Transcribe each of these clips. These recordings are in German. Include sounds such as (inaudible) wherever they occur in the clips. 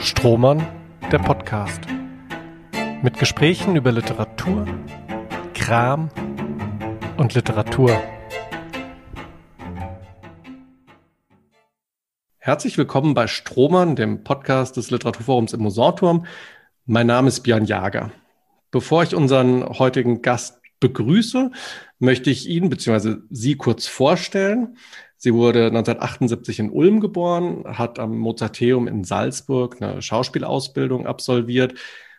Strohmann, der Podcast. Mit Gesprächen über Literatur, Kram und Literatur. Herzlich willkommen bei Strohmann, dem Podcast des Literaturforums im Musorturm. Mein Name ist Björn Jager. Bevor ich unseren heutigen Gast begrüße, möchte ich ihn bzw. Sie kurz vorstellen. Sie wurde 1978 in Ulm geboren, hat am Mozarteum in Salzburg eine Schauspielausbildung absolviert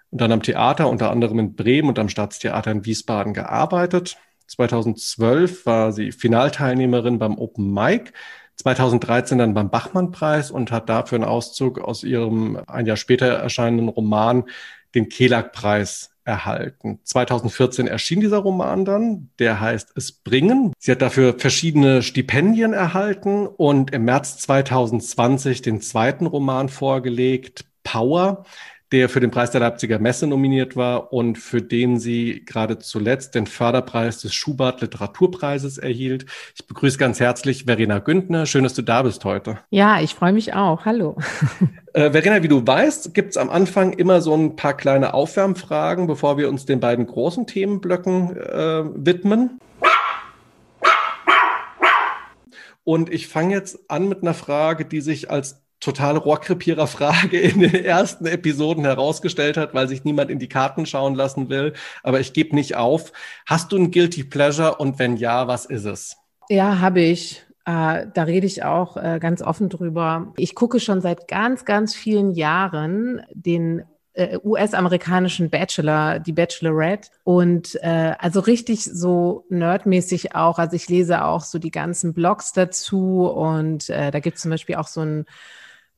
und dann am Theater, unter anderem in Bremen und am Staatstheater in Wiesbaden gearbeitet. 2012 war sie Finalteilnehmerin beim Open Mic, 2013 dann beim Bachmann-Preis und hat dafür einen Auszug aus ihrem ein Jahr später erscheinenden Roman den Kelag-Preis erhalten. 2014 erschien dieser Roman dann, der heißt Es bringen. Sie hat dafür verschiedene Stipendien erhalten und im März 2020 den zweiten Roman vorgelegt, Power der für den Preis der Leipziger Messe nominiert war und für den sie gerade zuletzt den Förderpreis des Schubert Literaturpreises erhielt. Ich begrüße ganz herzlich Verena Güntner. Schön, dass du da bist heute. Ja, ich freue mich auch. Hallo. (laughs) Äh, Verena, wie du weißt, gibt es am Anfang immer so ein paar kleine Aufwärmfragen, bevor wir uns den beiden großen Themenblöcken äh, widmen. Und ich fange jetzt an mit einer Frage, die sich als totale Rohrkrepierer-Frage (laughs) in den ersten Episoden herausgestellt hat, weil sich niemand in die Karten schauen lassen will. Aber ich gebe nicht auf. Hast du ein Guilty Pleasure und wenn ja, was ist es? Ja, habe ich. Äh, da rede ich auch äh, ganz offen drüber. Ich gucke schon seit ganz, ganz vielen Jahren den äh, US-amerikanischen Bachelor, die Bachelorette. Und äh, also richtig so nerdmäßig auch. Also ich lese auch so die ganzen Blogs dazu und äh, da gibt es zum Beispiel auch so ein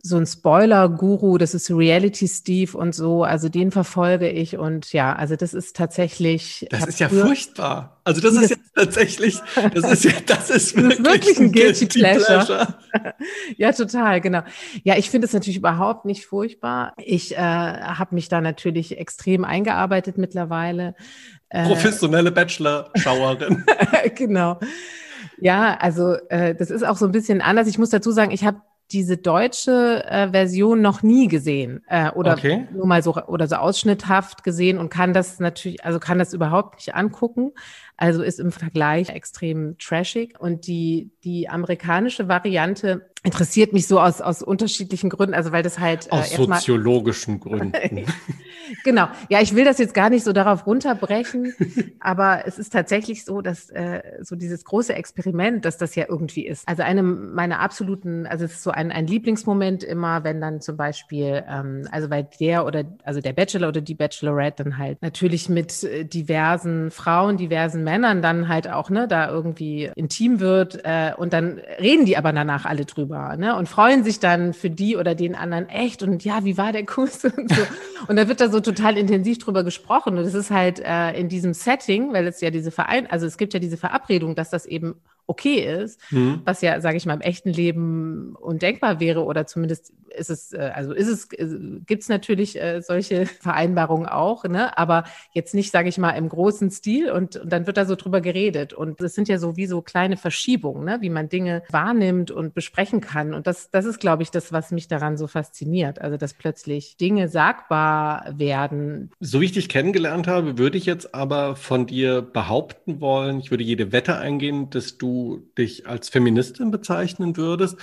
so ein Spoiler-Guru, das ist Reality Steve und so, also den verfolge ich und ja, also das ist tatsächlich. Das ist ja furchtbar. Also das ist jetzt tatsächlich, das ist ja, das ist (laughs) wirklich, das ist wirklich ein Guilty, Guilty Pleasure. Pleasure. (laughs) ja, total, genau. Ja, ich finde es natürlich überhaupt nicht furchtbar. Ich äh, habe mich da natürlich extrem eingearbeitet mittlerweile. Äh, Professionelle Bachelor-Schauerin. (laughs) genau. Ja, also äh, das ist auch so ein bisschen anders. Ich muss dazu sagen, ich habe diese deutsche äh, Version noch nie gesehen äh, oder okay. nur mal so oder so ausschnitthaft gesehen und kann das natürlich, also kann das überhaupt nicht angucken. Also ist im Vergleich extrem trashig und die die amerikanische Variante interessiert mich so aus, aus unterschiedlichen Gründen, also weil das halt äh, aus soziologischen (laughs) Gründen. genau. Ja, ich will das jetzt gar nicht so darauf runterbrechen, (laughs) aber es ist tatsächlich so, dass äh, so dieses große Experiment, dass das ja irgendwie ist. Also eine meiner absoluten, also es ist so ein, ein Lieblingsmoment immer, wenn dann zum Beispiel, ähm, also weil der oder also der Bachelor oder die Bachelorette dann halt natürlich mit äh, diversen Frauen, diversen Männern dann halt auch ne da irgendwie intim wird äh, und dann reden die aber danach alle drüber drüber ne? und freuen sich dann für die oder den anderen echt und ja, wie war der Kuss (laughs) und so. Und da wird da so total intensiv drüber gesprochen und es ist halt äh, in diesem Setting, weil es ja diese Verein, also es gibt ja diese Verabredung, dass das eben okay ist, mhm. was ja, sage ich mal, im echten Leben undenkbar wäre oder zumindest ist es, äh, also ist es, äh, gibt es natürlich äh, solche (laughs) Vereinbarungen auch, ne? aber jetzt nicht, sage ich mal, im großen Stil und, und dann wird da so drüber geredet und es sind ja so wie so kleine Verschiebungen, ne? wie man Dinge wahrnimmt und besprechen kann und das, das ist, glaube ich, das, was mich daran so fasziniert, also dass plötzlich Dinge sagbar werden. So wie ich dich kennengelernt habe, würde ich jetzt aber von dir behaupten wollen, ich würde jede Wette eingehen, dass du dich als Feministin bezeichnen würdest.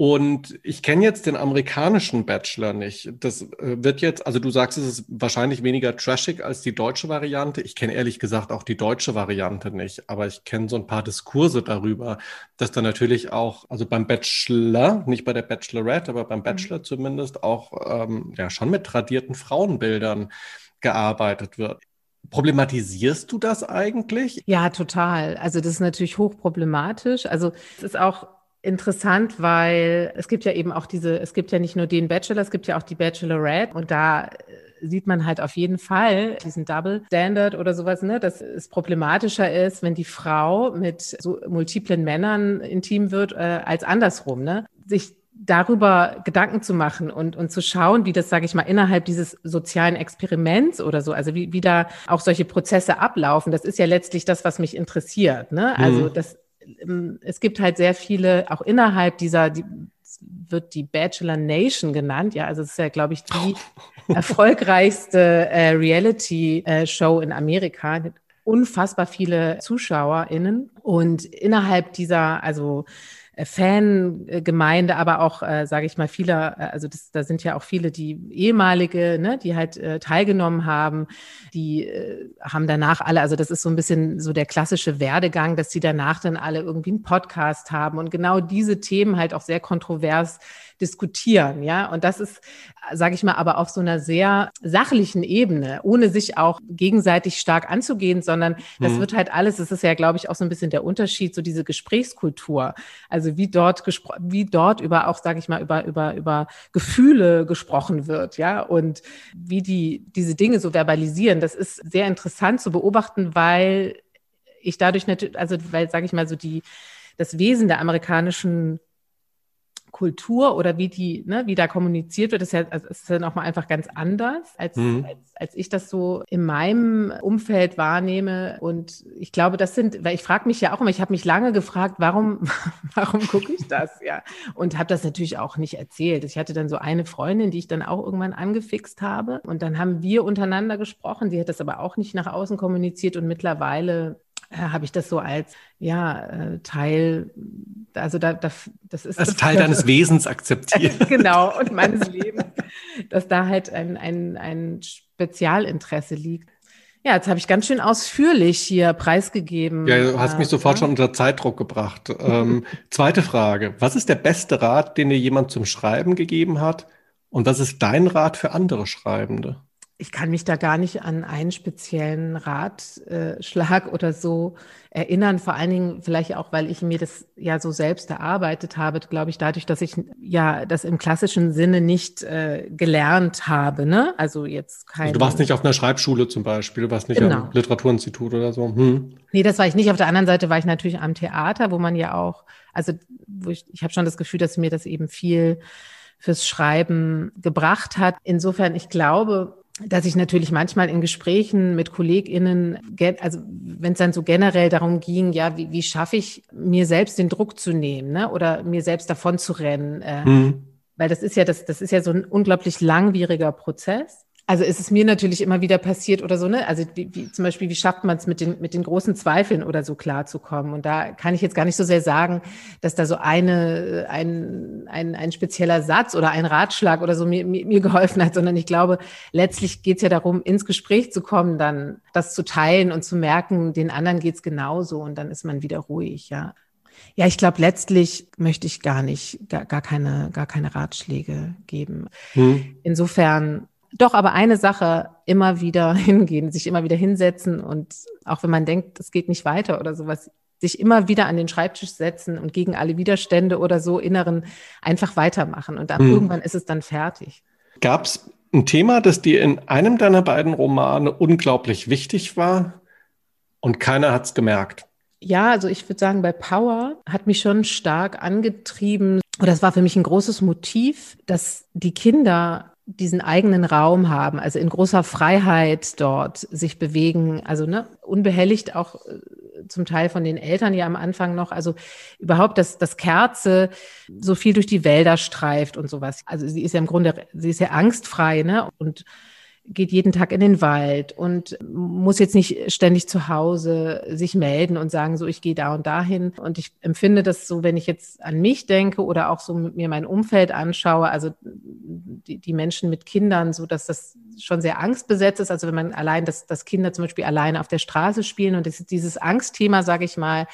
Und ich kenne jetzt den amerikanischen Bachelor nicht. Das äh, wird jetzt, also du sagst, es ist wahrscheinlich weniger trashig als die deutsche Variante. Ich kenne ehrlich gesagt auch die deutsche Variante nicht, aber ich kenne so ein paar Diskurse darüber, dass da natürlich auch, also beim Bachelor, nicht bei der Bachelorette, aber beim mhm. Bachelor mhm. zumindest auch ähm, ja schon mit tradierten Frauenbildern gearbeitet wird. Problematisierst du das eigentlich? Ja, total. Also das ist natürlich hochproblematisch. Also es ist auch interessant, weil es gibt ja eben auch diese, es gibt ja nicht nur den Bachelor, es gibt ja auch die Bachelorette und da äh, sieht man halt auf jeden Fall diesen Double Standard oder sowas, ne, dass es problematischer ist, wenn die Frau mit so multiplen Männern intim wird, äh, als andersrum, ne? Sich darüber Gedanken zu machen und, und zu schauen, wie das, sage ich mal, innerhalb dieses sozialen Experiments oder so, also wie, wie da auch solche Prozesse ablaufen, das ist ja letztlich das, was mich interessiert. Ne? Also mhm. das, es gibt halt sehr viele, auch innerhalb dieser, die, wird die Bachelor Nation genannt. Ja, also es ist ja, glaube ich, die (laughs) erfolgreichste äh, Reality-Show in Amerika. Unfassbar viele ZuschauerInnen. Und innerhalb dieser, also äh, Fangemeinde, aber auch, äh, sage ich mal, viele, äh, also das, da sind ja auch viele, die ehemalige, ne, die halt äh, teilgenommen haben, die äh, haben danach alle, also das ist so ein bisschen so der klassische Werdegang, dass sie danach dann alle irgendwie einen Podcast haben. Und genau diese Themen halt auch sehr kontrovers diskutieren, ja. Und das ist, sage ich mal, aber auf so einer sehr sachlichen Ebene, ohne sich auch gegenseitig stark anzugehen, sondern das mhm. wird halt alles, das ist ja, glaube ich, auch so ein bisschen der Unterschied, so diese Gesprächskultur. Also wie dort wie dort über auch, sage ich mal, über, über, über Gefühle gesprochen wird, ja, und wie die diese Dinge so verbalisieren, das ist sehr interessant zu beobachten, weil ich dadurch natürlich, also weil, sage ich mal, so die das Wesen der amerikanischen Kultur oder wie die, ne, wie da kommuniziert wird, ist ja, also ist ja nochmal einfach ganz anders, als, mhm. als, als ich das so in meinem Umfeld wahrnehme. Und ich glaube, das sind, weil ich frage mich ja auch immer, ich habe mich lange gefragt, warum, (laughs) warum gucke ich das, ja? Und habe das natürlich auch nicht erzählt. Ich hatte dann so eine Freundin, die ich dann auch irgendwann angefixt habe. Und dann haben wir untereinander gesprochen. Die hat das aber auch nicht nach außen kommuniziert und mittlerweile äh, habe ich das so als ja äh, Teil, also da, da das ist als Teil (laughs) deines Wesens akzeptiert. (laughs) genau und meines Lebens, dass da halt ein, ein, ein Spezialinteresse liegt. Ja, jetzt habe ich ganz schön ausführlich hier preisgegeben. Ja, du hast mich äh, sofort ja. schon unter Zeitdruck gebracht. Ähm, (laughs) zweite Frage. Was ist der beste Rat, den dir jemand zum Schreiben gegeben hat? Und was ist dein Rat für andere Schreibende? Ich kann mich da gar nicht an einen speziellen Ratschlag oder so erinnern. Vor allen Dingen vielleicht auch, weil ich mir das ja so selbst erarbeitet habe, glaube ich, dadurch, dass ich ja das im klassischen Sinne nicht äh, gelernt habe. Ne? Also jetzt kein. Also du warst nicht auf einer Schreibschule zum Beispiel, du warst nicht genau. am Literaturinstitut oder so. Hm. Nee, das war ich nicht. Auf der anderen Seite war ich natürlich am Theater, wo man ja auch, also wo ich, ich habe schon das Gefühl, dass mir das eben viel fürs Schreiben gebracht hat. Insofern, ich glaube, dass ich natürlich manchmal in Gesprächen mit KollegInnen, also wenn es dann so generell darum ging, ja, wie, wie schaffe ich mir selbst den Druck zu nehmen, ne? Oder mir selbst davon zu rennen. Äh, mhm. Weil das ist ja, das, das ist ja so ein unglaublich langwieriger Prozess. Also ist es mir natürlich immer wieder passiert oder so, ne? Also wie, wie, zum Beispiel, wie schafft man es mit den, mit den großen Zweifeln oder so klarzukommen? Und da kann ich jetzt gar nicht so sehr sagen, dass da so eine, ein, ein, ein spezieller Satz oder ein Ratschlag oder so mir, mir, mir geholfen hat, sondern ich glaube, letztlich geht es ja darum, ins Gespräch zu kommen, dann das zu teilen und zu merken, den anderen geht's genauso und dann ist man wieder ruhig, ja. Ja, ich glaube, letztlich möchte ich gar nicht, gar, gar keine, gar keine Ratschläge geben. Hm. Insofern doch, aber eine Sache, immer wieder (laughs) hingehen, sich immer wieder hinsetzen und auch wenn man denkt, es geht nicht weiter oder sowas, sich immer wieder an den Schreibtisch setzen und gegen alle Widerstände oder so inneren einfach weitermachen und dann hm. irgendwann ist es dann fertig. Gab es ein Thema, das dir in einem deiner beiden Romane unglaublich wichtig war und keiner hat es gemerkt? Ja, also ich würde sagen, bei Power hat mich schon stark angetrieben, oder das war für mich ein großes Motiv, dass die Kinder diesen eigenen Raum haben, also in großer Freiheit dort sich bewegen, also ne, unbehelligt auch äh, zum Teil von den Eltern ja am Anfang noch, also überhaupt, dass das Kerze so viel durch die Wälder streift und sowas. Also sie ist ja im Grunde, sie ist ja angstfrei, ne? Und geht jeden Tag in den Wald und muss jetzt nicht ständig zu Hause sich melden und sagen, so, ich gehe da und dahin. Und ich empfinde das so, wenn ich jetzt an mich denke oder auch so mir mein Umfeld anschaue, also die, die Menschen mit Kindern, so dass das schon sehr angstbesetzt ist. Also wenn man allein, dass, dass Kinder zum Beispiel alleine auf der Straße spielen und das, dieses Angstthema, sage ich mal,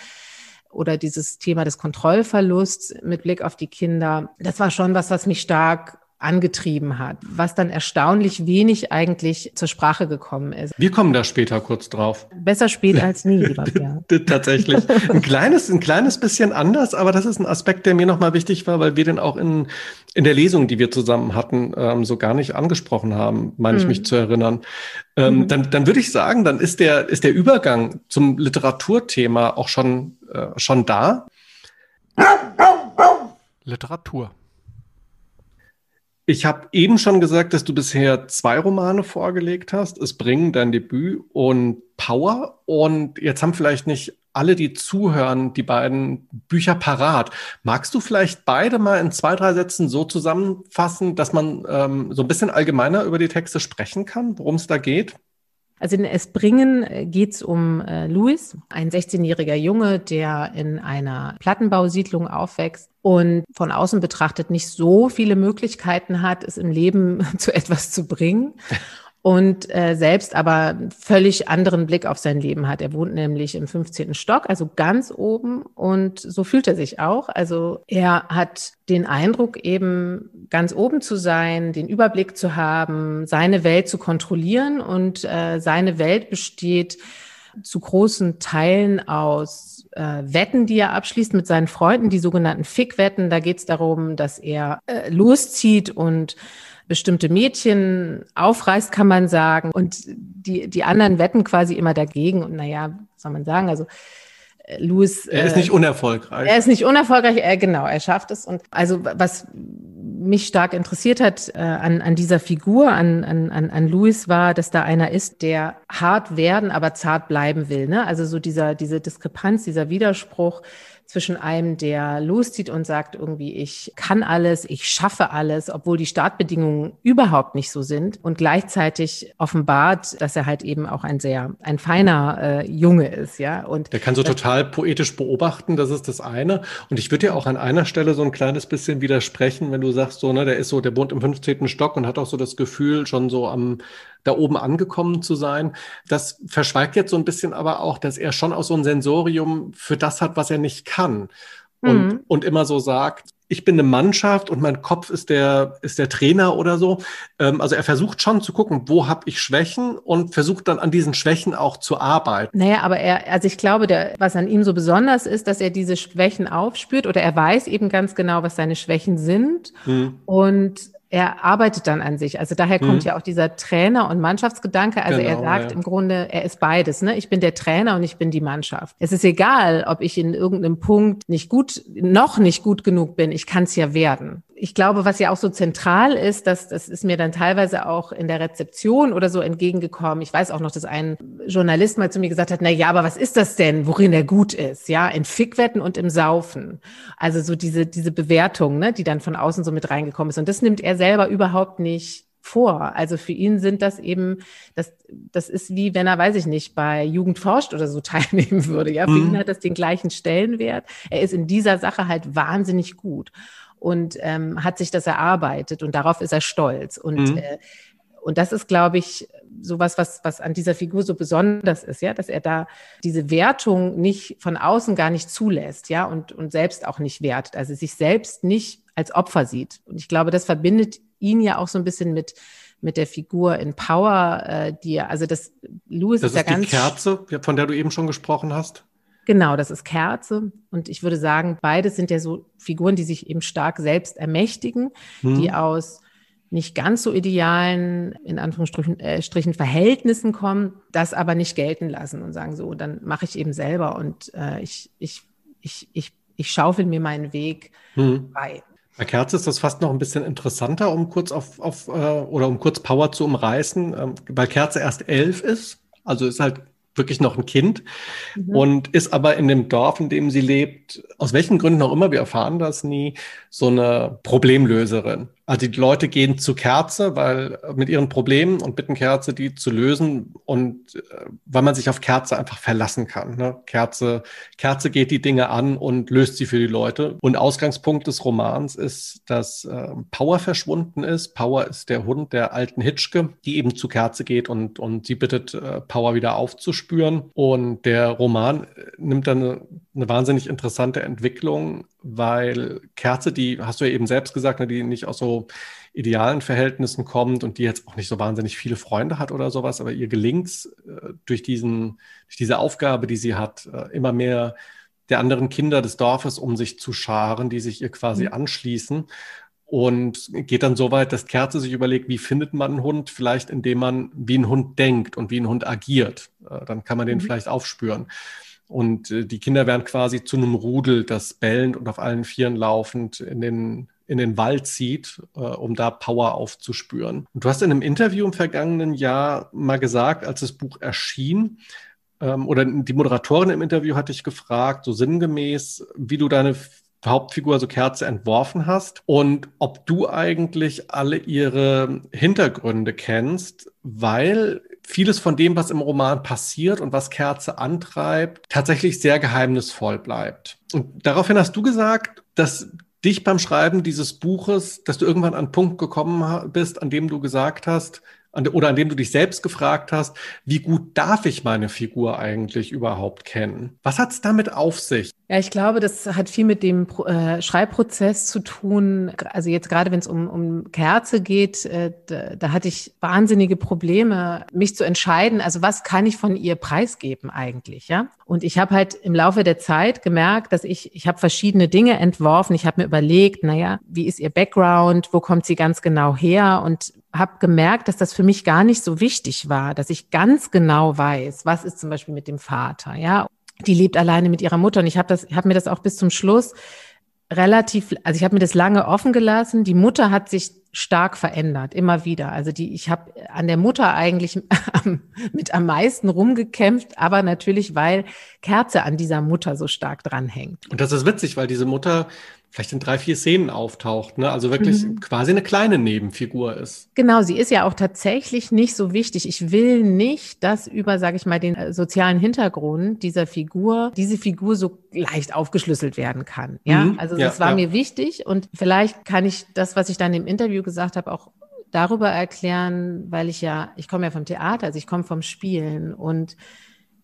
oder dieses Thema des Kontrollverlusts mit Blick auf die Kinder, das war schon was, was mich stark angetrieben hat, was dann erstaunlich wenig eigentlich zur Sprache gekommen ist. Wir kommen da später kurz drauf. Besser spät als nie, (laughs) lieber Pierre. Tatsächlich. Ein kleines, ein kleines bisschen anders, aber das ist ein Aspekt, der mir nochmal wichtig war, weil wir den auch in, in der Lesung, die wir zusammen hatten, ähm, so gar nicht angesprochen haben, meine mhm. ich mich zu erinnern. Ähm, mhm. Dann, dann würde ich sagen, dann ist der, ist der Übergang zum Literaturthema auch schon, äh, schon da. Literatur. Ich habe eben schon gesagt, dass du bisher zwei Romane vorgelegt hast. Es bringen dein Debüt und Power. Und jetzt haben vielleicht nicht alle, die zuhören, die beiden Bücher parat. Magst du vielleicht beide mal in zwei, drei Sätzen so zusammenfassen, dass man ähm, so ein bisschen allgemeiner über die Texte sprechen kann, worum es da geht? Also in Es bringen äh, geht es um äh, Louis, ein 16-jähriger Junge, der in einer Plattenbausiedlung aufwächst und von außen betrachtet nicht so viele Möglichkeiten hat, es im Leben (laughs) zu etwas zu bringen und äh, selbst aber völlig anderen Blick auf sein Leben hat. Er wohnt nämlich im 15. Stock, also ganz oben und so fühlt er sich auch. Also er hat den Eindruck, eben ganz oben zu sein, den Überblick zu haben, seine Welt zu kontrollieren und äh, seine Welt besteht zu großen Teilen aus äh, Wetten, die er abschließt mit seinen Freunden, die sogenannten Fick-Wetten. Da geht es darum, dass er äh, loszieht und bestimmte Mädchen aufreißt, kann man sagen. Und die, die anderen wetten quasi immer dagegen. Und naja, soll man sagen, also äh, Louis. Er ist äh, nicht unerfolgreich. Er ist nicht unerfolgreich, er, genau, er schafft es. Und also was mich stark interessiert hat äh, an, an dieser Figur, an, an, an Louis, war, dass da einer ist, der hart werden, aber zart bleiben will. Ne? Also so dieser, diese Diskrepanz, dieser Widerspruch zwischen einem, der loszieht und sagt irgendwie, ich kann alles, ich schaffe alles, obwohl die Startbedingungen überhaupt nicht so sind und gleichzeitig offenbart, dass er halt eben auch ein sehr, ein feiner äh, Junge ist, ja. Und der kann so total poetisch beobachten, das ist das eine. Und ich würde dir auch an einer Stelle so ein kleines bisschen widersprechen, wenn du sagst so, ne, der ist so, der wohnt im 15. Stock und hat auch so das Gefühl, schon so am da oben angekommen zu sein. Das verschweigt jetzt so ein bisschen aber auch, dass er schon auch so ein Sensorium für das hat, was er nicht kann. Und, mhm. und immer so sagt, ich bin eine Mannschaft und mein Kopf ist der, ist der Trainer oder so. Ähm, also er versucht schon zu gucken, wo habe ich Schwächen und versucht dann an diesen Schwächen auch zu arbeiten. Naja, aber er, also ich glaube, der, was an ihm so besonders ist, dass er diese Schwächen aufspürt oder er weiß eben ganz genau, was seine Schwächen sind. Mhm. Und er arbeitet dann an sich. Also daher kommt mhm. ja auch dieser Trainer- und Mannschaftsgedanke. Also genau, er sagt ja. im Grunde, er ist beides. Ne? Ich bin der Trainer und ich bin die Mannschaft. Es ist egal, ob ich in irgendeinem Punkt nicht gut, noch nicht gut genug bin. Ich kann es ja werden ich glaube, was ja auch so zentral ist, dass das ist mir dann teilweise auch in der Rezeption oder so entgegengekommen. Ich weiß auch noch, dass ein Journalist mal zu mir gesagt hat, na ja, aber was ist das denn, worin er gut ist? Ja, in Fickwetten und im Saufen. Also so diese, diese Bewertung, ne, die dann von außen so mit reingekommen ist. Und das nimmt er selber überhaupt nicht vor. Also für ihn sind das eben, das, das ist wie wenn er, weiß ich nicht, bei Jugend forscht oder so (laughs) teilnehmen würde. Ja, für mhm. ihn hat das den gleichen Stellenwert. Er ist in dieser Sache halt wahnsinnig gut und ähm, hat sich das erarbeitet und darauf ist er stolz. Und, mhm. äh, und das ist, glaube ich, sowas, was, was an dieser Figur so besonders ist, ja, dass er da diese Wertung nicht von außen gar nicht zulässt, ja, und, und selbst auch nicht wertet, also sich selbst nicht als Opfer sieht. Und ich glaube, das verbindet ihn ja auch so ein bisschen mit, mit der Figur in Power, äh, die also das Louis das ist, ist ja ganz. Die Kerze, von der du eben schon gesprochen hast. Genau, das ist Kerze. Und ich würde sagen, beides sind ja so Figuren, die sich eben stark selbst ermächtigen, hm. die aus nicht ganz so idealen, in Anführungsstrichen äh, Strichen Verhältnissen kommen, das aber nicht gelten lassen und sagen, so, dann mache ich eben selber und äh, ich, ich, ich, ich, ich schaufel mir meinen Weg hm. bei. Bei Kerze ist das fast noch ein bisschen interessanter, um kurz auf, auf äh, oder um kurz Power zu umreißen, ähm, weil Kerze erst elf ist. Also ist halt wirklich noch ein Kind mhm. und ist aber in dem Dorf, in dem sie lebt, aus welchen Gründen auch immer, wir erfahren das nie, so eine Problemlöserin. Also die Leute gehen zu Kerze, weil äh, mit ihren Problemen und bitten Kerze, die zu lösen und äh, weil man sich auf Kerze einfach verlassen kann. Ne? Kerze, Kerze geht die Dinge an und löst sie für die Leute. Und Ausgangspunkt des Romans ist, dass äh, Power verschwunden ist. Power ist der Hund der alten Hitschke, die eben zu Kerze geht und, und sie bittet, äh, Power wieder aufzuspüren. Und der Roman äh, nimmt dann eine, eine wahnsinnig interessante Entwicklung, weil Kerze, die hast du ja eben selbst gesagt, ne, die nicht aus so idealen Verhältnissen kommt und die jetzt auch nicht so wahnsinnig viele Freunde hat oder sowas, aber ihr gelingt es äh, durch, diesen, durch diese Aufgabe, die sie hat, äh, immer mehr der anderen Kinder des Dorfes um sich zu scharen, die sich ihr quasi mhm. anschließen. Und geht dann so weit, dass Kerze sich überlegt, wie findet man einen Hund? Vielleicht indem man wie ein Hund denkt und wie ein Hund agiert. Äh, dann kann man den mhm. vielleicht aufspüren. Und äh, die Kinder werden quasi zu einem Rudel, das bellend und auf allen Vieren laufend in den, in den Wald zieht, äh, um da Power aufzuspüren. Und du hast in einem Interview im vergangenen Jahr mal gesagt, als das Buch erschien, ähm, oder die Moderatorin im Interview hat dich gefragt, so sinngemäß, wie du deine Hauptfigur, also Kerze, entworfen hast und ob du eigentlich alle ihre Hintergründe kennst, weil vieles von dem, was im Roman passiert und was Kerze antreibt, tatsächlich sehr geheimnisvoll bleibt. Und daraufhin hast du gesagt, dass dich beim Schreiben dieses Buches, dass du irgendwann an einen Punkt gekommen bist, an dem du gesagt hast, an, oder an dem du dich selbst gefragt hast, wie gut darf ich meine Figur eigentlich überhaupt kennen? Was hat es damit auf sich? Ja, ich glaube, das hat viel mit dem äh, Schreibprozess zu tun. Also jetzt gerade, wenn es um, um Kerze geht, äh, da, da, hatte ich wahnsinnige Probleme, mich zu entscheiden. Also was kann ich von ihr preisgeben eigentlich, ja? Und ich habe halt im Laufe der Zeit gemerkt, dass ich, ich habe verschiedene Dinge entworfen. Ich habe mir überlegt, naja, wie ist ihr Background? Wo kommt sie ganz genau her? Und habe gemerkt, dass das für mich gar nicht so wichtig war, dass ich ganz genau weiß, was ist zum Beispiel mit dem Vater, ja. Die lebt alleine mit ihrer Mutter und ich habe habe mir das auch bis zum Schluss relativ, also ich habe mir das lange offen gelassen. Die Mutter hat sich stark verändert, immer wieder. Also die, ich habe an der Mutter eigentlich (laughs) mit am meisten rumgekämpft, aber natürlich, weil Kerze an dieser Mutter so stark dranhängt. Und das ist witzig, weil diese Mutter vielleicht in drei, vier Szenen auftaucht, ne? Also wirklich mhm. quasi eine kleine Nebenfigur ist. Genau, sie ist ja auch tatsächlich nicht so wichtig. Ich will nicht, dass über, sage ich mal, den äh, sozialen Hintergrund dieser Figur, diese Figur so leicht aufgeschlüsselt werden kann. Ja, mhm. also das ja, war ja. mir wichtig und vielleicht kann ich das, was ich dann im Interview gesagt habe, auch darüber erklären, weil ich ja, ich komme ja vom Theater, also ich komme vom Spielen und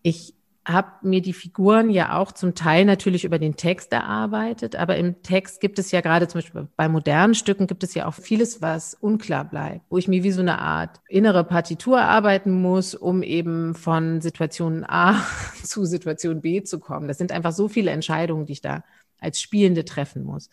ich habe mir die Figuren ja auch zum Teil natürlich über den Text erarbeitet, aber im Text gibt es ja gerade zum Beispiel bei modernen Stücken gibt es ja auch vieles, was unklar bleibt, wo ich mir wie so eine Art innere Partitur arbeiten muss, um eben von Situation A (laughs) zu Situation B zu kommen. Das sind einfach so viele Entscheidungen, die ich da als Spielende treffen muss.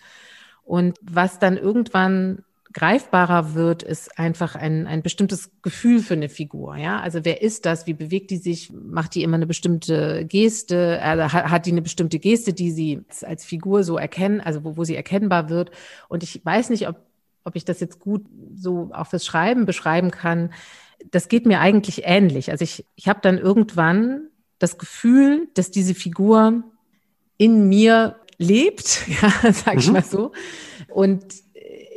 Und was dann irgendwann greifbarer wird, ist einfach ein, ein bestimmtes Gefühl für eine Figur. Ja, also wer ist das? Wie bewegt die sich? Macht die immer eine bestimmte Geste? Also hat die eine bestimmte Geste, die sie als Figur so erkennen, also wo, wo sie erkennbar wird? Und ich weiß nicht, ob, ob ich das jetzt gut so auch fürs Schreiben beschreiben kann. Das geht mir eigentlich ähnlich. Also ich, ich habe dann irgendwann das Gefühl, dass diese Figur in mir lebt, (laughs) ja, sag ich mhm. mal so. Und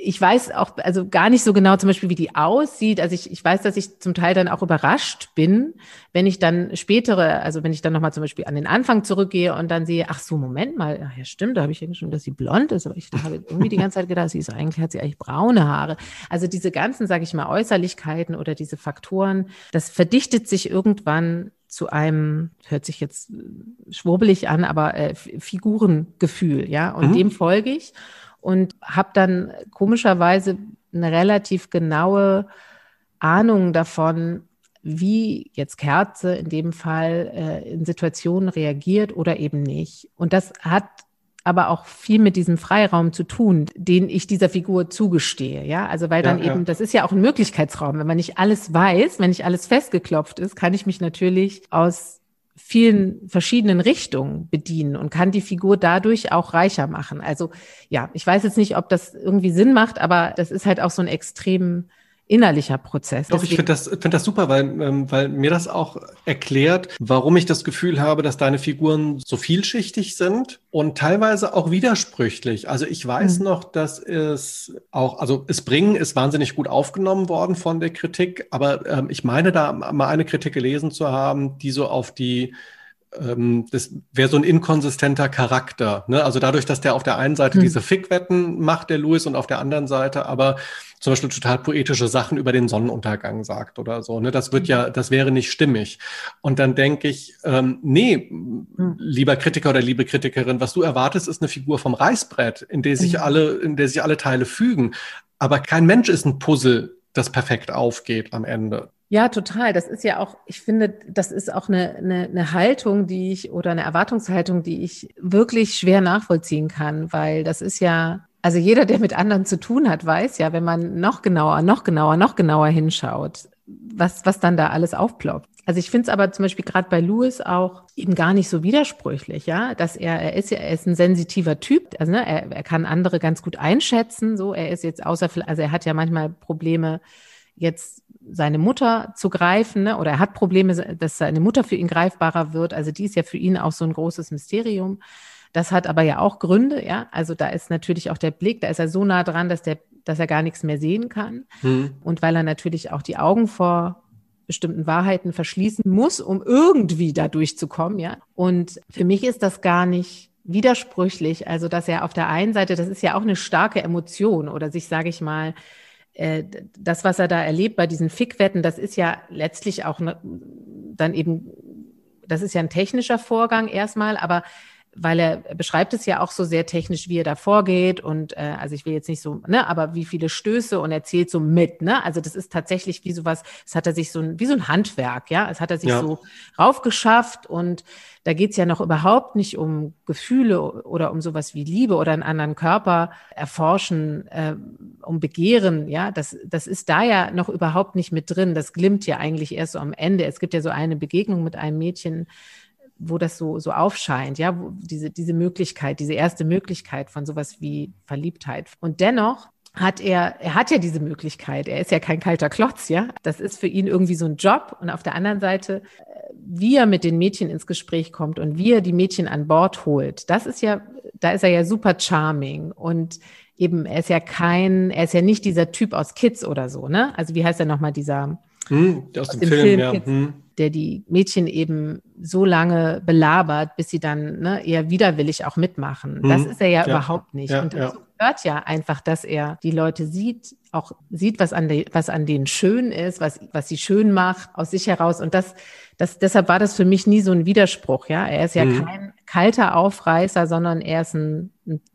ich weiß auch also gar nicht so genau zum Beispiel, wie die aussieht. Also ich, ich weiß, dass ich zum Teil dann auch überrascht bin, wenn ich dann spätere, also wenn ich dann nochmal zum Beispiel an den Anfang zurückgehe und dann sehe, ach so, Moment mal, ach ja stimmt, da habe ich irgendwie schon, dass sie blond ist, aber ich habe irgendwie die ganze Zeit gedacht, sie ist eigentlich, hat sie eigentlich braune Haare. Also diese ganzen, sage ich mal, Äußerlichkeiten oder diese Faktoren, das verdichtet sich irgendwann zu einem, hört sich jetzt schwurbelig an, aber äh, Figurengefühl, ja, und mhm. dem folge ich und habe dann komischerweise eine relativ genaue Ahnung davon, wie jetzt Kerze in dem Fall äh, in Situationen reagiert oder eben nicht. Und das hat aber auch viel mit diesem Freiraum zu tun, den ich dieser Figur zugestehe. Ja, also weil dann ja, eben, ja. das ist ja auch ein Möglichkeitsraum. Wenn man nicht alles weiß, wenn nicht alles festgeklopft ist, kann ich mich natürlich aus vielen verschiedenen Richtungen bedienen und kann die Figur dadurch auch reicher machen. Also ja, ich weiß jetzt nicht, ob das irgendwie Sinn macht, aber das ist halt auch so ein extrem innerlicher Prozess. Doch, ich finde das, find das super, weil, ähm, weil mir das auch erklärt, warum ich das Gefühl habe, dass deine Figuren so vielschichtig sind und teilweise auch widersprüchlich. Also ich weiß mhm. noch, dass es auch, also es bringen ist wahnsinnig gut aufgenommen worden von der Kritik, aber ähm, ich meine da mal eine Kritik gelesen zu haben, die so auf die ähm, das wäre so ein inkonsistenter Charakter. Ne? Also dadurch, dass der auf der einen Seite hm. diese Fickwetten macht, der Louis, und auf der anderen Seite aber zum Beispiel total poetische Sachen über den Sonnenuntergang sagt oder so. Ne? Das wird ja, das wäre nicht stimmig. Und dann denke ich, ähm, nee, hm. lieber Kritiker oder liebe Kritikerin, was du erwartest, ist eine Figur vom Reißbrett, in der sich hm. alle, in der sich alle Teile fügen. Aber kein Mensch ist ein Puzzle, das perfekt aufgeht am Ende. Ja, total. Das ist ja auch, ich finde, das ist auch eine, eine, eine Haltung, die ich oder eine Erwartungshaltung, die ich wirklich schwer nachvollziehen kann, weil das ist ja, also jeder, der mit anderen zu tun hat, weiß ja, wenn man noch genauer, noch genauer, noch genauer hinschaut, was, was dann da alles aufploppt. Also ich finde es aber zum Beispiel gerade bei Louis auch eben gar nicht so widersprüchlich, ja, dass er, er ist ja, er ist ein sensitiver Typ, also ne, er, er kann andere ganz gut einschätzen, so, er ist jetzt außer, also er hat ja manchmal Probleme, jetzt seine Mutter zu greifen, ne? oder er hat Probleme, dass seine Mutter für ihn greifbarer wird. Also die ist ja für ihn auch so ein großes Mysterium. Das hat aber ja auch Gründe, ja. Also da ist natürlich auch der Blick, da ist er so nah dran, dass der, dass er gar nichts mehr sehen kann. Hm. Und weil er natürlich auch die Augen vor bestimmten Wahrheiten verschließen muss, um irgendwie da durchzukommen, ja. Und für mich ist das gar nicht widersprüchlich. Also, dass er auf der einen Seite, das ist ja auch eine starke Emotion oder sich, sage ich mal, äh, das, was er da erlebt bei diesen Fickwetten, das ist ja letztlich auch ne, dann eben, das ist ja ein technischer Vorgang erstmal, aber weil er beschreibt es ja auch so sehr technisch, wie er da vorgeht und äh, also ich will jetzt nicht so, ne, aber wie viele Stöße und er zählt so mit, ne? Also das ist tatsächlich wie sowas, es hat er sich so ein, wie so ein Handwerk, ja, es hat er sich ja. so raufgeschafft und da geht's ja noch überhaupt nicht um Gefühle oder um sowas wie Liebe oder einen anderen Körper erforschen, äh, um Begehren, ja, das, das ist da ja noch überhaupt nicht mit drin. Das glimmt ja eigentlich erst so am Ende. Es gibt ja so eine Begegnung mit einem Mädchen, wo das so, so aufscheint, ja, diese, diese Möglichkeit, diese erste Möglichkeit von sowas wie Verliebtheit. Und dennoch hat er, er hat ja diese Möglichkeit. Er ist ja kein kalter Klotz, ja. Das ist für ihn irgendwie so ein Job. Und auf der anderen Seite, wie er mit den Mädchen ins Gespräch kommt und wie er die Mädchen an Bord holt, das ist ja, da ist er ja super charming. Und eben, er ist ja kein, er ist ja nicht dieser Typ aus Kids oder so, ne? Also wie heißt er nochmal dieser, hm, aus, aus, dem, Film, Film ja. Kids, hm der die Mädchen eben so lange belabert, bis sie dann ne, eher widerwillig auch mitmachen. Mhm. Das ist er ja, ja, überhaupt nicht. Ja, und dazu gehört ja einfach, dass er die Leute sieht, auch sieht, was an, de, was an denen schön ist, was, was sie schön macht, aus sich heraus. Und das, das, deshalb war das für mich nie so ein Widerspruch. Ja, er ist ja mhm. kein kalter Aufreißer, sondern er ist ein,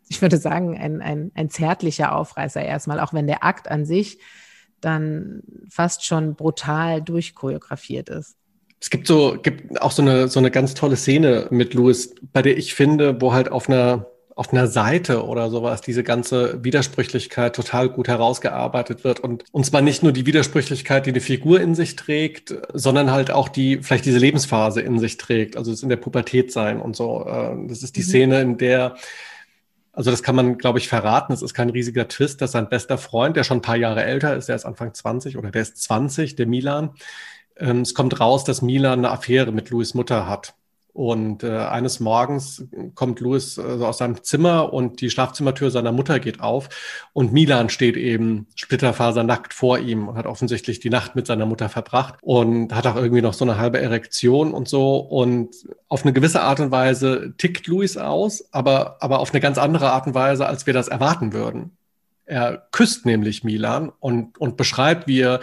ich würde sagen, ein, ein, ein zärtlicher Aufreißer erstmal, auch wenn der Akt an sich dann fast schon brutal durchchoreografiert ist. Es gibt so, gibt auch so eine, so eine ganz tolle Szene mit Louis, bei der ich finde, wo halt auf einer, auf einer Seite oder sowas diese ganze Widersprüchlichkeit total gut herausgearbeitet wird und, und zwar nicht nur die Widersprüchlichkeit, die eine Figur in sich trägt, sondern halt auch die, vielleicht diese Lebensphase in sich trägt, also das in der Pubertät sein und so. Äh, das ist die mhm. Szene, in der also das kann man, glaube ich, verraten. Es ist kein riesiger Twist, dass sein bester Freund, der schon ein paar Jahre älter ist, der ist Anfang 20 oder der ist 20, der Milan, ähm, es kommt raus, dass Milan eine Affäre mit Louis Mutter hat. Und äh, eines Morgens kommt Louis äh, aus seinem Zimmer und die Schlafzimmertür seiner Mutter geht auf und Milan steht eben splitterfasernackt vor ihm und hat offensichtlich die Nacht mit seiner Mutter verbracht und hat auch irgendwie noch so eine halbe Erektion und so. Und auf eine gewisse Art und Weise tickt Louis aus, aber, aber auf eine ganz andere Art und Weise, als wir das erwarten würden. Er küsst nämlich Milan und, und beschreibt, wie er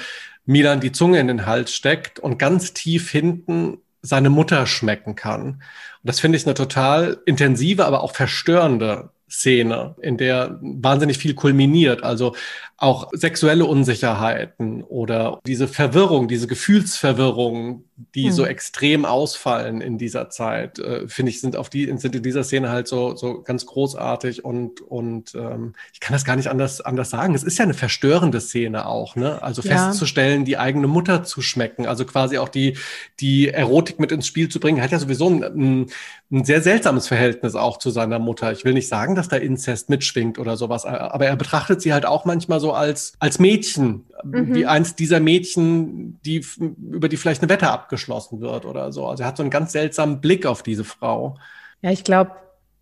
Milan die Zunge in den Hals steckt und ganz tief hinten seine Mutter schmecken kann. Und das finde ich eine total intensive, aber auch verstörende Szene, in der wahnsinnig viel kulminiert. Also auch sexuelle Unsicherheiten oder diese Verwirrung, diese Gefühlsverwirrung, die hm. so extrem ausfallen in dieser Zeit, äh, finde ich, sind auf die, sind in dieser Szene halt so, so ganz großartig und, und ähm, ich kann das gar nicht anders, anders sagen. Es ist ja eine verstörende Szene auch, ne? Also ja. festzustellen, die eigene Mutter zu schmecken, also quasi auch die, die Erotik mit ins Spiel zu bringen, hat ja sowieso ein, ein, sehr seltsames Verhältnis auch zu seiner Mutter. Ich will nicht sagen, dass da Inzest mitschwingt oder sowas, aber er betrachtet sie halt auch manchmal so als, als Mädchen, mhm. wie eins dieser Mädchen, die, über die vielleicht eine Wette abgeschlossen wird oder so. Also er hat so einen ganz seltsamen Blick auf diese Frau. Ja, ich glaube,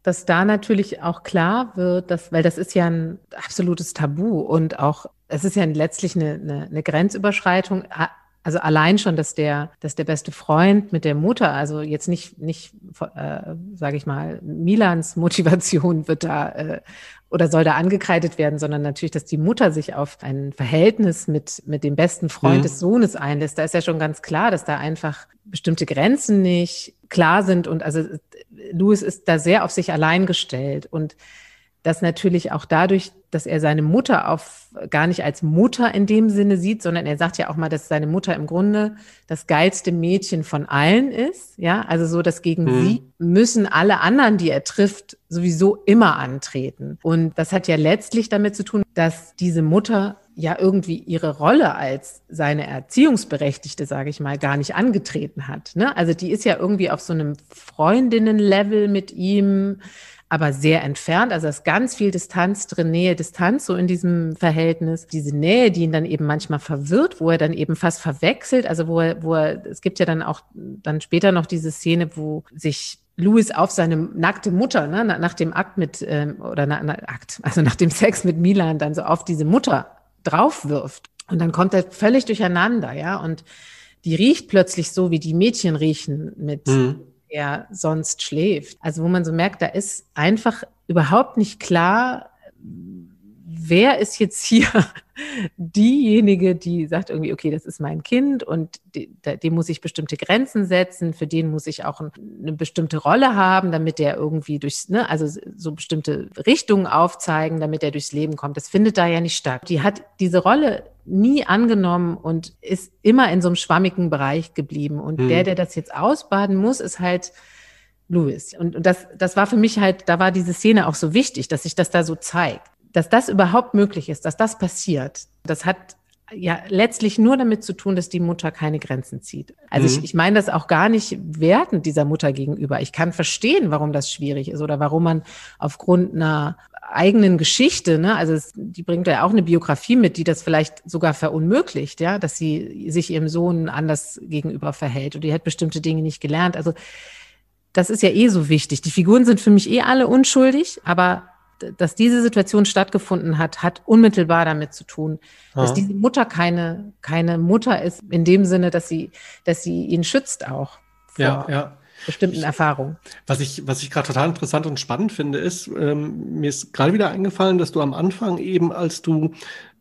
dass da natürlich auch klar wird, dass, weil das ist ja ein absolutes Tabu und auch, es ist ja letztlich eine, eine, eine Grenzüberschreitung. Also allein schon, dass der, dass der beste Freund mit der Mutter, also jetzt nicht, nicht, äh, sage ich mal, Milans Motivation wird da äh, oder soll da angekreidet werden, sondern natürlich, dass die Mutter sich auf ein Verhältnis mit mit dem besten Freund mhm. des Sohnes einlässt. Da ist ja schon ganz klar, dass da einfach bestimmte Grenzen nicht klar sind und also Louis ist da sehr auf sich allein gestellt und das natürlich auch dadurch, dass er seine Mutter auf gar nicht als Mutter in dem Sinne sieht, sondern er sagt ja auch mal, dass seine Mutter im Grunde das geilste Mädchen von allen ist. Ja, also so, dass gegen mhm. sie müssen alle anderen, die er trifft, sowieso immer antreten. Und das hat ja letztlich damit zu tun, dass diese Mutter ja irgendwie ihre Rolle als seine Erziehungsberechtigte, sage ich mal, gar nicht angetreten hat. Ne? Also die ist ja irgendwie auf so einem Freundinnenlevel mit ihm, aber sehr entfernt. Also es ist ganz viel Distanz drin, Nähe, Distanz so in diesem Verhältnis. Diese Nähe, die ihn dann eben manchmal verwirrt, wo er dann eben fast verwechselt. Also wo er, wo er, es gibt ja dann auch dann später noch diese Szene, wo sich Louis auf seine nackte Mutter, ne, nach dem Akt mit, ähm, oder na, na, Akt, also nach dem Sex mit Milan dann so auf diese Mutter draufwirft. Und dann kommt er völlig durcheinander, ja. Und die riecht plötzlich so, wie die Mädchen riechen, mit mhm. Er sonst schläft. Also wo man so merkt, da ist einfach überhaupt nicht klar, wer ist jetzt hier (laughs) diejenige, die sagt irgendwie, okay, das ist mein Kind und dem muss ich bestimmte Grenzen setzen, für den muss ich auch eine bestimmte Rolle haben, damit der irgendwie durchs, ne, also so bestimmte Richtungen aufzeigen, damit er durchs Leben kommt. Das findet da ja nicht statt. Die hat diese Rolle nie angenommen und ist immer in so einem schwammigen Bereich geblieben. Und mhm. der, der das jetzt ausbaden muss, ist halt Louis. Und, und das, das war für mich halt, da war diese Szene auch so wichtig, dass sich das da so zeigt dass das überhaupt möglich ist, dass das passiert, das hat ja letztlich nur damit zu tun, dass die Mutter keine Grenzen zieht. Also mhm. ich, ich meine das auch gar nicht wertend dieser Mutter gegenüber. Ich kann verstehen, warum das schwierig ist oder warum man aufgrund einer eigenen Geschichte, ne, also es, die bringt ja auch eine Biografie mit, die das vielleicht sogar verunmöglicht, ja, dass sie sich ihrem Sohn anders gegenüber verhält und die hat bestimmte Dinge nicht gelernt. Also das ist ja eh so wichtig. Die Figuren sind für mich eh alle unschuldig, aber dass diese Situation stattgefunden hat, hat unmittelbar damit zu tun, dass Aha. diese Mutter keine, keine Mutter ist, in dem Sinne, dass sie, dass sie ihn schützt auch. ja, ja bestimmten ich, Erfahrungen. Was ich, was ich gerade total interessant und spannend finde, ist, ähm, mir ist gerade wieder eingefallen, dass du am Anfang eben, als du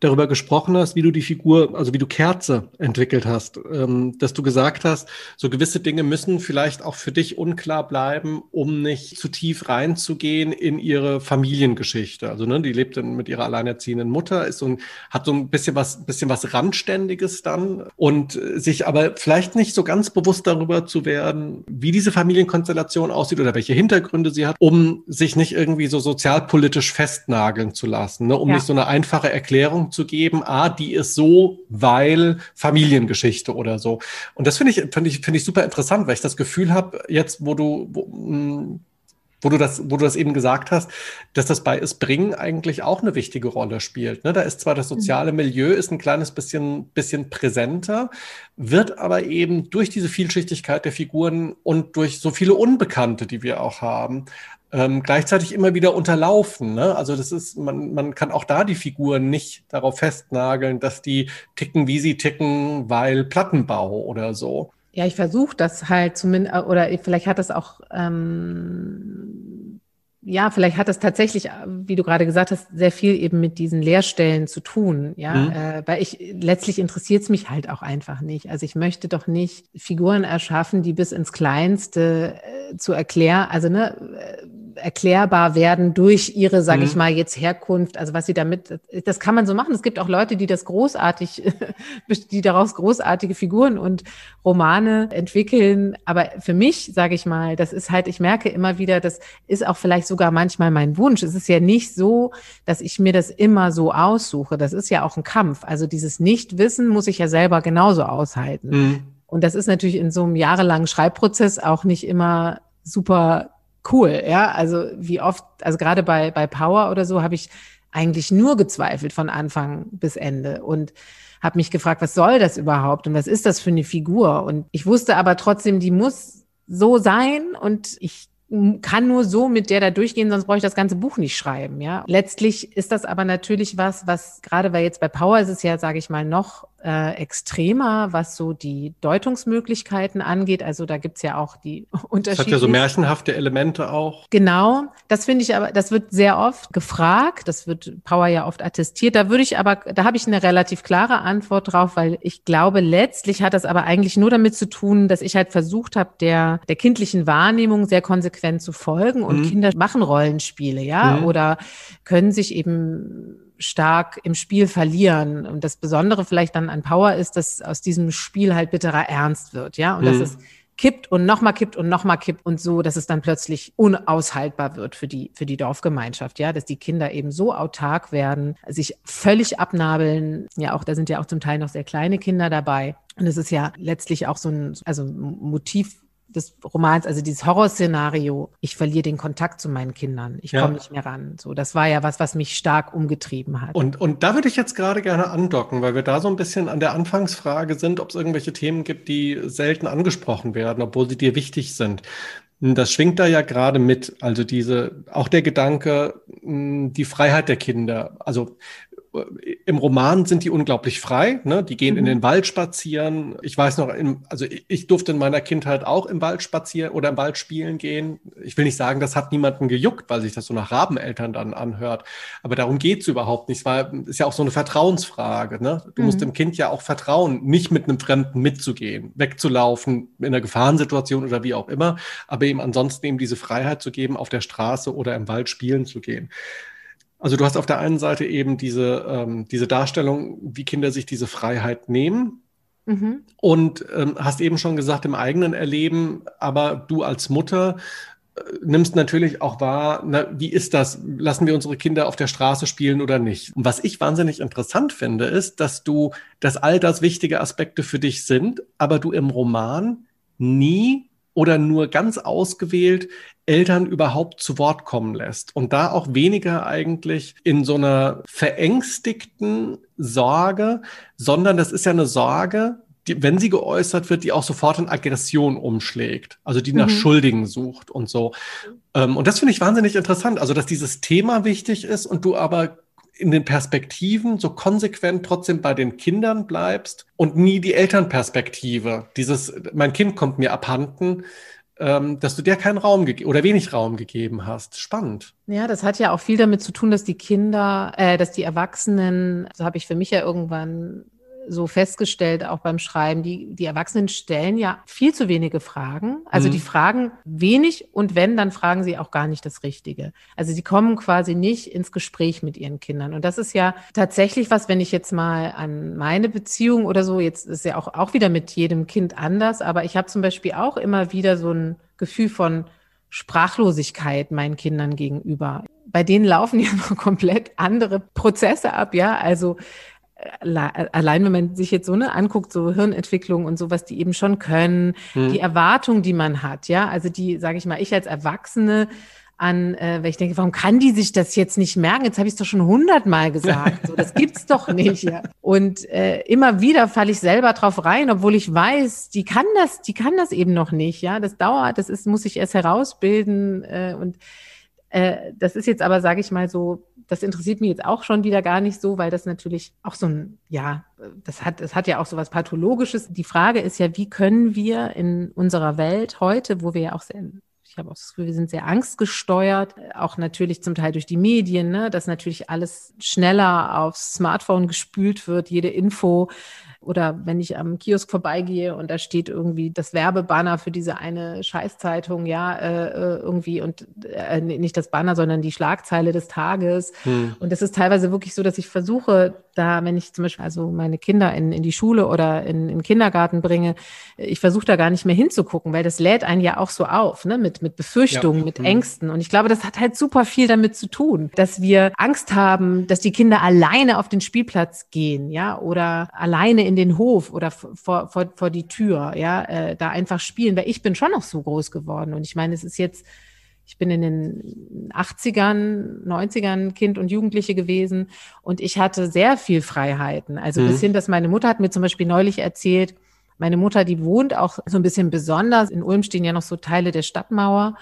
darüber gesprochen hast, wie du die Figur, also wie du Kerze entwickelt hast, ähm, dass du gesagt hast, so gewisse Dinge müssen vielleicht auch für dich unklar bleiben, um nicht zu tief reinzugehen in ihre Familiengeschichte. Also ne, die lebt dann mit ihrer alleinerziehenden Mutter, ist so ein, hat so ein bisschen was, bisschen was Randständiges dann und sich aber vielleicht nicht so ganz bewusst darüber zu werden, wie diese Familienkonstellation aussieht oder welche Hintergründe sie hat, um sich nicht irgendwie so sozialpolitisch festnageln zu lassen, ne, um ja. nicht so eine einfache Erklärung zu geben, ah, die ist so, weil Familiengeschichte oder so. Und das finde ich, finde ich, finde ich super interessant, weil ich das Gefühl habe, jetzt, wo du, wo, hm, wo du das, wo du das eben gesagt hast, dass das bei Es Bringen eigentlich auch eine wichtige Rolle spielt. Ne? Da ist zwar das soziale mhm. Milieu ist ein kleines bisschen, bisschen präsenter, wird aber eben durch diese Vielschichtigkeit der Figuren und durch so viele Unbekannte, die wir auch haben, ähm, gleichzeitig immer wieder unterlaufen. Ne? Also das ist, man, man kann auch da die Figuren nicht darauf festnageln, dass die ticken, wie sie ticken, weil Plattenbau oder so. Ja, ich versuche das halt zumindest, oder vielleicht hat das auch ähm, ja, vielleicht hat es tatsächlich, wie du gerade gesagt hast, sehr viel eben mit diesen Lehrstellen zu tun. Ja, mhm. äh, weil ich letztlich interessiert es mich halt auch einfach nicht. Also ich möchte doch nicht Figuren erschaffen, die bis ins Kleinste äh, zu erklären, also ne, äh, erklärbar werden durch ihre, sage mhm. ich mal, jetzt Herkunft, also was sie damit, das kann man so machen. Es gibt auch Leute, die das großartig, (laughs) die daraus großartige Figuren und Romane entwickeln. Aber für mich, sage ich mal, das ist halt, ich merke immer wieder, das ist auch vielleicht sogar manchmal mein Wunsch. Es ist ja nicht so, dass ich mir das immer so aussuche. Das ist ja auch ein Kampf. Also dieses Nichtwissen muss ich ja selber genauso aushalten. Mhm. Und das ist natürlich in so einem jahrelangen Schreibprozess auch nicht immer super cool, ja. Also wie oft, also gerade bei, bei Power oder so habe ich eigentlich nur gezweifelt von Anfang bis Ende und habe mich gefragt, was soll das überhaupt und was ist das für eine Figur? Und ich wusste aber trotzdem, die muss so sein und ich kann nur so mit der da durchgehen, sonst brauche ich das ganze Buch nicht schreiben, ja. Letztlich ist das aber natürlich was, was gerade weil jetzt bei Power ist es ja, sage ich mal, noch äh, extremer, was so die Deutungsmöglichkeiten angeht. Also da gibt's ja auch die (laughs) Unterschiede. Das hat ja so märchenhafte Elemente auch. Genau, das finde ich aber, das wird sehr oft gefragt, das wird Power ja oft attestiert. Da würde ich aber, da habe ich eine relativ klare Antwort drauf, weil ich glaube, letztlich hat das aber eigentlich nur damit zu tun, dass ich halt versucht habe, der, der kindlichen Wahrnehmung sehr konsequent zu folgen und mhm. Kinder machen Rollenspiele, ja, mhm. oder können sich eben stark im Spiel verlieren. Und das Besondere vielleicht dann an Power ist, dass aus diesem Spiel halt bitterer Ernst wird, ja, und mhm. dass es kippt und nochmal kippt und nochmal kippt und so, dass es dann plötzlich unaushaltbar wird für die, für die Dorfgemeinschaft, ja, dass die Kinder eben so autark werden, sich völlig abnabeln. Ja, auch da sind ja auch zum Teil noch sehr kleine Kinder dabei. Und es ist ja letztlich auch so ein, also Motiv des Romans, also dieses Horrorszenario, ich verliere den Kontakt zu meinen Kindern, ich ja. komme nicht mehr ran. So, das war ja was, was mich stark umgetrieben hat. Und, und da würde ich jetzt gerade gerne andocken, weil wir da so ein bisschen an der Anfangsfrage sind, ob es irgendwelche Themen gibt, die selten angesprochen werden, obwohl sie dir wichtig sind. Das schwingt da ja gerade mit, also diese, auch der Gedanke, die Freiheit der Kinder. Also im Roman sind die unglaublich frei. Ne? Die gehen mhm. in den Wald spazieren. Ich weiß noch, im, also ich, ich, durfte in meiner Kindheit auch im Wald spazieren oder im Wald spielen gehen. Ich will nicht sagen, das hat niemanden gejuckt, weil sich das so nach Rabeneltern dann anhört. Aber darum geht's überhaupt nicht. Es war, ist ja auch so eine Vertrauensfrage. Ne? Du mhm. musst dem Kind ja auch vertrauen, nicht mit einem Fremden mitzugehen, wegzulaufen in einer Gefahrensituation oder wie auch immer, aber eben ansonsten eben diese Freiheit zu geben, auf der Straße oder im Wald spielen zu gehen. Also du hast auf der einen Seite eben diese, ähm, diese Darstellung, wie Kinder sich diese Freiheit nehmen. Mhm. Und ähm, hast eben schon gesagt, im eigenen Erleben, aber du als Mutter äh, nimmst natürlich auch wahr, na, wie ist das? Lassen wir unsere Kinder auf der Straße spielen oder nicht? Und was ich wahnsinnig interessant finde, ist, dass du, dass all das wichtige Aspekte für dich sind, aber du im Roman nie oder nur ganz ausgewählt Eltern überhaupt zu Wort kommen lässt und da auch weniger eigentlich in so einer verängstigten Sorge, sondern das ist ja eine Sorge, die, wenn sie geäußert wird, die auch sofort in Aggression umschlägt, also die nach mhm. Schuldigen sucht und so. Ähm, und das finde ich wahnsinnig interessant, also dass dieses Thema wichtig ist und du aber in den Perspektiven so konsequent trotzdem bei den Kindern bleibst und nie die Elternperspektive, dieses, mein Kind kommt mir abhanden, ähm, dass du der keinen Raum oder wenig Raum gegeben hast. Spannend. Ja, das hat ja auch viel damit zu tun, dass die Kinder, äh, dass die Erwachsenen, so habe ich für mich ja irgendwann so festgestellt, auch beim Schreiben, die, die Erwachsenen stellen ja viel zu wenige Fragen. Also mhm. die fragen wenig und wenn, dann fragen sie auch gar nicht das Richtige. Also sie kommen quasi nicht ins Gespräch mit ihren Kindern. Und das ist ja tatsächlich was, wenn ich jetzt mal an meine Beziehung oder so, jetzt ist ja auch, auch wieder mit jedem Kind anders, aber ich habe zum Beispiel auch immer wieder so ein Gefühl von Sprachlosigkeit meinen Kindern gegenüber. Bei denen laufen ja (laughs) noch komplett andere Prozesse ab, ja. Also allein wenn man sich jetzt so ne anguckt, so Hirnentwicklung und so, was die eben schon können, hm. die Erwartung, die man hat, ja, also die, sage ich mal, ich als Erwachsene an, äh, weil ich denke, warum kann die sich das jetzt nicht merken? Jetzt habe ich es doch schon hundertmal gesagt. So, das gibt's (laughs) doch nicht. Ja. Und äh, immer wieder falle ich selber drauf rein, obwohl ich weiß, die kann das, die kann das eben noch nicht. Ja, das dauert, das ist, muss ich erst herausbilden äh, und äh, das ist jetzt aber, sage ich mal so, das interessiert mich jetzt auch schon wieder gar nicht so, weil das natürlich auch so ein, ja, das hat, das hat ja auch so was Pathologisches. Die Frage ist ja, wie können wir in unserer Welt heute, wo wir ja auch sehr ich habe auch das Gefühl, wir sind sehr angstgesteuert, auch natürlich zum Teil durch die Medien, ne, dass natürlich alles schneller aufs Smartphone gespült wird, jede Info oder wenn ich am Kiosk vorbeigehe und da steht irgendwie das Werbebanner für diese eine Scheißzeitung, ja, äh, äh, irgendwie und äh, nicht das Banner, sondern die Schlagzeile des Tages. Hm. Und das ist teilweise wirklich so, dass ich versuche, da, wenn ich zum Beispiel also meine Kinder in, in die Schule oder in, in den Kindergarten bringe, ich versuche da gar nicht mehr hinzugucken, weil das lädt einen ja auch so auf, ne, mit, mit Befürchtungen, ja. mit hm. Ängsten. Und ich glaube, das hat halt super viel damit zu tun, dass wir Angst haben, dass die Kinder alleine auf den Spielplatz gehen, ja, oder alleine in in den Hof oder vor, vor, vor die Tür, ja, äh, da einfach spielen, weil ich bin schon noch so groß geworden. Und ich meine, es ist jetzt, ich bin in den 80ern, 90ern Kind und Jugendliche gewesen und ich hatte sehr viel Freiheiten. Also mhm. bis hin, dass meine Mutter hat mir zum Beispiel neulich erzählt, meine Mutter, die wohnt auch so ein bisschen besonders. In Ulm stehen ja noch so Teile der Stadtmauer.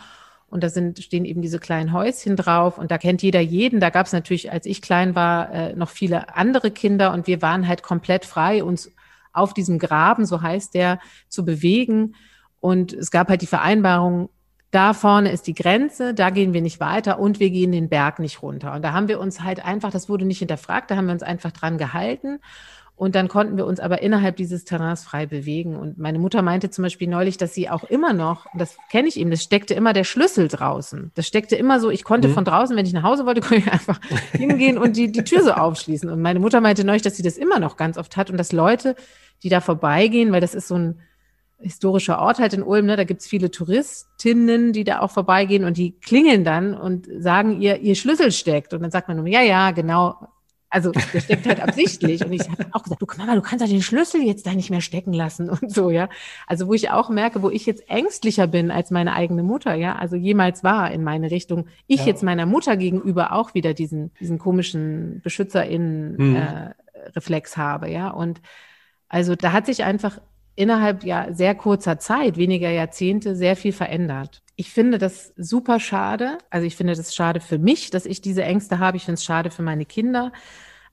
Und da sind, stehen eben diese kleinen Häuschen drauf und da kennt jeder jeden. Da gab es natürlich, als ich klein war, äh, noch viele andere Kinder und wir waren halt komplett frei, uns auf diesem Graben, so heißt der, zu bewegen. Und es gab halt die Vereinbarung, da vorne ist die Grenze, da gehen wir nicht weiter und wir gehen den Berg nicht runter. Und da haben wir uns halt einfach, das wurde nicht hinterfragt, da haben wir uns einfach dran gehalten. Und dann konnten wir uns aber innerhalb dieses Terrains frei bewegen. Und meine Mutter meinte zum Beispiel neulich, dass sie auch immer noch, das kenne ich eben, das steckte immer der Schlüssel draußen. Das steckte immer so, ich konnte mhm. von draußen, wenn ich nach Hause wollte, (laughs) konnte ich einfach hingehen und die, die Tür so aufschließen. Und meine Mutter meinte neulich, dass sie das immer noch ganz oft hat und dass Leute, die da vorbeigehen, weil das ist so ein, historischer Ort halt in Ulm, ne? da gibt's viele Touristinnen, die da auch vorbeigehen und die klingeln dann und sagen ihr, ihr Schlüssel steckt. Und dann sagt man nur, ja, ja, genau, also der steckt halt absichtlich. Und ich habe auch gesagt, du Mama, du kannst ja den Schlüssel jetzt da nicht mehr stecken lassen und so, ja. Also wo ich auch merke, wo ich jetzt ängstlicher bin als meine eigene Mutter, ja, also jemals war in meine Richtung. Ich ja. jetzt meiner Mutter gegenüber auch wieder diesen, diesen komischen BeschützerInnen-Reflex mhm. äh, habe, ja. Und also da hat sich einfach innerhalb ja sehr kurzer Zeit, weniger Jahrzehnte, sehr viel verändert. Ich finde das super schade. Also ich finde das schade für mich, dass ich diese Ängste habe. Ich finde es schade für meine Kinder.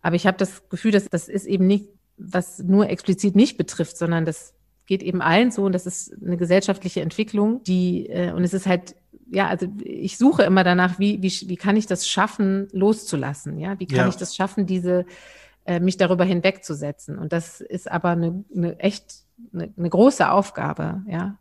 Aber ich habe das Gefühl, dass das ist eben nicht, was nur explizit mich betrifft, sondern das geht eben allen so und das ist eine gesellschaftliche Entwicklung, die äh, und es ist halt ja, also ich suche immer danach, wie wie wie kann ich das schaffen, loszulassen, ja? Wie kann ja. ich das schaffen, diese äh, mich darüber hinwegzusetzen? Und das ist aber eine, eine echt eine, eine große Aufgabe, ja.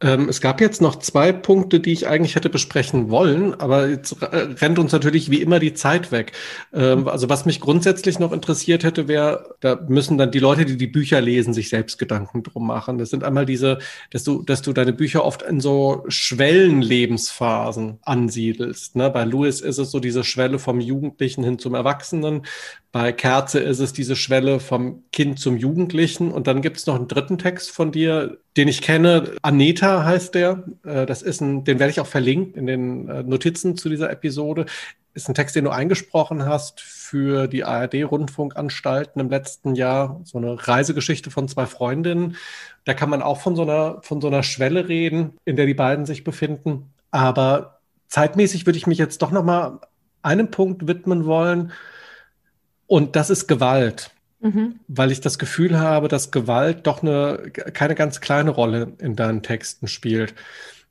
Ähm, es gab jetzt noch zwei Punkte, die ich eigentlich hätte besprechen wollen, aber jetzt rennt uns natürlich wie immer die Zeit weg. Ähm, also was mich grundsätzlich noch interessiert hätte, wäre, da müssen dann die Leute, die die Bücher lesen, sich selbst Gedanken drum machen. Das sind einmal diese, dass du, dass du deine Bücher oft in so Schwellenlebensphasen ansiedelst. Ne? Bei Lewis ist es so diese Schwelle vom Jugendlichen hin zum Erwachsenen. Bei Kerze ist es diese Schwelle vom Kind zum Jugendlichen. Und dann gibt es noch einen dritten Text von dir, den ich kenne. Aneta heißt der. Äh, das ist ein, den werde ich auch verlinkt in den äh, Notizen zu dieser Episode. Ist ein Text, den du eingesprochen hast für die ARD-Rundfunkanstalten im letzten Jahr. So eine Reisegeschichte von zwei Freundinnen. Da kann man auch von so einer, von so einer Schwelle reden, in der die beiden sich befinden. Aber zeitmäßig würde ich mich jetzt doch noch mal einem Punkt widmen wollen, und das ist Gewalt. Mhm. Weil ich das Gefühl habe, dass Gewalt doch eine, keine ganz kleine Rolle in deinen Texten spielt.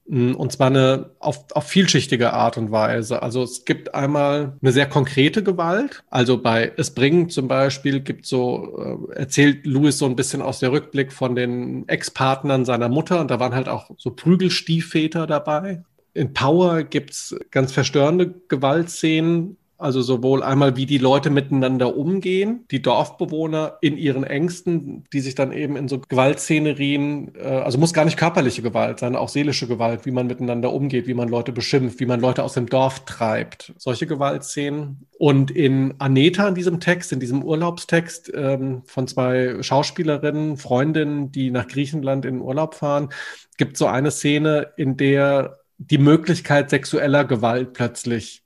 Mm, und zwar eine auf, auf vielschichtige Art und Weise. Also es gibt einmal eine sehr konkrete Gewalt. Also bei Es bringen zum Beispiel gibt so, äh, erzählt Louis so ein bisschen aus der Rückblick von den Ex-Partnern seiner Mutter und da waren halt auch so Prügelstiefväter dabei. In Power gibt's ganz verstörende Gewaltszenen, also sowohl einmal, wie die Leute miteinander umgehen, die Dorfbewohner in ihren Ängsten, die sich dann eben in so Gewaltszenerien, äh, also muss gar nicht körperliche Gewalt sein, auch seelische Gewalt, wie man miteinander umgeht, wie man Leute beschimpft, wie man Leute aus dem Dorf treibt. Solche Gewaltszenen. Und in Aneta, in diesem Text, in diesem Urlaubstext ähm, von zwei Schauspielerinnen, Freundinnen, die nach Griechenland in Urlaub fahren, gibt so eine Szene, in der die Möglichkeit sexueller Gewalt plötzlich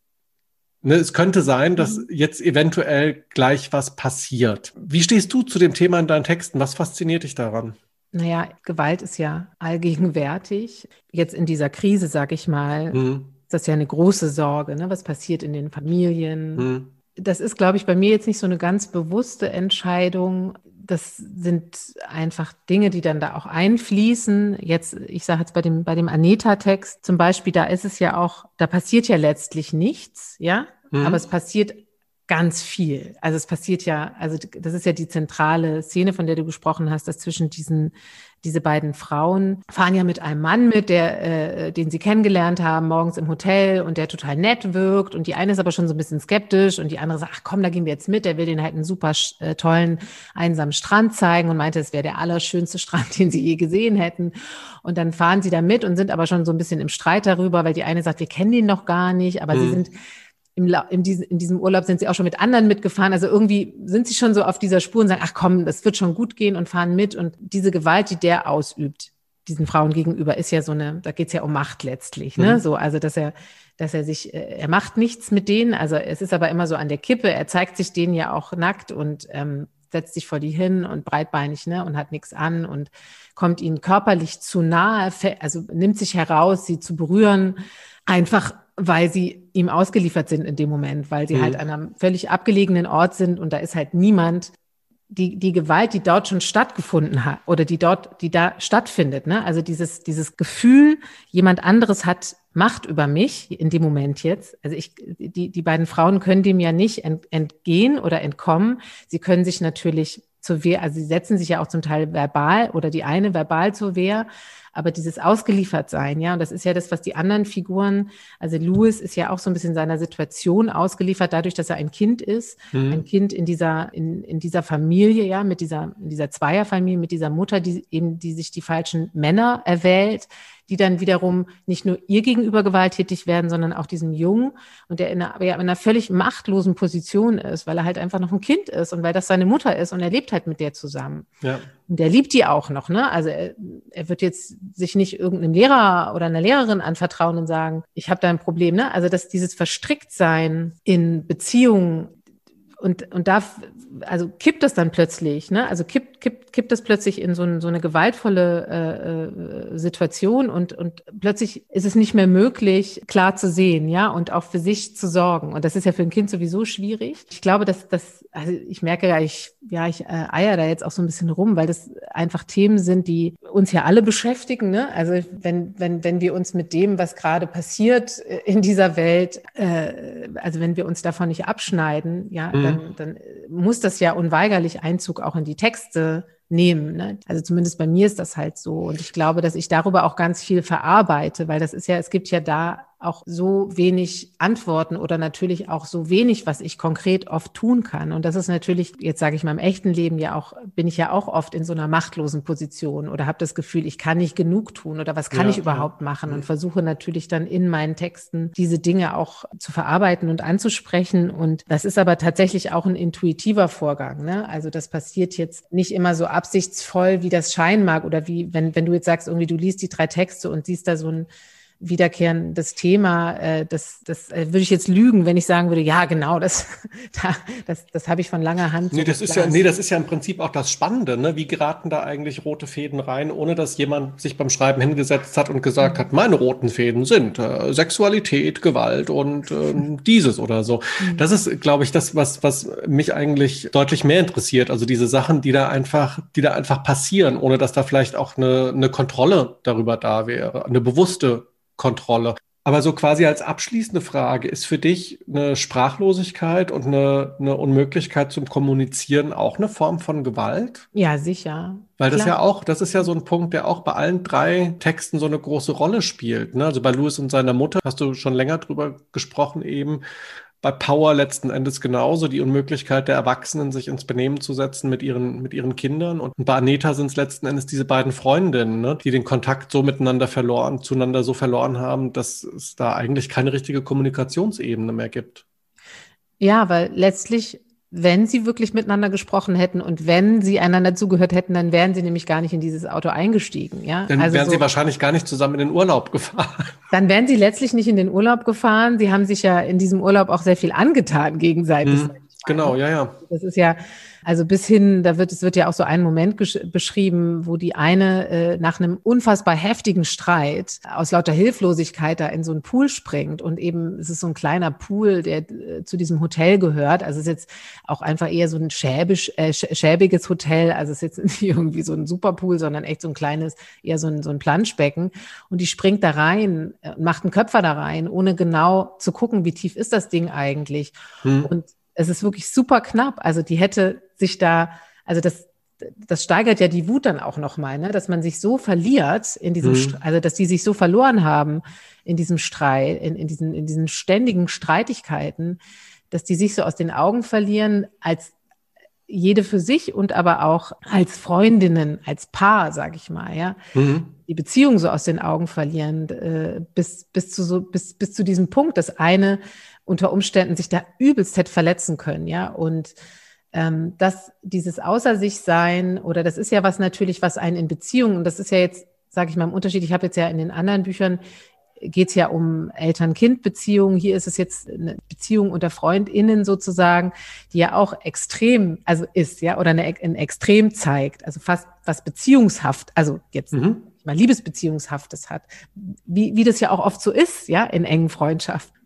Ne, es könnte sein, dass mhm. jetzt eventuell gleich was passiert. Wie stehst du zu dem Thema in deinen Texten? Was fasziniert dich daran? Naja, Gewalt ist ja allgegenwärtig. Jetzt in dieser Krise, sag ich mal, mhm. ist das ja eine große Sorge. Ne? Was passiert in den Familien? Mhm. Das ist, glaube ich, bei mir jetzt nicht so eine ganz bewusste Entscheidung. Das sind einfach Dinge, die dann da auch einfließen. Jetzt, ich sage jetzt bei dem, bei dem Aneta-Text zum Beispiel, da ist es ja auch, da passiert ja letztlich nichts, ja, mhm. aber es passiert ganz viel. Also es passiert ja, also das ist ja die zentrale Szene, von der du gesprochen hast, dass zwischen diesen diese beiden Frauen fahren ja mit einem Mann mit, der, äh, den sie kennengelernt haben, morgens im Hotel und der total nett wirkt. Und die eine ist aber schon so ein bisschen skeptisch und die andere sagt, ach komm, da gehen wir jetzt mit. Der will den halt einen super äh, tollen, einsamen Strand zeigen und meinte, es wäre der allerschönste (laughs) Strand, den sie je gesehen hätten. Und dann fahren sie da mit und sind aber schon so ein bisschen im Streit darüber, weil die eine sagt, wir kennen den noch gar nicht, aber mhm. sie sind im, in, diesem, in diesem Urlaub sind sie auch schon mit anderen mitgefahren. Also irgendwie sind sie schon so auf dieser Spur und sagen, ach komm, das wird schon gut gehen und fahren mit. Und diese Gewalt, die der ausübt, diesen Frauen gegenüber, ist ja so eine, da geht's ja um Macht letztlich. Ne? Mhm. So, also dass er, dass er sich, äh, er macht nichts mit denen. Also es ist aber immer so an der Kippe. Er zeigt sich denen ja auch nackt und ähm, setzt sich vor die hin und breitbeinig, ne, und hat nichts an und kommt ihnen körperlich zu nahe, also nimmt sich heraus, sie zu berühren, einfach weil sie ihm ausgeliefert sind in dem Moment, weil sie mhm. halt an einem völlig abgelegenen Ort sind und da ist halt niemand. Die, die Gewalt, die dort schon stattgefunden hat oder die dort, die da stattfindet, ne? Also dieses, dieses Gefühl, jemand anderes hat Macht über mich in dem Moment jetzt. Also ich, die, die beiden Frauen können dem ja nicht ent, entgehen oder entkommen. Sie können sich natürlich zur Wehr, also sie setzen sich ja auch zum Teil verbal oder die eine verbal zur Wehr, Aber dieses Ausgeliefertsein, ja, und das ist ja das, was die anderen Figuren, also Louis ist ja auch so ein bisschen seiner Situation ausgeliefert, dadurch, dass er ein Kind ist, mhm. ein Kind in dieser, in, in dieser Familie, ja, mit dieser, in dieser Zweierfamilie, mit dieser Mutter, die eben, die sich die falschen Männer erwählt, die dann wiederum nicht nur ihr gegenüber gewalttätig werden, sondern auch diesem Jungen und der in einer, ja, in einer völlig machtlosen Position ist, weil er halt einfach noch ein Kind ist und weil das seine Mutter ist und er lebt halt mit der zusammen. Ja. Und der liebt die auch noch, ne? Also er, er wird jetzt sich nicht irgendeinem Lehrer oder einer Lehrerin anvertrauen und sagen, ich habe da ein Problem, ne? Also dass dieses Verstricktsein in Beziehungen und, und da, also kippt das dann plötzlich, ne? Also kippt, kippt, kippt das plötzlich in so, ein, so eine gewaltvolle äh, äh, Situation und, und plötzlich ist es nicht mehr möglich, klar zu sehen, ja, und auch für sich zu sorgen. Und das ist ja für ein Kind sowieso schwierig. Ich glaube, dass das, also ich merke ja, ich, ja, ich äh, eier da jetzt auch so ein bisschen rum, weil das einfach Themen sind, die uns ja alle beschäftigen, ne? Also wenn, wenn, wenn wir uns mit dem, was gerade passiert äh, in dieser Welt, äh, also wenn wir uns davon nicht abschneiden, ja, mhm dann, dann muss das ja unweigerlich Einzug auch in die Texte nehmen. Ne? Also zumindest bei mir ist das halt so. Und ich glaube, dass ich darüber auch ganz viel verarbeite, weil das ist ja, es gibt ja da auch so wenig Antworten oder natürlich auch so wenig, was ich konkret oft tun kann. Und das ist natürlich, jetzt sage ich mal im echten Leben ja auch, bin ich ja auch oft in so einer machtlosen Position oder habe das Gefühl, ich kann nicht genug tun oder was kann ja, ich überhaupt ja. machen und versuche natürlich dann in meinen Texten diese Dinge auch zu verarbeiten und anzusprechen. Und das ist aber tatsächlich auch ein intuitiver Vorgang. Ne? Also das passiert jetzt nicht immer so absichtsvoll, wie das scheinen mag oder wie, wenn, wenn du jetzt sagst, irgendwie du liest die drei Texte und siehst da so ein wiederkehrendes Thema. Äh, das, das äh, würde ich jetzt lügen, wenn ich sagen würde, ja, genau, das, (laughs) das, das habe ich von langer Hand. Nee, das ist ja, nee, das ist ja im Prinzip auch das Spannende. Ne? Wie geraten da eigentlich rote Fäden rein, ohne dass jemand sich beim Schreiben hingesetzt hat und gesagt hat, meine roten Fäden sind äh, Sexualität, Gewalt und ähm, (laughs) dieses oder so. Mhm. Das ist, glaube ich, das, was, was mich eigentlich deutlich mehr interessiert. Also diese Sachen, die da einfach, die da einfach passieren, ohne dass da vielleicht auch eine, eine Kontrolle darüber da wäre, eine bewusste Kontrolle. Aber so quasi als abschließende Frage, ist für dich eine Sprachlosigkeit und eine, eine Unmöglichkeit zum Kommunizieren auch eine Form von Gewalt? Ja, sicher. Weil das Klar. ja auch, das ist ja so ein Punkt, der auch bei allen drei Texten so eine große Rolle spielt. Ne? Also bei Louis und seiner Mutter hast du schon länger drüber gesprochen eben bei Power letzten Endes genauso die Unmöglichkeit der Erwachsenen, sich ins Benehmen zu setzen mit ihren, mit ihren Kindern. Und bei Aneta sind es letzten Endes diese beiden Freundinnen, ne, die den Kontakt so miteinander verloren, zueinander so verloren haben, dass es da eigentlich keine richtige Kommunikationsebene mehr gibt. Ja, weil letztlich wenn sie wirklich miteinander gesprochen hätten und wenn sie einander zugehört hätten, dann wären sie nämlich gar nicht in dieses Auto eingestiegen. Ja? Dann also wären so, sie wahrscheinlich gar nicht zusammen in den Urlaub gefahren. (laughs) Dann wären sie letztlich nicht in den Urlaub gefahren. Sie haben sich ja in diesem Urlaub auch sehr viel angetan gegenseitig. Mhm, genau, ja, ja. Das ist ja, also bis hin, da wird, es wird ja auch so ein Moment beschrieben, wo die eine äh, nach einem unfassbar heftigen Streit aus lauter Hilflosigkeit da in so einen Pool springt und eben, es ist so ein kleiner Pool, der äh, zu diesem Hotel gehört. Also es ist jetzt auch einfach eher so ein schäbisch, äh, schäbiges Hotel. Also es ist jetzt (laughs) nicht irgendwie so ein Superpool, sondern echt so ein kleines, eher so ein, so ein Planschbecken. Und die springt da rein und macht einen Köpfer da rein, ohne genau zu gucken, wie tief ist das Ding eigentlich. Hm. Und es ist wirklich super knapp. Also die hätte sich da, also das, das steigert ja die Wut dann auch nochmal, ne? dass man sich so verliert in diesem, mhm. also dass die sich so verloren haben in diesem Streit, in, in, diesen, in diesen ständigen Streitigkeiten, dass die sich so aus den Augen verlieren als jede für sich und aber auch als Freundinnen, als Paar, sag ich mal, ja, mhm. die Beziehung so aus den Augen verlieren, äh, bis, bis zu so, bis, bis zu diesem Punkt, dass eine unter Umständen sich da übelst hätte verletzen können, ja. Und ähm, dass dieses Außer sich sein oder das ist ja was natürlich, was einen in Beziehungen, und das ist ja jetzt, sage ich mal, im Unterschied, ich habe jetzt ja in den anderen Büchern geht es ja um Eltern-Kind-Beziehungen. Hier ist es jetzt eine Beziehung unter FreundInnen sozusagen, die ja auch extrem, also ist, ja, oder eine, ein Extrem zeigt, also fast was beziehungshaft, also jetzt mhm. mal Liebesbeziehungshaftes hat, wie, wie das ja auch oft so ist, ja, in engen Freundschaften.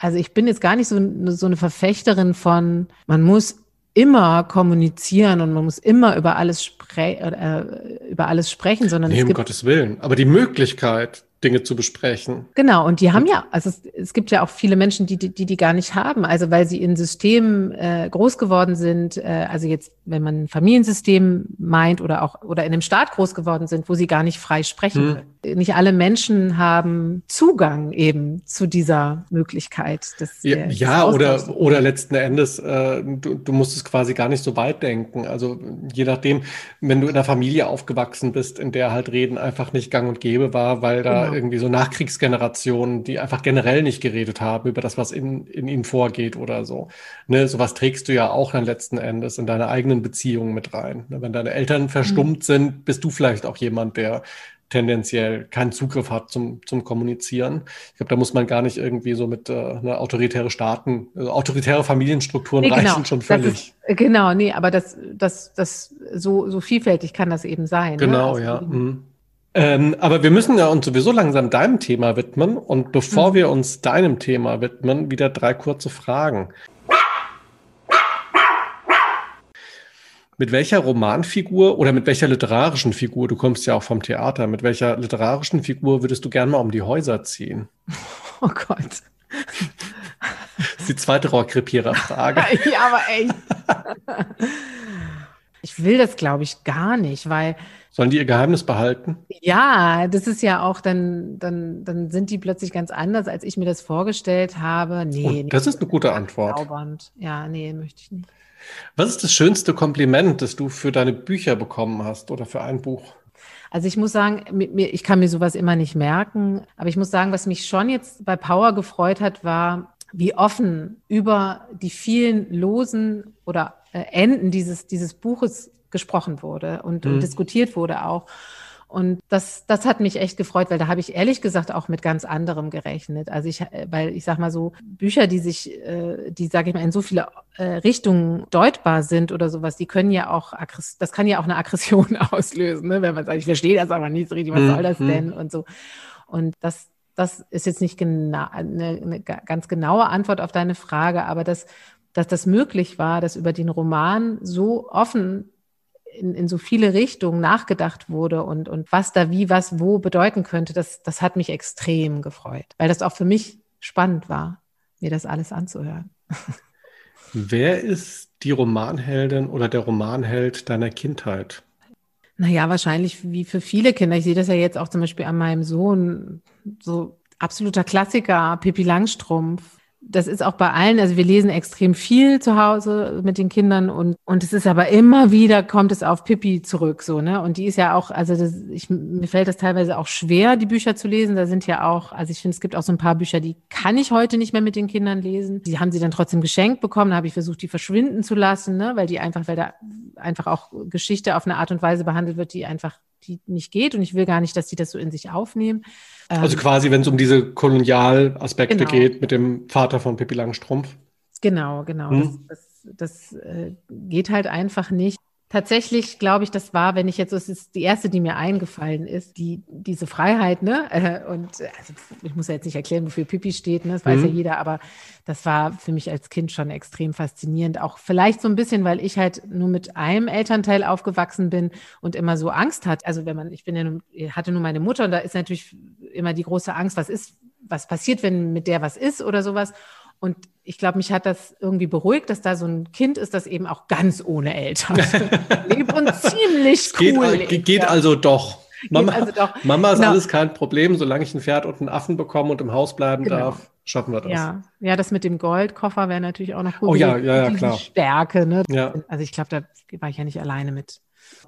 Also ich bin jetzt gar nicht so, so eine Verfechterin von, man muss immer kommunizieren und man muss immer über alles, spre äh, über alles sprechen, sondern nee, um Gottes Willen. Aber die Möglichkeit, Dinge zu besprechen. Genau, und die haben ja, also es, es gibt ja auch viele Menschen, die, die die gar nicht haben, also weil sie in Systemen äh, groß geworden sind, äh, also jetzt, wenn man ein Familiensystem meint oder auch oder in einem Staat groß geworden sind, wo sie gar nicht frei sprechen hm. können. Nicht alle Menschen haben Zugang eben zu dieser Möglichkeit. Des, ja, des ja oder, oder letzten Endes, äh, du, du musst es quasi gar nicht so weit denken. Also je nachdem, wenn du in einer Familie aufgewachsen bist, in der halt Reden einfach nicht gang und gäbe war, weil da genau. irgendwie so Nachkriegsgenerationen, die einfach generell nicht geredet haben über das, was in, in ihnen vorgeht oder so. Ne, sowas trägst du ja auch dann letzten Endes in deine eigenen Beziehungen mit rein. Ne, wenn deine Eltern verstummt mhm. sind, bist du vielleicht auch jemand, der tendenziell keinen Zugriff hat zum, zum Kommunizieren. Ich glaube, da muss man gar nicht irgendwie so mit äh, eine autoritäre Staaten, also autoritäre Familienstrukturen nee, genau. reichen schon völlig. Ist, genau, nee, aber das, das, das so, so vielfältig kann das eben sein. Ne? Genau, ne? also ja. Mhm. Ähm, aber wir müssen ja uns sowieso langsam deinem Thema widmen. Und bevor mhm. wir uns deinem Thema widmen, wieder drei kurze Fragen. Mit welcher Romanfigur oder mit welcher literarischen Figur, du kommst ja auch vom Theater, mit welcher literarischen Figur würdest du gerne mal um die Häuser ziehen? (laughs) Oh Gott. Das (laughs) ist die zweite Rohrkrepierer-Frage. (laughs) ja, aber echt. Ich will das, glaube ich, gar nicht, weil Sollen die ihr Geheimnis behalten? Ja, das ist ja auch, dann, dann, dann sind die plötzlich ganz anders, als ich mir das vorgestellt habe. Nee, oh, nee das ist eine gute Antwort. Zaubernd. Ja, nee, möchte ich nicht. Was ist das schönste Kompliment, das du für deine Bücher bekommen hast oder für ein Buch? Also ich muss sagen, mir, ich kann mir sowas immer nicht merken, aber ich muss sagen, was mich schon jetzt bei Power gefreut hat, war, wie offen über die vielen losen oder äh, Enden dieses, dieses Buches gesprochen wurde und, mhm. und diskutiert wurde auch. Und das, das hat mich echt gefreut, weil da habe ich ehrlich gesagt auch mit ganz anderem gerechnet. Also ich, äh, weil ich sag mal so, Bücher, die sich, äh, die, sage ich mal, in so viele äh, Richtungen deutbar sind oder sowas, die können ja auch, das kann ja auch eine Aggression (laughs) auslösen, ne? wenn man sagt, ich verstehe das aber nicht so richtig, was soll das mhm. denn und so. Und das, das ist jetzt nicht genau, eine, eine ganz genaue Antwort auf deine Frage, aber dass, dass das möglich war, dass über den Roman so offen in, in so viele Richtungen nachgedacht wurde und, und was da wie, was wo bedeuten könnte, das, das hat mich extrem gefreut, weil das auch für mich spannend war, mir das alles anzuhören. (laughs) Wer ist die Romanheldin oder der Romanheld deiner Kindheit? Naja, wahrscheinlich wie für viele Kinder. Ich sehe das ja jetzt auch zum Beispiel an meinem Sohn. So absoluter Klassiker, Pippi Langstrumpf, das ist auch bei allen, also wir lesen extrem viel zu Hause mit den Kindern und, und es ist aber immer wieder kommt es auf Pippi zurück, so, ne? Und die ist ja auch, also das, ich, mir fällt das teilweise auch schwer, die Bücher zu lesen. Da sind ja auch, also ich finde, es gibt auch so ein paar Bücher, die kann ich heute nicht mehr mit den Kindern lesen. Die haben sie dann trotzdem geschenkt bekommen. Da habe ich versucht, die verschwinden zu lassen, ne? Weil die einfach, weil da einfach auch Geschichte auf eine Art und Weise behandelt wird, die einfach, die nicht geht. Und ich will gar nicht, dass die das so in sich aufnehmen. Also ähm, quasi, wenn es um diese Kolonialaspekte genau. geht mit dem Vater von Pippi Langstrumpf. Genau, genau. Hm. Das, das, das äh, geht halt einfach nicht. Tatsächlich glaube ich, das war, wenn ich jetzt, das ist die erste, die mir eingefallen ist, die, diese Freiheit, ne? Äh, und also, ich muss ja jetzt nicht erklären, wofür Pipi steht, ne? Das weiß mhm. ja jeder, aber das war für mich als Kind schon extrem faszinierend. Auch vielleicht so ein bisschen, weil ich halt nur mit einem Elternteil aufgewachsen bin und immer so Angst hat. Also wenn man, ich bin ja nur, hatte nur meine Mutter und da ist natürlich immer die große Angst, was ist, was passiert, wenn mit der was ist oder sowas. Und ich glaube, mich hat das irgendwie beruhigt, dass da so ein Kind ist, das eben auch ganz ohne Eltern (laughs) lebt und ziemlich cool. Geht, geht also doch. Mama, also doch. Mama ist genau. alles kein Problem, solange ich ein Pferd und einen Affen bekomme und im Haus bleiben genau. darf, schaffen wir das. Ja, ja das mit dem Goldkoffer wäre natürlich auch noch gut. Oh ja, ja, ja, klar. Stärke, ne? Ja. Also ich glaube, da war ich ja nicht alleine mit.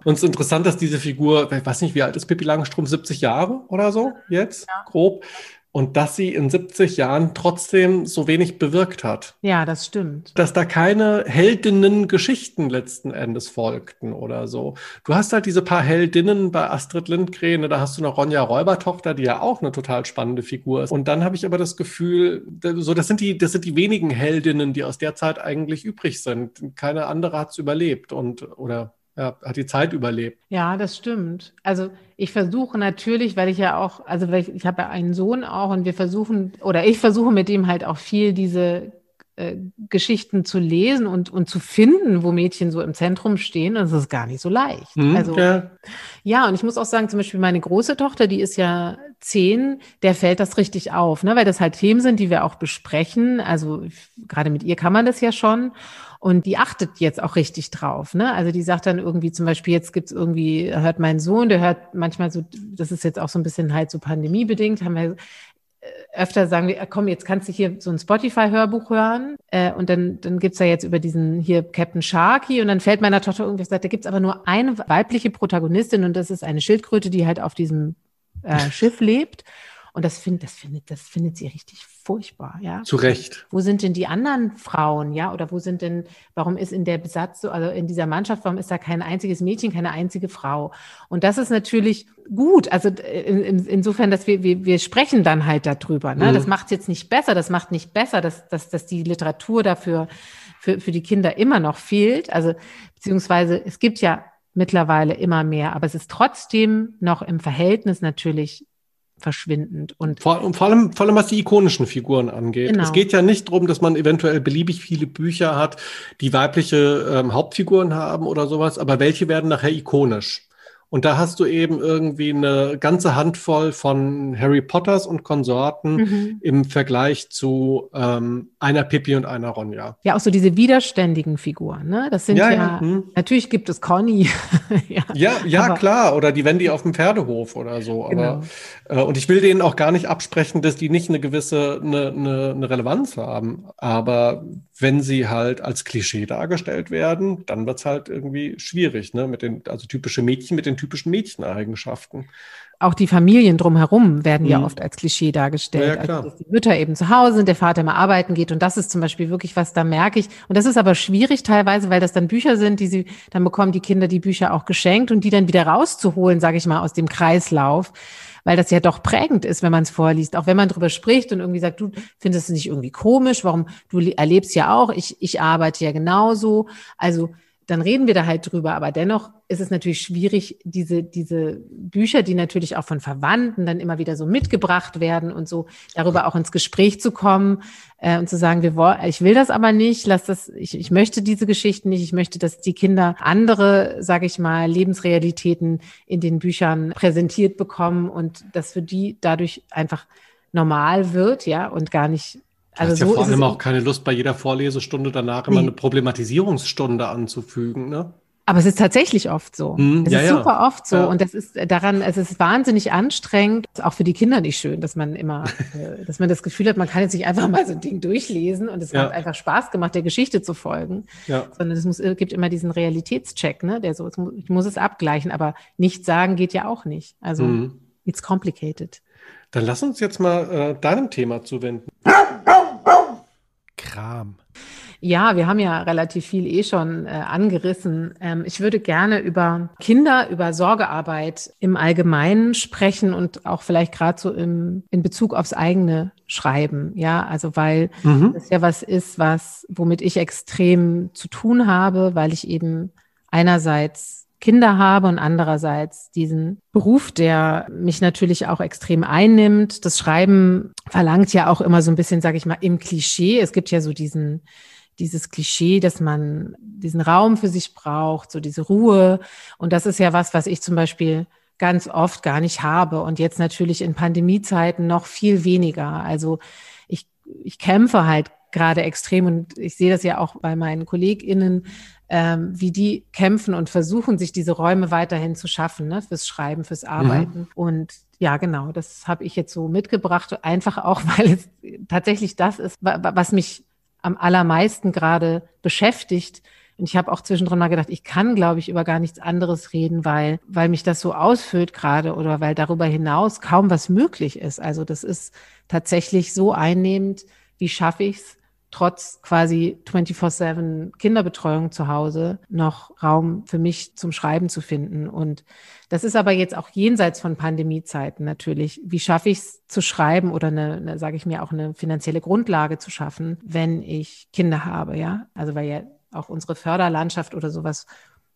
Und es ist interessant, dass diese Figur, ich weiß nicht, wie alt ist Pippi Langstrumpf, 70 Jahre oder so jetzt, ja. grob, und dass sie in 70 Jahren trotzdem so wenig bewirkt hat. Ja, das stimmt. Dass da keine Heldinnen-Geschichten letzten Endes folgten oder so. Du hast halt diese paar Heldinnen bei Astrid Lindgren, da hast du noch Ronja Räubertochter, die ja auch eine total spannende Figur ist. Und dann habe ich aber das Gefühl, so das sind die, das sind die wenigen Heldinnen, die aus der Zeit eigentlich übrig sind. Keine andere hat es überlebt und oder ja, hat die Zeit überlebt. Ja, das stimmt. Also ich versuche natürlich, weil ich ja auch, also ich, ich habe ja einen Sohn auch und wir versuchen, oder ich versuche mit dem halt auch viel diese äh, Geschichten zu lesen und, und zu finden, wo Mädchen so im Zentrum stehen, das ist gar nicht so leicht. Mhm, also, ja. ja, und ich muss auch sagen, zum Beispiel meine große Tochter, die ist ja zehn, der fällt das richtig auf, ne? weil das halt Themen sind, die wir auch besprechen. Also gerade mit ihr kann man das ja schon. Und die achtet jetzt auch richtig drauf. Ne? Also die sagt dann irgendwie zum Beispiel, jetzt gibt's irgendwie, hört mein Sohn, der hört manchmal so, das ist jetzt auch so ein bisschen halt so pandemiebedingt, haben wir äh, öfter sagen wir, komm, jetzt kannst du hier so ein Spotify-Hörbuch hören äh, und dann, dann gibt's ja jetzt über diesen hier Captain Sharky und dann fällt meiner Tochter irgendwie, sagt, da gibt's aber nur eine weibliche Protagonistin und das ist eine Schildkröte, die halt auf diesem äh, Schiff lebt. Und das, find, das, findet, das findet sie richtig furchtbar, ja. Zu Recht. Wo sind denn die anderen Frauen, ja? Oder wo sind denn, warum ist in der Besatz, also in dieser Mannschaft, warum ist da kein einziges Mädchen, keine einzige Frau? Und das ist natürlich gut. Also in, in, insofern, dass wir, wir, wir sprechen dann halt darüber. Ne? Mhm. Das macht jetzt nicht besser, das macht nicht besser, dass, dass, dass die Literatur dafür für, für die Kinder immer noch fehlt. Also beziehungsweise es gibt ja mittlerweile immer mehr, aber es ist trotzdem noch im Verhältnis natürlich verschwindend. Und vor, vor, allem, vor allem, was die ikonischen Figuren angeht. Genau. Es geht ja nicht darum, dass man eventuell beliebig viele Bücher hat, die weibliche ähm, Hauptfiguren haben oder sowas, aber welche werden nachher ikonisch? Und da hast du eben irgendwie eine ganze Handvoll von Harry Potters und Konsorten mhm. im Vergleich zu ähm, einer Pippi und einer Ronja. Ja, auch so diese widerständigen Figuren, ne? Das sind ja, ja, ja hm. natürlich gibt es Conny. (laughs) ja, ja, ja klar. Oder die Wendy auf dem Pferdehof oder so. Aber, genau. äh, und ich will denen auch gar nicht absprechen, dass die nicht eine gewisse eine, eine, eine Relevanz haben. Aber wenn sie halt als Klischee dargestellt werden, dann wird es halt irgendwie schwierig, ne? Mit den, also typische Mädchen mit den typischen Mädcheneigenschaften. Auch die Familien drumherum werden mhm. ja oft als Klischee dargestellt. Ja, also, dass die Mütter eben zu Hause sind, der Vater immer arbeiten geht. Und das ist zum Beispiel wirklich was, da merke ich. Und das ist aber schwierig teilweise, weil das dann Bücher sind, die sie, dann bekommen die Kinder die Bücher auch geschenkt und die dann wieder rauszuholen, sage ich mal, aus dem Kreislauf weil das ja doch prägend ist, wenn man es vorliest. Auch wenn man drüber spricht und irgendwie sagt, du findest es nicht irgendwie komisch, warum du erlebst ja auch, ich, ich arbeite ja genauso. Also dann reden wir da halt drüber. Aber dennoch ist es natürlich schwierig, diese, diese Bücher, die natürlich auch von Verwandten dann immer wieder so mitgebracht werden und so, darüber auch ins Gespräch zu kommen äh, und zu sagen, wir wollen, ich will das aber nicht, lass das, ich, ich möchte diese Geschichten nicht, ich möchte, dass die Kinder andere, sage ich mal, Lebensrealitäten in den Büchern präsentiert bekommen und das für die dadurch einfach normal wird, ja, und gar nicht Du also hast so ja vor allem auch keine Lust, bei jeder Vorlesestunde danach nee. immer eine Problematisierungsstunde anzufügen, ne? Aber es ist tatsächlich oft so. Hm, es ja, ist ja. super oft so. Ja. Und das ist daran, es ist wahnsinnig anstrengend, auch für die Kinder nicht schön, dass man immer, (laughs) äh, dass man das Gefühl hat, man kann jetzt nicht einfach mal so ein Ding durchlesen und es hat einfach Spaß gemacht, der Geschichte zu folgen. Ja. Sondern es muss, es gibt immer diesen Realitätscheck, ne? Der so, ich muss es abgleichen, aber nicht sagen geht ja auch nicht. Also, mhm. it's complicated. Dann lass uns jetzt mal äh, deinem Thema zuwenden. Kram. Ja, wir haben ja relativ viel eh schon äh, angerissen. Ähm, ich würde gerne über Kinder, über Sorgearbeit im Allgemeinen sprechen und auch vielleicht gerade so im, in Bezug aufs eigene Schreiben. Ja, also weil mhm. das ja was ist, was, womit ich extrem zu tun habe, weil ich eben einerseits Kinder habe und andererseits diesen Beruf, der mich natürlich auch extrem einnimmt. Das Schreiben verlangt ja auch immer so ein bisschen, sage ich mal, im Klischee. Es gibt ja so diesen dieses Klischee, dass man diesen Raum für sich braucht, so diese Ruhe. Und das ist ja was, was ich zum Beispiel ganz oft gar nicht habe und jetzt natürlich in Pandemiezeiten noch viel weniger. Also ich, ich kämpfe halt gerade extrem und ich sehe das ja auch bei meinen KollegInnen, ähm, wie die kämpfen und versuchen, sich diese Räume weiterhin zu schaffen, ne, fürs Schreiben, fürs Arbeiten. Mhm. Und ja, genau, das habe ich jetzt so mitgebracht, einfach auch, (laughs) weil es tatsächlich das ist, was mich am allermeisten gerade beschäftigt. Und ich habe auch zwischendrin mal gedacht, ich kann, glaube ich, über gar nichts anderes reden, weil, weil mich das so ausfüllt gerade oder weil darüber hinaus kaum was möglich ist. Also das ist tatsächlich so einnehmend, wie schaffe ich es, trotz quasi 24-7 Kinderbetreuung zu Hause noch Raum für mich zum Schreiben zu finden. Und das ist aber jetzt auch jenseits von Pandemiezeiten natürlich. Wie schaffe ich es zu schreiben oder eine, eine sage ich mir, auch eine finanzielle Grundlage zu schaffen, wenn ich Kinder habe, ja? Also weil ja auch unsere Förderlandschaft oder sowas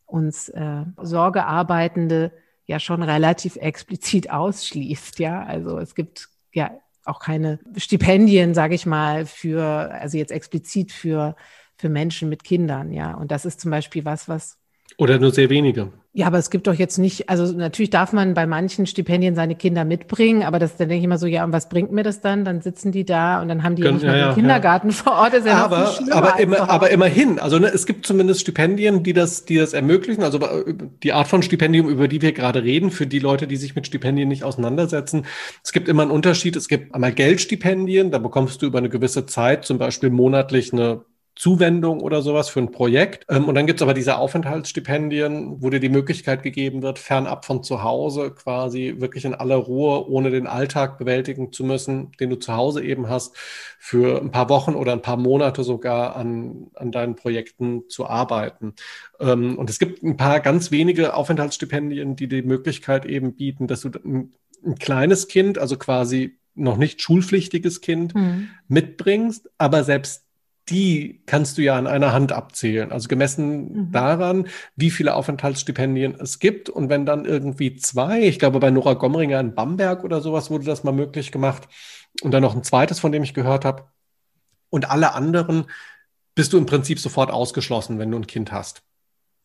uns äh, Sorgearbeitende ja schon relativ explizit (laughs) ausschließt, ja. Also es gibt ja auch keine Stipendien, sage ich mal, für, also jetzt explizit für, für Menschen mit Kindern, ja. Und das ist zum Beispiel was, was oder nur sehr wenige. Ja, aber es gibt doch jetzt nicht, also natürlich darf man bei manchen Stipendien seine Kinder mitbringen, aber das, dann denke ich immer so, ja, und was bringt mir das dann? Dann sitzen die da und dann haben die Können, nicht mal ja, den Kindergarten ja. vor Ort. Ist ja aber, aber, immer, aber immerhin, also ne, es gibt zumindest Stipendien, die das, die das ermöglichen. Also äh, die Art von Stipendium, über die wir gerade reden, für die Leute, die sich mit Stipendien nicht auseinandersetzen. Es gibt immer einen Unterschied. Es gibt einmal Geldstipendien, da bekommst du über eine gewisse Zeit zum Beispiel monatlich eine Zuwendung oder sowas für ein Projekt. Ähm, und dann gibt es aber diese Aufenthaltsstipendien, wo dir die Möglichkeit gegeben wird, fernab von zu Hause quasi wirklich in aller Ruhe, ohne den Alltag bewältigen zu müssen, den du zu Hause eben hast, für ein paar Wochen oder ein paar Monate sogar an, an deinen Projekten zu arbeiten. Ähm, und es gibt ein paar ganz wenige Aufenthaltsstipendien, die die Möglichkeit eben bieten, dass du ein, ein kleines Kind, also quasi noch nicht schulpflichtiges Kind mhm. mitbringst, aber selbst die kannst du ja an einer Hand abzählen. Also gemessen mhm. daran, wie viele Aufenthaltsstipendien es gibt. Und wenn dann irgendwie zwei, ich glaube bei Nora Gomringer in Bamberg oder sowas wurde das mal möglich gemacht. Und dann noch ein zweites, von dem ich gehört habe. Und alle anderen bist du im Prinzip sofort ausgeschlossen, wenn du ein Kind hast.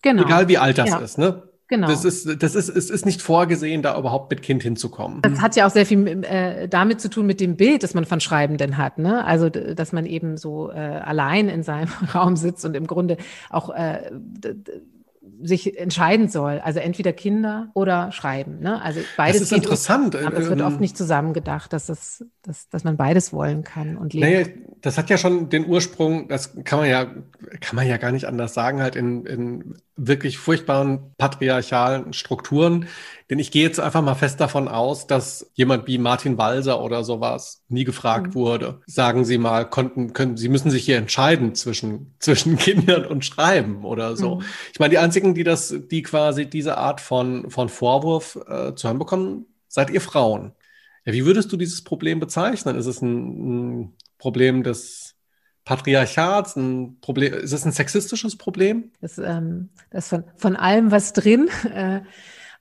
Genau. Egal wie alt das ja. ist, ne? Genau. Das ist, das ist, es ist nicht vorgesehen, da überhaupt mit Kind hinzukommen. Das hat ja auch sehr viel äh, damit zu tun mit dem Bild, das man von Schreibenden hat. Ne? Also, dass man eben so äh, allein in seinem (laughs) Raum sitzt und im Grunde auch äh, sich entscheiden soll. Also entweder Kinder oder Schreiben. Ne? Also beides. Das ist interessant. aber es wird oft ähm, nicht zusammengedacht, dass, das, dass, dass man beides wollen kann und leben. Naja, das hat ja schon den Ursprung, das kann man ja, kann man ja gar nicht anders sagen, halt in, in wirklich furchtbaren patriarchalen Strukturen. Denn ich gehe jetzt einfach mal fest davon aus, dass jemand wie Martin Walser oder sowas nie gefragt mhm. wurde. Sagen Sie mal, konnten, können, Sie müssen sich hier entscheiden zwischen, (laughs) zwischen Kindern und Schreiben oder so. Mhm. Ich meine, die einzigen, die das, die quasi diese Art von, von Vorwurf äh, zu hören bekommen, seid ihr Frauen. Ja, wie würdest du dieses Problem bezeichnen? Ist es ein, ein Problem des Patriarchats, ein Problem, ist es ein sexistisches Problem? Das, ähm, das von, von allem was drin. (laughs) Äh,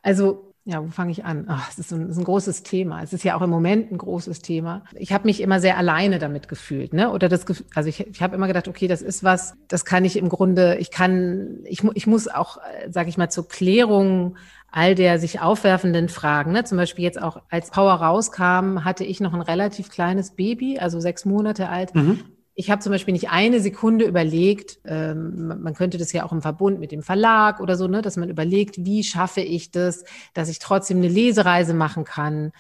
also ja, wo fange ich an? Ach, es ist ein, ist ein, großes Thema. Es ist ja auch im Moment ein großes Thema. Ich habe mich immer sehr alleine damit gefühlt, ne? Oder das, also ich, ich habe immer gedacht, okay, das ist was, das kann ich im Grunde, ich kann, ich, ich muss auch, äh, sage ich mal, zur Klärung all der sich aufwerfenden Fragen. Ne? Zum Beispiel jetzt auch, als Power rauskam, hatte ich noch ein relativ kleines Baby, also sechs Monate alt. Mhm ich habe zum Beispiel nicht eine Sekunde überlegt, ähm, man könnte das ja auch im Verbund mit dem Verlag oder so, ne, dass man überlegt, wie schaffe ich das, dass ich trotzdem eine Lesereise machen kann,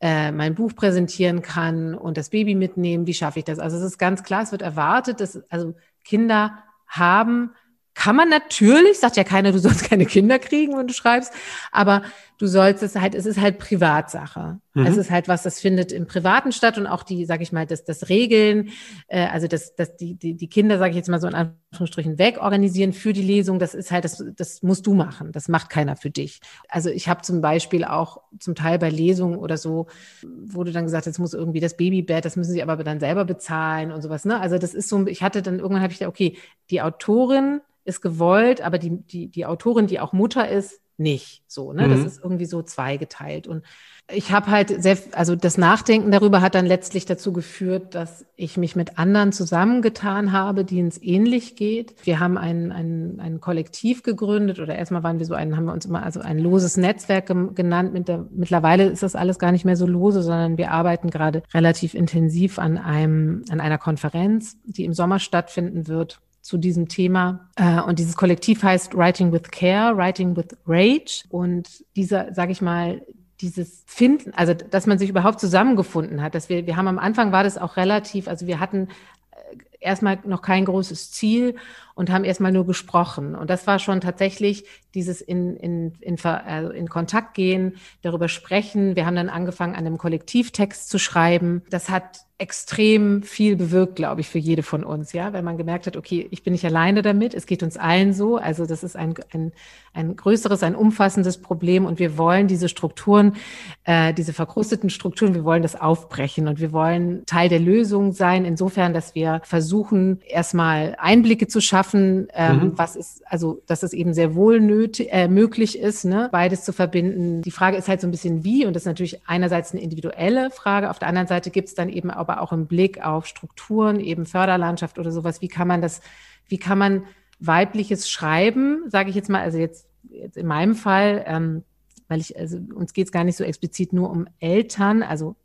äh, mein Buch präsentieren kann und das Baby mitnehmen, wie schaffe ich das? Also es ist ganz klar, es wird erwartet, dass also Kinder haben kann man natürlich, sagt ja keiner, du sollst keine Kinder kriegen, wenn du schreibst, aber du sollst es halt, es ist halt Privatsache. Mhm. Es ist halt was, das findet im Privaten statt und auch die, sag ich mal, das, das Regeln, äh, also das, das, die, die, die Kinder, sage ich jetzt mal so in Anführungsstrichen, wegorganisieren für die Lesung, das ist halt, das, das musst du machen. Das macht keiner für dich. Also ich habe zum Beispiel auch zum Teil bei Lesungen oder so, wurde dann gesagt, jetzt muss irgendwie das Babybett, das müssen sie aber dann selber bezahlen und sowas. Ne? Also das ist so, ich hatte dann irgendwann habe ich gedacht, okay, die Autorin ist gewollt, aber die, die, die Autorin, die auch Mutter ist, nicht so. Ne? Mhm. Das ist irgendwie so zweigeteilt. Und ich habe halt sehr, also das Nachdenken darüber hat dann letztlich dazu geführt, dass ich mich mit anderen zusammengetan habe, denen es ähnlich geht. Wir haben ein, ein, ein Kollektiv gegründet oder erstmal waren wir so ein, haben wir uns immer also ein loses Netzwerk genannt. Mit der, mittlerweile ist das alles gar nicht mehr so lose, sondern wir arbeiten gerade relativ intensiv an einem, an einer Konferenz, die im Sommer stattfinden wird zu diesem Thema. Äh, und dieses Kollektiv heißt Writing with Care, Writing with Rage. Und dieser, sage ich mal, dieses Finden, also dass man sich überhaupt zusammengefunden hat, dass wir, wir haben am Anfang war das auch relativ, also wir hatten äh, erstmal noch kein großes Ziel und haben erstmal nur gesprochen. Und das war schon tatsächlich dieses in, in, in, also in Kontakt gehen, darüber sprechen. Wir haben dann angefangen, an einem Kollektivtext zu schreiben. Das hat extrem viel bewirkt, glaube ich, für jede von uns, ja, wenn man gemerkt hat, okay, ich bin nicht alleine damit, es geht uns allen so, also das ist ein, ein, ein größeres, ein umfassendes Problem und wir wollen diese Strukturen, äh, diese verkrusteten Strukturen, wir wollen das aufbrechen und wir wollen Teil der Lösung sein, insofern, dass wir versuchen, erstmal Einblicke zu schaffen, ähm, mhm. was ist, also, dass es eben sehr wohl nötig, äh, möglich ist, ne, beides zu verbinden. Die Frage ist halt so ein bisschen wie und das ist natürlich einerseits eine individuelle Frage, auf der anderen Seite gibt es dann eben aber auch im Blick auf Strukturen, eben Förderlandschaft oder sowas, wie kann man das, wie kann man weibliches Schreiben, sage ich jetzt mal, also jetzt, jetzt in meinem Fall, ähm, weil ich, also uns geht es gar nicht so explizit nur um Eltern, also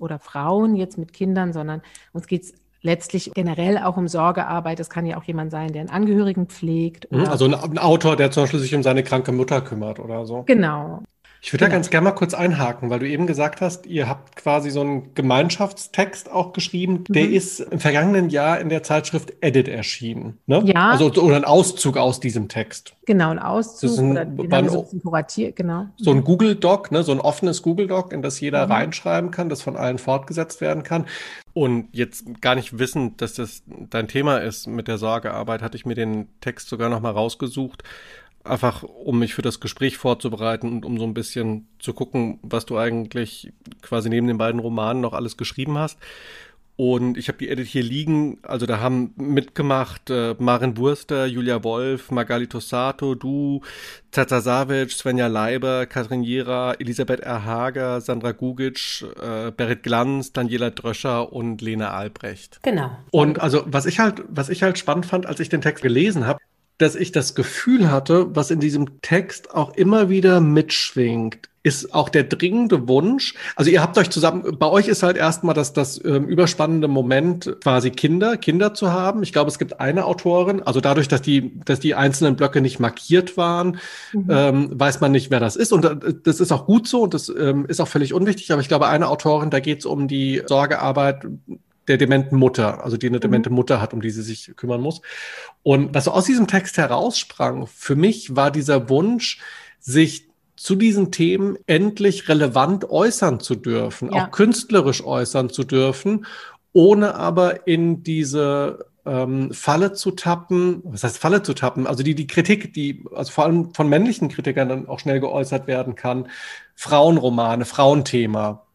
oder Frauen jetzt mit Kindern, sondern uns geht es letztlich generell auch um Sorgearbeit. Das kann ja auch jemand sein, der einen Angehörigen pflegt. Mhm, also ein, ein, Autor, der zum Beispiel sich um seine kranke Mutter kümmert oder so. Genau. Ich würde genau. da ganz gerne mal kurz einhaken, weil du eben gesagt hast, ihr habt quasi so einen Gemeinschaftstext auch geschrieben. Der mhm. ist im vergangenen Jahr in der Zeitschrift Edit erschienen. Ne? Ja. Also, oder ein Auszug aus diesem Text. Genau, ein Auszug. Das ist ein, oder so, ein genau. so ein Google Doc, ne? so ein offenes Google Doc, in das jeder mhm. reinschreiben kann, das von allen fortgesetzt werden kann. Und jetzt gar nicht wissend, dass das dein Thema ist mit der Sorgearbeit, hatte ich mir den Text sogar noch mal rausgesucht einfach um mich für das Gespräch vorzubereiten und um so ein bisschen zu gucken, was du eigentlich quasi neben den beiden Romanen noch alles geschrieben hast. Und ich habe die Edit hier liegen, also da haben mitgemacht äh, Maren Burster, Julia Wolf, Magali Tossato, du, Tata Savic, Svenja Leiber, Katrin Jera, Elisabeth R. Hager, Sandra Gugic, äh, Berit Glanz, Daniela Dröscher und Lena Albrecht. Genau. Und also was ich halt, was ich halt spannend fand, als ich den Text gelesen habe, dass ich das Gefühl hatte, was in diesem Text auch immer wieder mitschwingt, ist auch der dringende Wunsch. Also ihr habt euch zusammen, bei euch ist halt erstmal das, das ähm, überspannende Moment, quasi Kinder, Kinder zu haben. Ich glaube, es gibt eine Autorin, also dadurch, dass die, dass die einzelnen Blöcke nicht markiert waren, mhm. ähm, weiß man nicht, wer das ist. Und äh, das ist auch gut so und das ähm, ist auch völlig unwichtig. Aber ich glaube, eine Autorin, da geht es um die Sorgearbeit der dementen Mutter, also die eine mhm. demente Mutter hat, um die sie sich kümmern muss. Und was so aus diesem Text heraussprang, für mich war dieser Wunsch, sich zu diesen Themen endlich relevant äußern zu dürfen, ja. auch künstlerisch äußern zu dürfen, ohne aber in diese ähm, Falle zu tappen, was heißt Falle zu tappen, also die, die Kritik, die also vor allem von männlichen Kritikern dann auch schnell geäußert werden kann, Frauenromane, Frauenthema,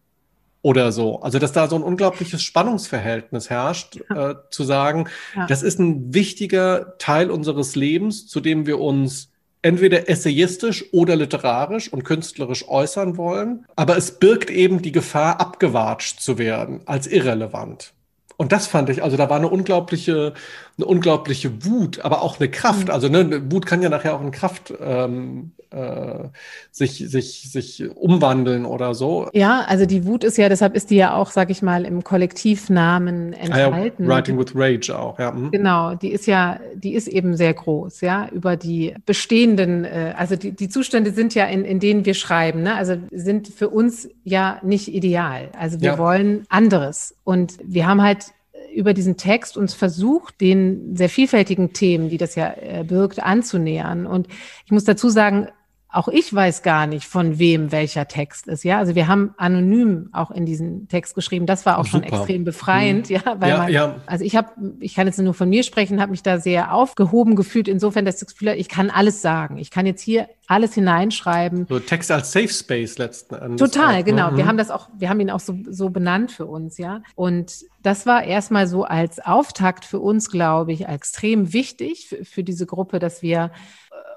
oder so. Also, dass da so ein unglaubliches Spannungsverhältnis herrscht, ja. äh, zu sagen, ja. das ist ein wichtiger Teil unseres Lebens, zu dem wir uns entweder essayistisch oder literarisch und künstlerisch äußern wollen, aber es birgt eben die Gefahr, abgewatscht zu werden als irrelevant. Und das fand ich, also da war eine unglaubliche, eine unglaubliche Wut, aber auch eine Kraft. Mhm. Also ne, Wut kann ja nachher auch in Kraft ähm, äh, sich, sich, sich umwandeln oder so. Ja, also die Wut ist ja, deshalb ist die ja auch, sag ich mal, im Kollektivnamen enthalten. Ah ja, Writing with Rage auch, ja. Mhm. Genau, die ist ja, die ist eben sehr groß, ja, über die bestehenden, äh, also die, die Zustände sind ja, in, in denen wir schreiben, ne? also sind für uns ja nicht ideal. Also wir ja. wollen anderes. Und wir haben halt über diesen Text uns versucht, den sehr vielfältigen Themen, die das ja äh, birgt, anzunähern. Und ich muss dazu sagen, auch ich weiß gar nicht, von wem welcher Text ist. Ja, also wir haben anonym auch in diesen Text geschrieben. Das war auch Super. schon extrem befreiend. Mhm. Ja, weil ja, man, ja. also ich habe, ich kann jetzt nur von mir sprechen, habe mich da sehr aufgehoben gefühlt. Insofern, dass ich das Gefühl habe, ich kann alles sagen. Ich kann jetzt hier alles hineinschreiben. So Text als Safe Space letzten Endes. Total, auch, ne? genau. Mhm. Wir haben das auch, wir haben ihn auch so, so benannt für uns, ja. Und das war erstmal so als Auftakt für uns, glaube ich, extrem wichtig für, für diese Gruppe, dass wir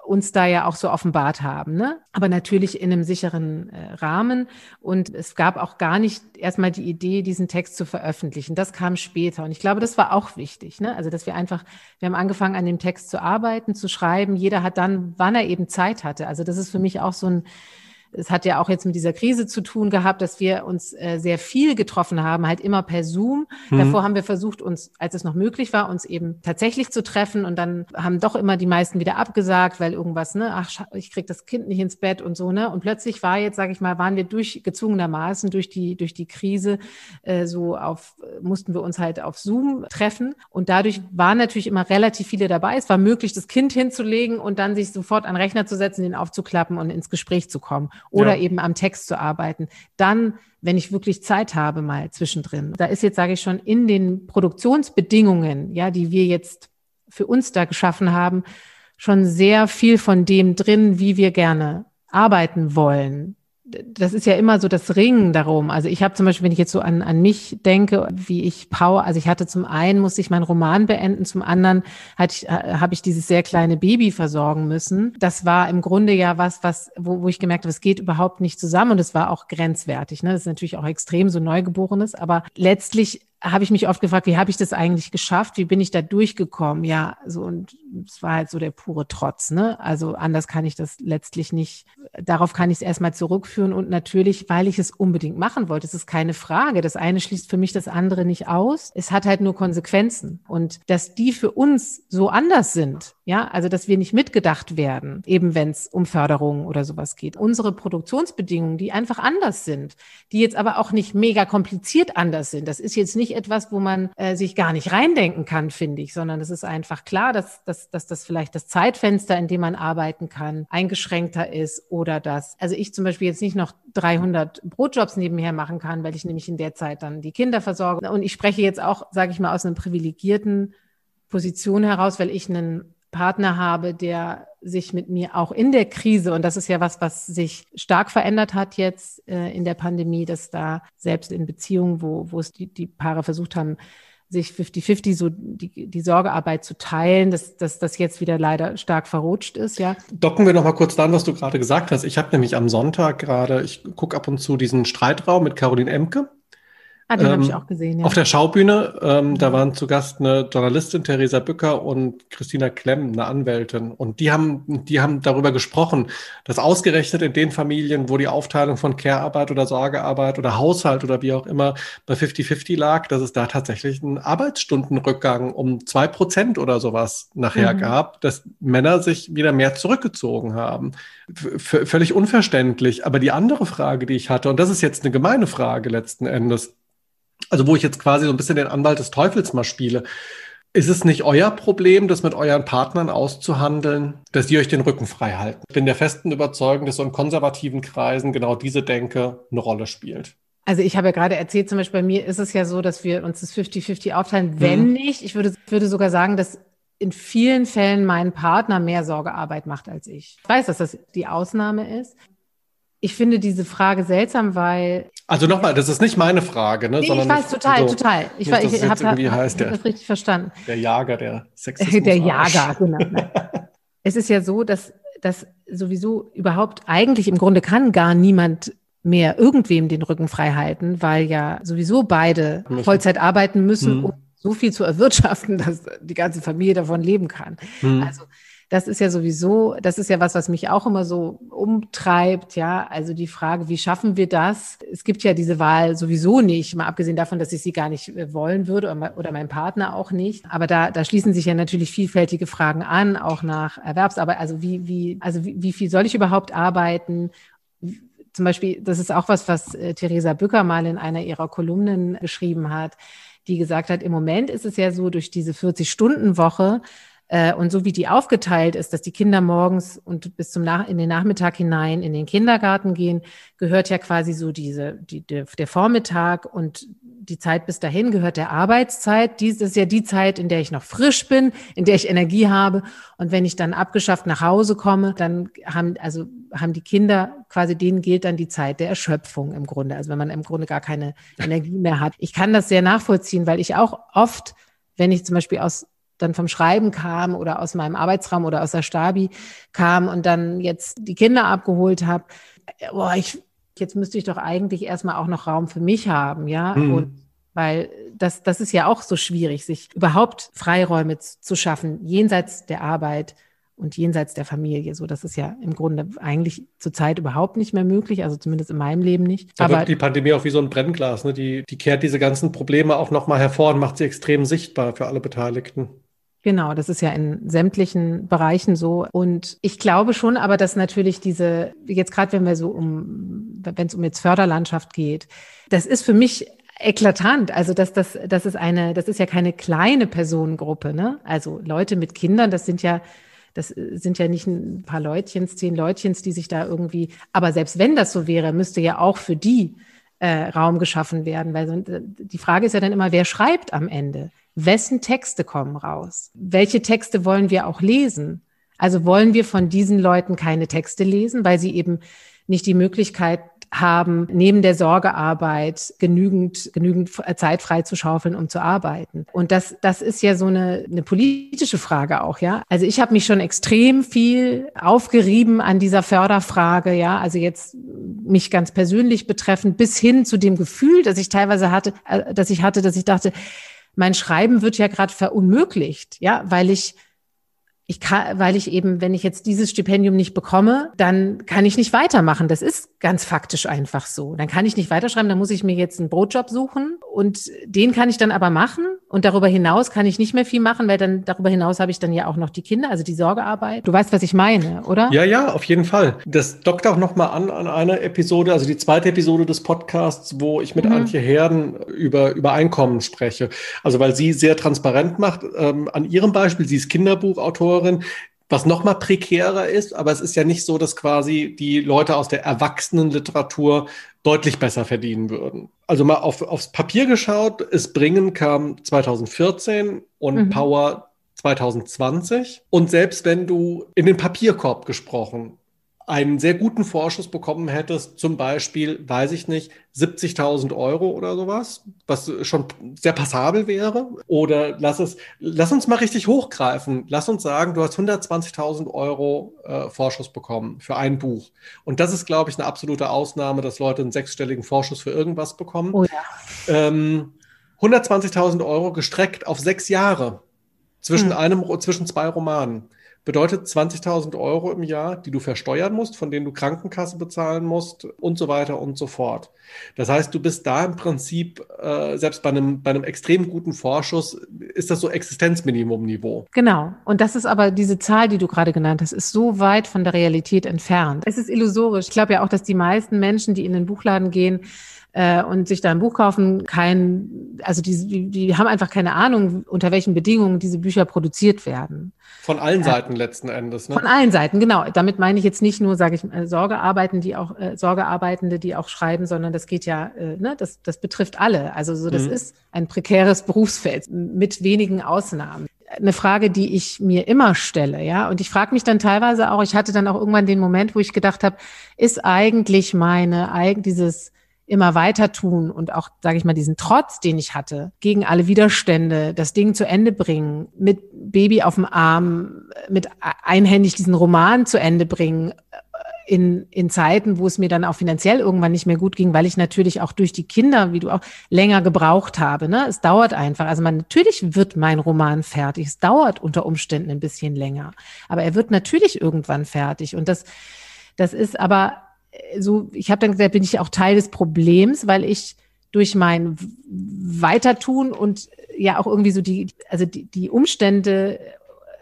uns da ja auch so offenbart haben, ne? aber natürlich in einem sicheren äh, Rahmen. Und es gab auch gar nicht erstmal die Idee, diesen Text zu veröffentlichen. Das kam später. Und ich glaube, das war auch wichtig. Ne? Also, dass wir einfach, wir haben angefangen, an dem Text zu arbeiten, zu schreiben. Jeder hat dann, wann er eben Zeit hatte. Also, das ist für mich auch so ein es hat ja auch jetzt mit dieser Krise zu tun gehabt, dass wir uns äh, sehr viel getroffen haben, halt immer per Zoom. Mhm. Davor haben wir versucht, uns, als es noch möglich war, uns eben tatsächlich zu treffen und dann haben doch immer die meisten wieder abgesagt, weil irgendwas, ne, ach, ich krieg das Kind nicht ins Bett und so, ne? Und plötzlich war jetzt, sage ich mal, waren wir durch gezwungenermaßen durch die durch die Krise äh, so auf mussten wir uns halt auf Zoom treffen. Und dadurch waren natürlich immer relativ viele dabei. Es war möglich, das Kind hinzulegen und dann sich sofort an den Rechner zu setzen, den aufzuklappen und ins Gespräch zu kommen oder ja. eben am Text zu arbeiten. Dann wenn ich wirklich Zeit habe, mal zwischendrin. Da ist jetzt, sage ich schon, in den Produktionsbedingungen, ja, die wir jetzt für uns da geschaffen haben, schon sehr viel von dem drin, wie wir gerne arbeiten wollen das ist ja immer so das Ringen darum. Also ich habe zum Beispiel, wenn ich jetzt so an, an mich denke, wie ich Power, also ich hatte zum einen, musste ich meinen Roman beenden, zum anderen ich, äh, habe ich dieses sehr kleine Baby versorgen müssen. Das war im Grunde ja was, was, wo, wo ich gemerkt habe, es geht überhaupt nicht zusammen und es war auch grenzwertig. Ne? Das ist natürlich auch extrem so Neugeborenes, aber letztlich habe ich mich oft gefragt, wie habe ich das eigentlich geschafft? Wie bin ich da durchgekommen? Ja, so und es war halt so der pure Trotz, ne? Also anders kann ich das letztlich nicht. Darauf kann ich es erstmal zurückführen und natürlich, weil ich es unbedingt machen wollte. Es ist keine Frage. Das eine schließt für mich das andere nicht aus. Es hat halt nur Konsequenzen und dass die für uns so anders sind, ja, also dass wir nicht mitgedacht werden, eben wenn es um Förderung oder sowas geht. Unsere Produktionsbedingungen, die einfach anders sind, die jetzt aber auch nicht mega kompliziert anders sind. Das ist jetzt nicht etwas, wo man äh, sich gar nicht reindenken kann, finde ich, sondern es ist einfach klar, dass, dass, dass das vielleicht das Zeitfenster, in dem man arbeiten kann, eingeschränkter ist oder dass, also ich zum Beispiel jetzt nicht noch 300 Brotjobs nebenher machen kann, weil ich nämlich in der Zeit dann die Kinder versorge. Und ich spreche jetzt auch, sage ich mal, aus einer privilegierten Position heraus, weil ich einen Partner habe, der sich mit mir auch in der Krise, und das ist ja was, was sich stark verändert hat jetzt äh, in der Pandemie, dass da selbst in Beziehungen, wo, wo es die, die Paare versucht haben, sich 50-50 so die, die Sorgearbeit zu teilen, dass, dass das jetzt wieder leider stark verrutscht ist, ja. Docken wir noch mal kurz an, was du gerade gesagt hast. Ich habe nämlich am Sonntag gerade, ich gucke ab und zu diesen Streitraum mit Caroline Emke. Ah, den ähm, habe ich auch gesehen, ja. Auf der Schaubühne, ähm, da waren zu Gast eine Journalistin, Theresa Bücker und Christina Klemm, eine Anwältin. Und die haben, die haben darüber gesprochen, dass ausgerechnet in den Familien, wo die Aufteilung von Care-Arbeit oder Sorgearbeit oder Haushalt oder wie auch immer bei 50-50 lag, dass es da tatsächlich einen Arbeitsstundenrückgang um zwei Prozent oder sowas nachher mhm. gab, dass Männer sich wieder mehr zurückgezogen haben. V völlig unverständlich. Aber die andere Frage, die ich hatte, und das ist jetzt eine gemeine Frage letzten Endes, also wo ich jetzt quasi so ein bisschen den Anwalt des Teufels mal spiele. Ist es nicht euer Problem, das mit euren Partnern auszuhandeln, dass die euch den Rücken frei halten? Ich bin der festen Überzeugung, dass so in konservativen Kreisen genau diese Denke eine Rolle spielt. Also ich habe ja gerade erzählt, zum Beispiel bei mir ist es ja so, dass wir uns das 50-50 aufteilen. Wenn mhm. nicht, ich würde, würde sogar sagen, dass in vielen Fällen mein Partner mehr Sorgearbeit macht als ich. Ich weiß, dass das die Ausnahme ist. Ich finde diese Frage seltsam, weil. Also nochmal, das ist nicht meine Frage, ne? Nee, sondern ich weiß, total, so, total. Ich, nicht, ich, ich habe hab das (laughs) richtig verstanden. Der Jager, der Sexismus. (laughs) Der Jager, genau. es ist ja so, dass, dass sowieso überhaupt eigentlich im Grunde kann gar niemand mehr irgendwem den Rücken frei halten, weil ja sowieso beide müssen. Vollzeit arbeiten müssen, mhm. um so viel zu erwirtschaften, (laughs) dass die ganze Familie davon leben kann. Mhm. Also das ist ja sowieso, das ist ja was, was mich auch immer so umtreibt, ja. Also die Frage, wie schaffen wir das? Es gibt ja diese Wahl sowieso nicht, mal abgesehen davon, dass ich sie gar nicht äh, wollen würde oder mein Partner auch nicht. Aber da, da schließen sich ja natürlich vielfältige Fragen an, auch nach Erwerbsarbeit. Also wie, wie, also wie, wie viel soll ich überhaupt arbeiten? Zum Beispiel, das ist auch was, was äh, Theresa Bücker mal in einer ihrer Kolumnen geschrieben hat, die gesagt hat, im Moment ist es ja so, durch diese 40-Stunden-Woche äh, und so wie die aufgeteilt ist, dass die Kinder morgens und bis zum Nach in den Nachmittag hinein in den Kindergarten gehen, gehört ja quasi so diese, die, der, der Vormittag und die Zeit bis dahin gehört der Arbeitszeit. Dies ist ja die Zeit, in der ich noch frisch bin, in der ich Energie habe. Und wenn ich dann abgeschafft nach Hause komme, dann haben, also haben die Kinder quasi, denen gilt dann die Zeit der Erschöpfung im Grunde. Also wenn man im Grunde gar keine Energie mehr hat. Ich kann das sehr nachvollziehen, weil ich auch oft, wenn ich zum Beispiel aus dann vom Schreiben kam oder aus meinem Arbeitsraum oder aus der Stabi kam und dann jetzt die Kinder abgeholt habe, boah, ich, jetzt müsste ich doch eigentlich erstmal auch noch Raum für mich haben, ja. Mhm. Und weil das, das ist ja auch so schwierig, sich überhaupt Freiräume zu schaffen, jenseits der Arbeit und jenseits der Familie. So, das ist ja im Grunde eigentlich zurzeit überhaupt nicht mehr möglich, also zumindest in meinem Leben nicht. Da Aber die Pandemie auch wie so ein Brennglas, ne? die, die kehrt diese ganzen Probleme auch nochmal hervor und macht sie extrem sichtbar für alle Beteiligten. Genau, das ist ja in sämtlichen Bereichen so. Und ich glaube schon, aber dass natürlich diese, jetzt gerade wenn wir so um, wenn es um jetzt Förderlandschaft geht, das ist für mich eklatant. Also dass das, das ist eine, das ist ja keine kleine Personengruppe, ne? Also Leute mit Kindern, das sind ja, das sind ja nicht ein paar Leutchens, zehn Leutchens, die sich da irgendwie, aber selbst wenn das so wäre, müsste ja auch für die äh, Raum geschaffen werden, weil die Frage ist ja dann immer, wer schreibt am Ende? Wessen Texte kommen raus? Welche Texte wollen wir auch lesen? Also wollen wir von diesen Leuten keine Texte lesen, weil sie eben nicht die Möglichkeit haben, neben der Sorgearbeit genügend, genügend Zeit frei zu schaufeln, um zu arbeiten. Und das, das ist ja so eine, eine politische Frage auch, ja. Also ich habe mich schon extrem viel aufgerieben an dieser Förderfrage, ja. Also jetzt mich ganz persönlich betreffend bis hin zu dem Gefühl, dass ich teilweise hatte, äh, dass ich hatte, dass ich dachte, mein Schreiben wird ja gerade verunmöglicht, ja, weil ich ich kann, weil ich eben, wenn ich jetzt dieses Stipendium nicht bekomme, dann kann ich nicht weitermachen. Das ist ganz faktisch einfach so. Dann kann ich nicht weiterschreiben, dann muss ich mir jetzt einen Brotjob suchen und den kann ich dann aber machen. Und darüber hinaus kann ich nicht mehr viel machen, weil dann darüber hinaus habe ich dann ja auch noch die Kinder, also die Sorgearbeit. Du weißt, was ich meine, oder? Ja, ja, auf jeden Fall. Das dockt auch nochmal an an einer Episode, also die zweite Episode des Podcasts, wo ich mit mhm. Antje Herden über, über Einkommen spreche. Also weil sie sehr transparent macht, ähm, an ihrem Beispiel, sie ist Kinderbuchautorin, was noch mal prekärer ist, aber es ist ja nicht so, dass quasi die Leute aus der Erwachsenenliteratur deutlich besser verdienen würden. Also mal auf, aufs Papier geschaut, es bringen kam 2014 und mhm. Power 2020. Und selbst wenn du in den Papierkorb gesprochen einen sehr guten Vorschuss bekommen hättest, zum Beispiel, weiß ich nicht, 70.000 Euro oder sowas, was schon sehr passabel wäre. Oder lass es, lass uns mal richtig hochgreifen. Lass uns sagen, du hast 120.000 Euro äh, Vorschuss bekommen für ein Buch. Und das ist, glaube ich, eine absolute Ausnahme, dass Leute einen sechsstelligen Vorschuss für irgendwas bekommen. Oh ja. ähm, 120.000 Euro gestreckt auf sechs Jahre zwischen hm. einem, zwischen zwei Romanen bedeutet 20.000 Euro im Jahr, die du versteuern musst, von denen du Krankenkasse bezahlen musst und so weiter und so fort. Das heißt, du bist da im Prinzip, äh, selbst bei einem, bei einem extrem guten Vorschuss, ist das so Existenzminimumniveau. Genau. Und das ist aber diese Zahl, die du gerade genannt hast, ist so weit von der Realität entfernt. Es ist illusorisch. Ich glaube ja auch, dass die meisten Menschen, die in den Buchladen gehen, äh, und sich da ein Buch kaufen, kein, also die, die, die haben einfach keine Ahnung, unter welchen Bedingungen diese Bücher produziert werden. Von allen äh, Seiten letzten Endes, ne? Von allen Seiten, genau. Damit meine ich jetzt nicht nur, sage ich, äh, Sorgearbeiten, die auch äh, Sorgearbeitende, die auch schreiben, sondern das geht ja, äh, ne, das, das betrifft alle. Also so, das mhm. ist ein prekäres Berufsfeld mit wenigen Ausnahmen eine Frage, die ich mir immer stelle, ja. Und ich frage mich dann teilweise auch, ich hatte dann auch irgendwann den Moment, wo ich gedacht habe, ist eigentlich meine, dieses immer weiter tun und auch, sage ich mal, diesen Trotz, den ich hatte, gegen alle Widerstände, das Ding zu Ende bringen, mit Baby auf dem Arm, mit einhändig diesen Roman zu Ende bringen, äh, in, in Zeiten, wo es mir dann auch finanziell irgendwann nicht mehr gut ging, weil ich natürlich auch durch die Kinder, wie du auch, länger gebraucht habe. Ne? Es dauert einfach. Also man, natürlich wird mein Roman fertig. Es dauert unter Umständen ein bisschen länger. Aber er wird natürlich irgendwann fertig. Und das, das ist aber so, ich habe dann gesagt, bin ich auch Teil des Problems, weil ich durch mein Weitertun und ja auch irgendwie so die, also die, die Umstände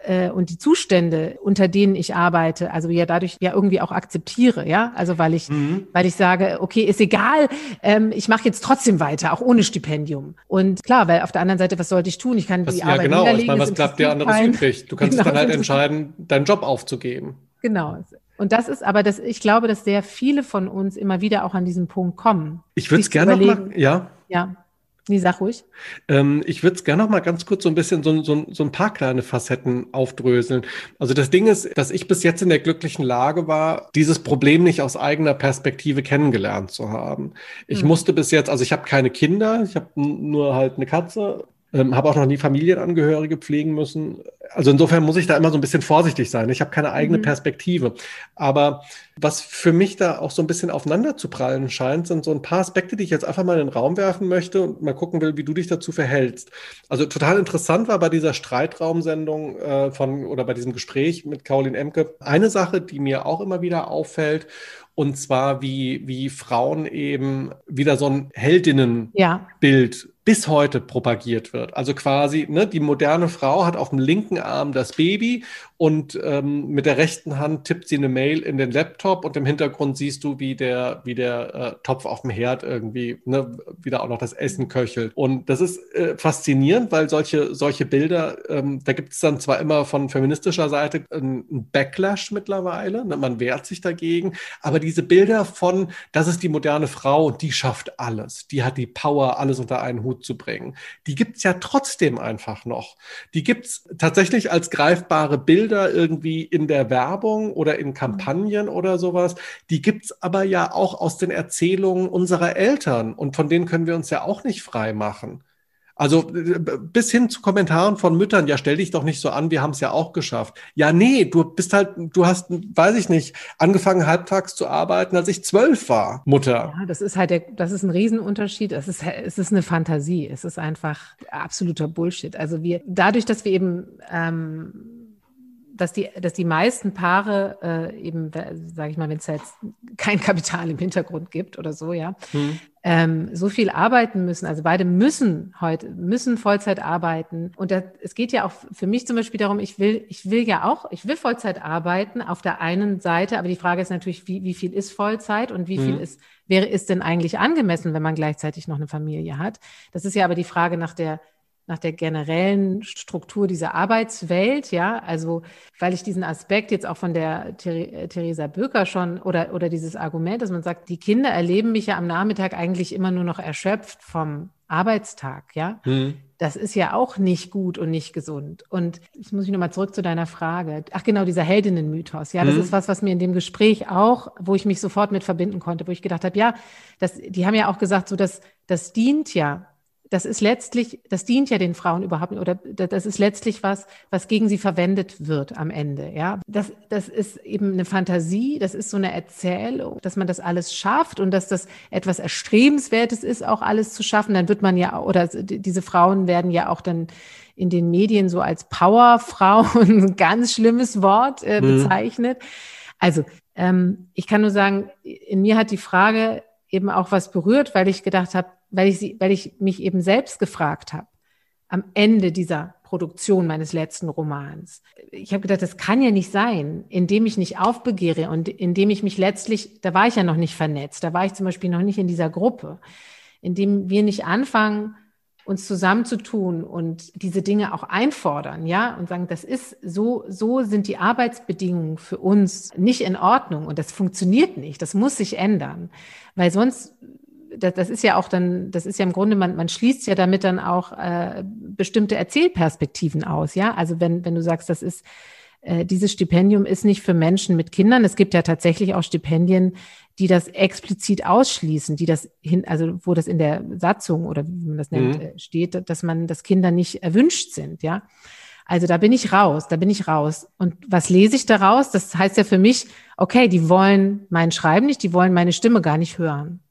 äh, und die Zustände, unter denen ich arbeite, also ja dadurch ja irgendwie auch akzeptiere, ja, also weil ich, mhm. weil ich sage, okay, ist egal, ähm, ich mache jetzt trotzdem weiter, auch ohne Stipendium. Und klar, weil auf der anderen Seite, was sollte ich tun? Ich kann was, die ja, Arbeit genau. Ich meine, was bleibt dir anderes übrig? Du kannst genau. dann halt entscheiden, deinen Job aufzugeben. Genau. Und das ist aber, das, ich glaube, dass sehr viele von uns immer wieder auch an diesen Punkt kommen. Ich würde es gerne noch mal, ja. Ja. Nee, sag ruhig. Ähm, ich würde es gerne noch mal ganz kurz so ein bisschen so, so, so ein paar kleine Facetten aufdröseln. Also das Ding ist, dass ich bis jetzt in der glücklichen Lage war, dieses Problem nicht aus eigener Perspektive kennengelernt zu haben. Ich hm. musste bis jetzt, also ich habe keine Kinder, ich habe nur halt eine Katze ähm, habe auch noch nie Familienangehörige pflegen müssen. Also insofern muss ich da immer so ein bisschen vorsichtig sein. Ich habe keine eigene mhm. Perspektive. Aber was für mich da auch so ein bisschen aufeinander zu prallen scheint, sind so ein paar Aspekte, die ich jetzt einfach mal in den Raum werfen möchte und mal gucken will, wie du dich dazu verhältst. Also total interessant war bei dieser Streitraumsendung äh, von oder bei diesem Gespräch mit Caroline Emke eine Sache, die mir auch immer wieder auffällt und zwar, wie, wie Frauen eben wieder so ein Heldinnenbild ja. Bis heute propagiert wird. Also quasi, ne, die moderne Frau hat auf dem linken Arm das Baby und ähm, mit der rechten Hand tippt sie eine Mail in den Laptop und im Hintergrund siehst du, wie der, wie der äh, Topf auf dem Herd irgendwie, ne, wieder auch noch das Essen köchelt. Und das ist äh, faszinierend, weil solche, solche Bilder, ähm, da gibt es dann zwar immer von feministischer Seite einen Backlash mittlerweile, ne, man wehrt sich dagegen, aber diese Bilder von, das ist die moderne Frau und die schafft alles, die hat die Power, alles unter einen Hut zu bringen, die gibt es ja trotzdem einfach noch. Die gibt es tatsächlich als greifbare Bilder irgendwie in der Werbung oder in Kampagnen oder sowas. Die gibt es aber ja auch aus den Erzählungen unserer Eltern und von denen können wir uns ja auch nicht frei machen. Also bis hin zu Kommentaren von Müttern, ja, stell dich doch nicht so an, wir haben es ja auch geschafft. Ja, nee, du bist halt, du hast, weiß ich nicht, angefangen halbtags zu arbeiten, als ich zwölf war, Mutter. Ja, das ist halt der, das ist ein Riesenunterschied. Es ist, es ist eine Fantasie. Es ist einfach absoluter Bullshit. Also wir, dadurch, dass wir eben ähm, dass die, dass die meisten Paare äh, eben, sage ich mal, wenn es jetzt kein Kapital im Hintergrund gibt oder so, ja, hm. ähm, so viel arbeiten müssen. Also beide müssen heute, müssen Vollzeit arbeiten. Und das, es geht ja auch für mich zum Beispiel darum, ich will, ich will ja auch, ich will Vollzeit arbeiten auf der einen Seite, aber die Frage ist natürlich, wie, wie viel ist Vollzeit und wie hm. viel ist, wäre, ist denn eigentlich angemessen, wenn man gleichzeitig noch eine Familie hat? Das ist ja aber die Frage nach der nach der generellen Struktur dieser Arbeitswelt, ja, also weil ich diesen Aspekt jetzt auch von der Ther Theresa Böker schon oder, oder dieses Argument, dass man sagt, die Kinder erleben mich ja am Nachmittag eigentlich immer nur noch erschöpft vom Arbeitstag, ja. Mhm. Das ist ja auch nicht gut und nicht gesund. Und ich muss mich nochmal zurück zu deiner Frage. Ach genau, dieser Heldinnen-Mythos. Ja, das mhm. ist was, was mir in dem Gespräch auch, wo ich mich sofort mit verbinden konnte, wo ich gedacht habe, ja, das, die haben ja auch gesagt, so dass das dient ja das ist letztlich, das dient ja den Frauen überhaupt nicht, oder das ist letztlich was, was gegen sie verwendet wird am Ende, ja. Das, das ist eben eine Fantasie, das ist so eine Erzählung, dass man das alles schafft und dass das etwas Erstrebenswertes ist, auch alles zu schaffen. Dann wird man ja, oder diese Frauen werden ja auch dann in den Medien so als Powerfrauen, ein (laughs) ganz schlimmes Wort äh, mhm. bezeichnet. Also, ähm, ich kann nur sagen, in mir hat die Frage eben auch was berührt, weil ich gedacht habe, weil ich, sie, weil ich mich eben selbst gefragt habe, am Ende dieser Produktion meines letzten Romans. Ich habe gedacht, das kann ja nicht sein, indem ich nicht aufbegehre und indem ich mich letztlich, da war ich ja noch nicht vernetzt, da war ich zum Beispiel noch nicht in dieser Gruppe, indem wir nicht anfangen, uns zusammenzutun und diese Dinge auch einfordern, ja, und sagen, das ist so, so sind die Arbeitsbedingungen für uns nicht in Ordnung und das funktioniert nicht, das muss sich ändern, weil sonst das, das ist ja auch dann, das ist ja im Grunde, man, man schließt ja damit dann auch äh, bestimmte Erzählperspektiven aus, ja. Also wenn, wenn du sagst, das ist, äh, dieses Stipendium ist nicht für Menschen mit Kindern. Es gibt ja tatsächlich auch Stipendien, die das explizit ausschließen, die das hin, also wo das in der Satzung oder wie man das nennt, mhm. Äh, steht, dass man, dass Kinder nicht erwünscht sind, ja. Also da bin ich raus, da bin ich raus. Und was lese ich daraus? Das heißt ja für mich, okay, die wollen mein Schreiben nicht, die wollen meine Stimme gar nicht hören.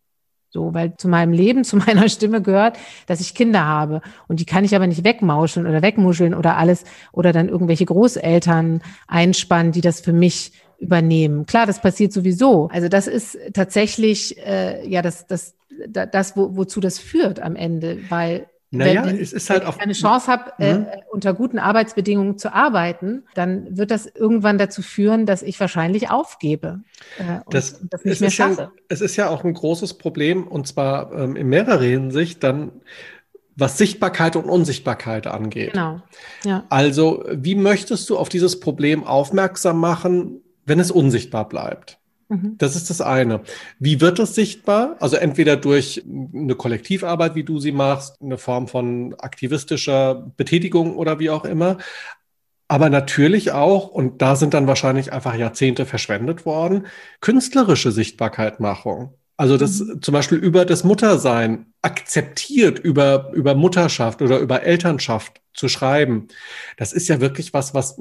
So, weil zu meinem Leben, (laughs) zu meiner Stimme gehört, dass ich Kinder habe. Und die kann ich aber nicht wegmauscheln oder wegmuscheln oder alles oder dann irgendwelche Großeltern einspannen, die das für mich übernehmen. Klar, das passiert sowieso. Also das ist tatsächlich äh, ja das, das, das, wo, wozu das führt am Ende, weil naja, wenn, es ist halt auch. Wenn ich eine Chance habe, äh, mhm. äh, unter guten Arbeitsbedingungen zu arbeiten, dann wird das irgendwann dazu führen, dass ich wahrscheinlich aufgebe. Äh, und, das, und das nicht mehr schaffe. Ja, es ist ja auch ein großes Problem, und zwar ähm, in mehrerer Hinsicht, dann was Sichtbarkeit und Unsichtbarkeit angeht. Genau. Ja. Also, wie möchtest du auf dieses Problem aufmerksam machen, wenn es unsichtbar bleibt? Mhm. Das ist das eine. Wie wird es sichtbar? Also entweder durch eine Kollektivarbeit, wie du sie machst, eine Form von aktivistischer Betätigung oder wie auch immer. Aber natürlich auch, und da sind dann wahrscheinlich einfach Jahrzehnte verschwendet worden, künstlerische Sichtbarkeitmachung. Also das zum Beispiel über das Muttersein akzeptiert, über, über Mutterschaft oder über Elternschaft zu schreiben. Das ist ja wirklich was, was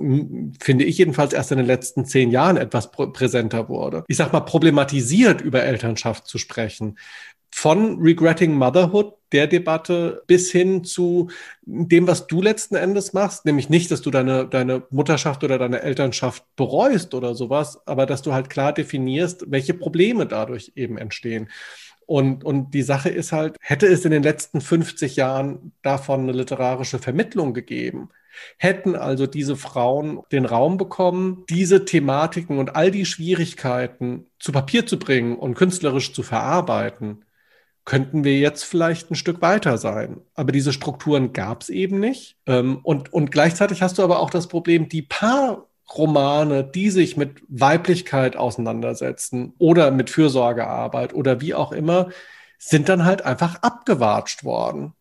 finde ich jedenfalls erst in den letzten zehn Jahren etwas präsenter wurde. Ich sag mal, problematisiert über Elternschaft zu sprechen. Von Regretting Motherhood, der Debatte, bis hin zu dem, was du letzten Endes machst, nämlich nicht, dass du deine, deine Mutterschaft oder deine Elternschaft bereust oder sowas, aber dass du halt klar definierst, welche Probleme dadurch eben entstehen. Und, und die Sache ist halt, hätte es in den letzten 50 Jahren davon eine literarische Vermittlung gegeben, hätten also diese Frauen den Raum bekommen, diese Thematiken und all die Schwierigkeiten zu Papier zu bringen und künstlerisch zu verarbeiten, könnten wir jetzt vielleicht ein Stück weiter sein. Aber diese Strukturen gab es eben nicht. Ähm, und, und gleichzeitig hast du aber auch das Problem, die paar Romane, die sich mit Weiblichkeit auseinandersetzen oder mit Fürsorgearbeit oder wie auch immer, sind dann halt einfach abgewatscht worden.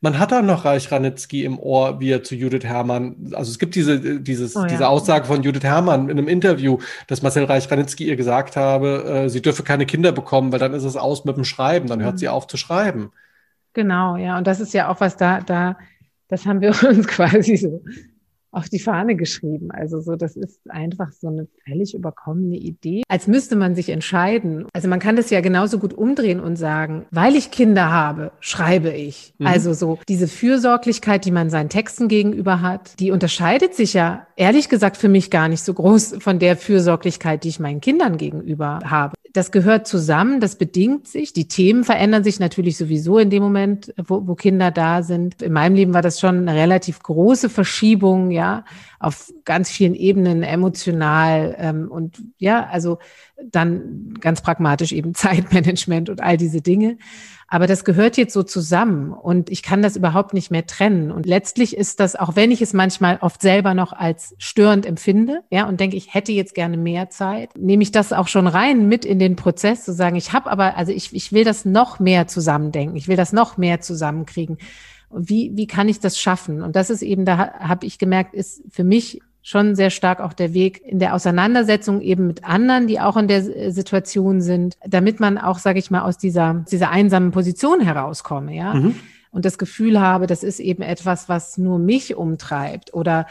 Man hat dann noch Reich Ranitzky im Ohr, wie er zu Judith Herrmann, also es gibt diese, dieses, oh ja. diese Aussage von Judith Herrmann in einem Interview, dass Marcel Reich Ranitzky ihr gesagt habe, äh, sie dürfe keine Kinder bekommen, weil dann ist es aus mit dem Schreiben, dann hört mhm. sie auf zu schreiben. Genau, ja, und das ist ja auch was da, da, das haben wir (laughs) uns quasi so auf die Fahne geschrieben. Also so, das ist einfach so eine völlig überkommene Idee, als müsste man sich entscheiden. Also man kann das ja genauso gut umdrehen und sagen, weil ich Kinder habe, schreibe ich. Mhm. Also so diese Fürsorglichkeit, die man seinen Texten gegenüber hat, die unterscheidet sich ja ehrlich gesagt für mich gar nicht so groß von der Fürsorglichkeit, die ich meinen Kindern gegenüber habe das gehört zusammen, das bedingt sich. Die Themen verändern sich natürlich sowieso in dem Moment, wo, wo Kinder da sind. In meinem Leben war das schon eine relativ große Verschiebung, ja, auf ganz vielen Ebenen, emotional ähm, und ja, also dann ganz pragmatisch eben (laughs) Zeitmanagement und all diese Dinge. Aber das gehört jetzt so zusammen und ich kann das überhaupt nicht mehr trennen. Und letztlich ist das, auch wenn ich es manchmal oft selber noch als störend empfinde, ja, und denke, ich hätte jetzt gerne mehr Zeit, nehme ich das auch schon rein mit in den Prozess zu sagen, ich habe aber, also ich, ich will das noch mehr zusammendenken, ich will das noch mehr zusammenkriegen. Wie, wie kann ich das schaffen? Und das ist eben, da habe ich gemerkt, ist für mich schon sehr stark auch der Weg in der Auseinandersetzung eben mit anderen, die auch in der äh, Situation sind, damit man auch, sage ich mal, aus dieser, dieser einsamen Position herauskomme, ja. Mhm. Und das Gefühl habe, das ist eben etwas, was nur mich umtreibt oder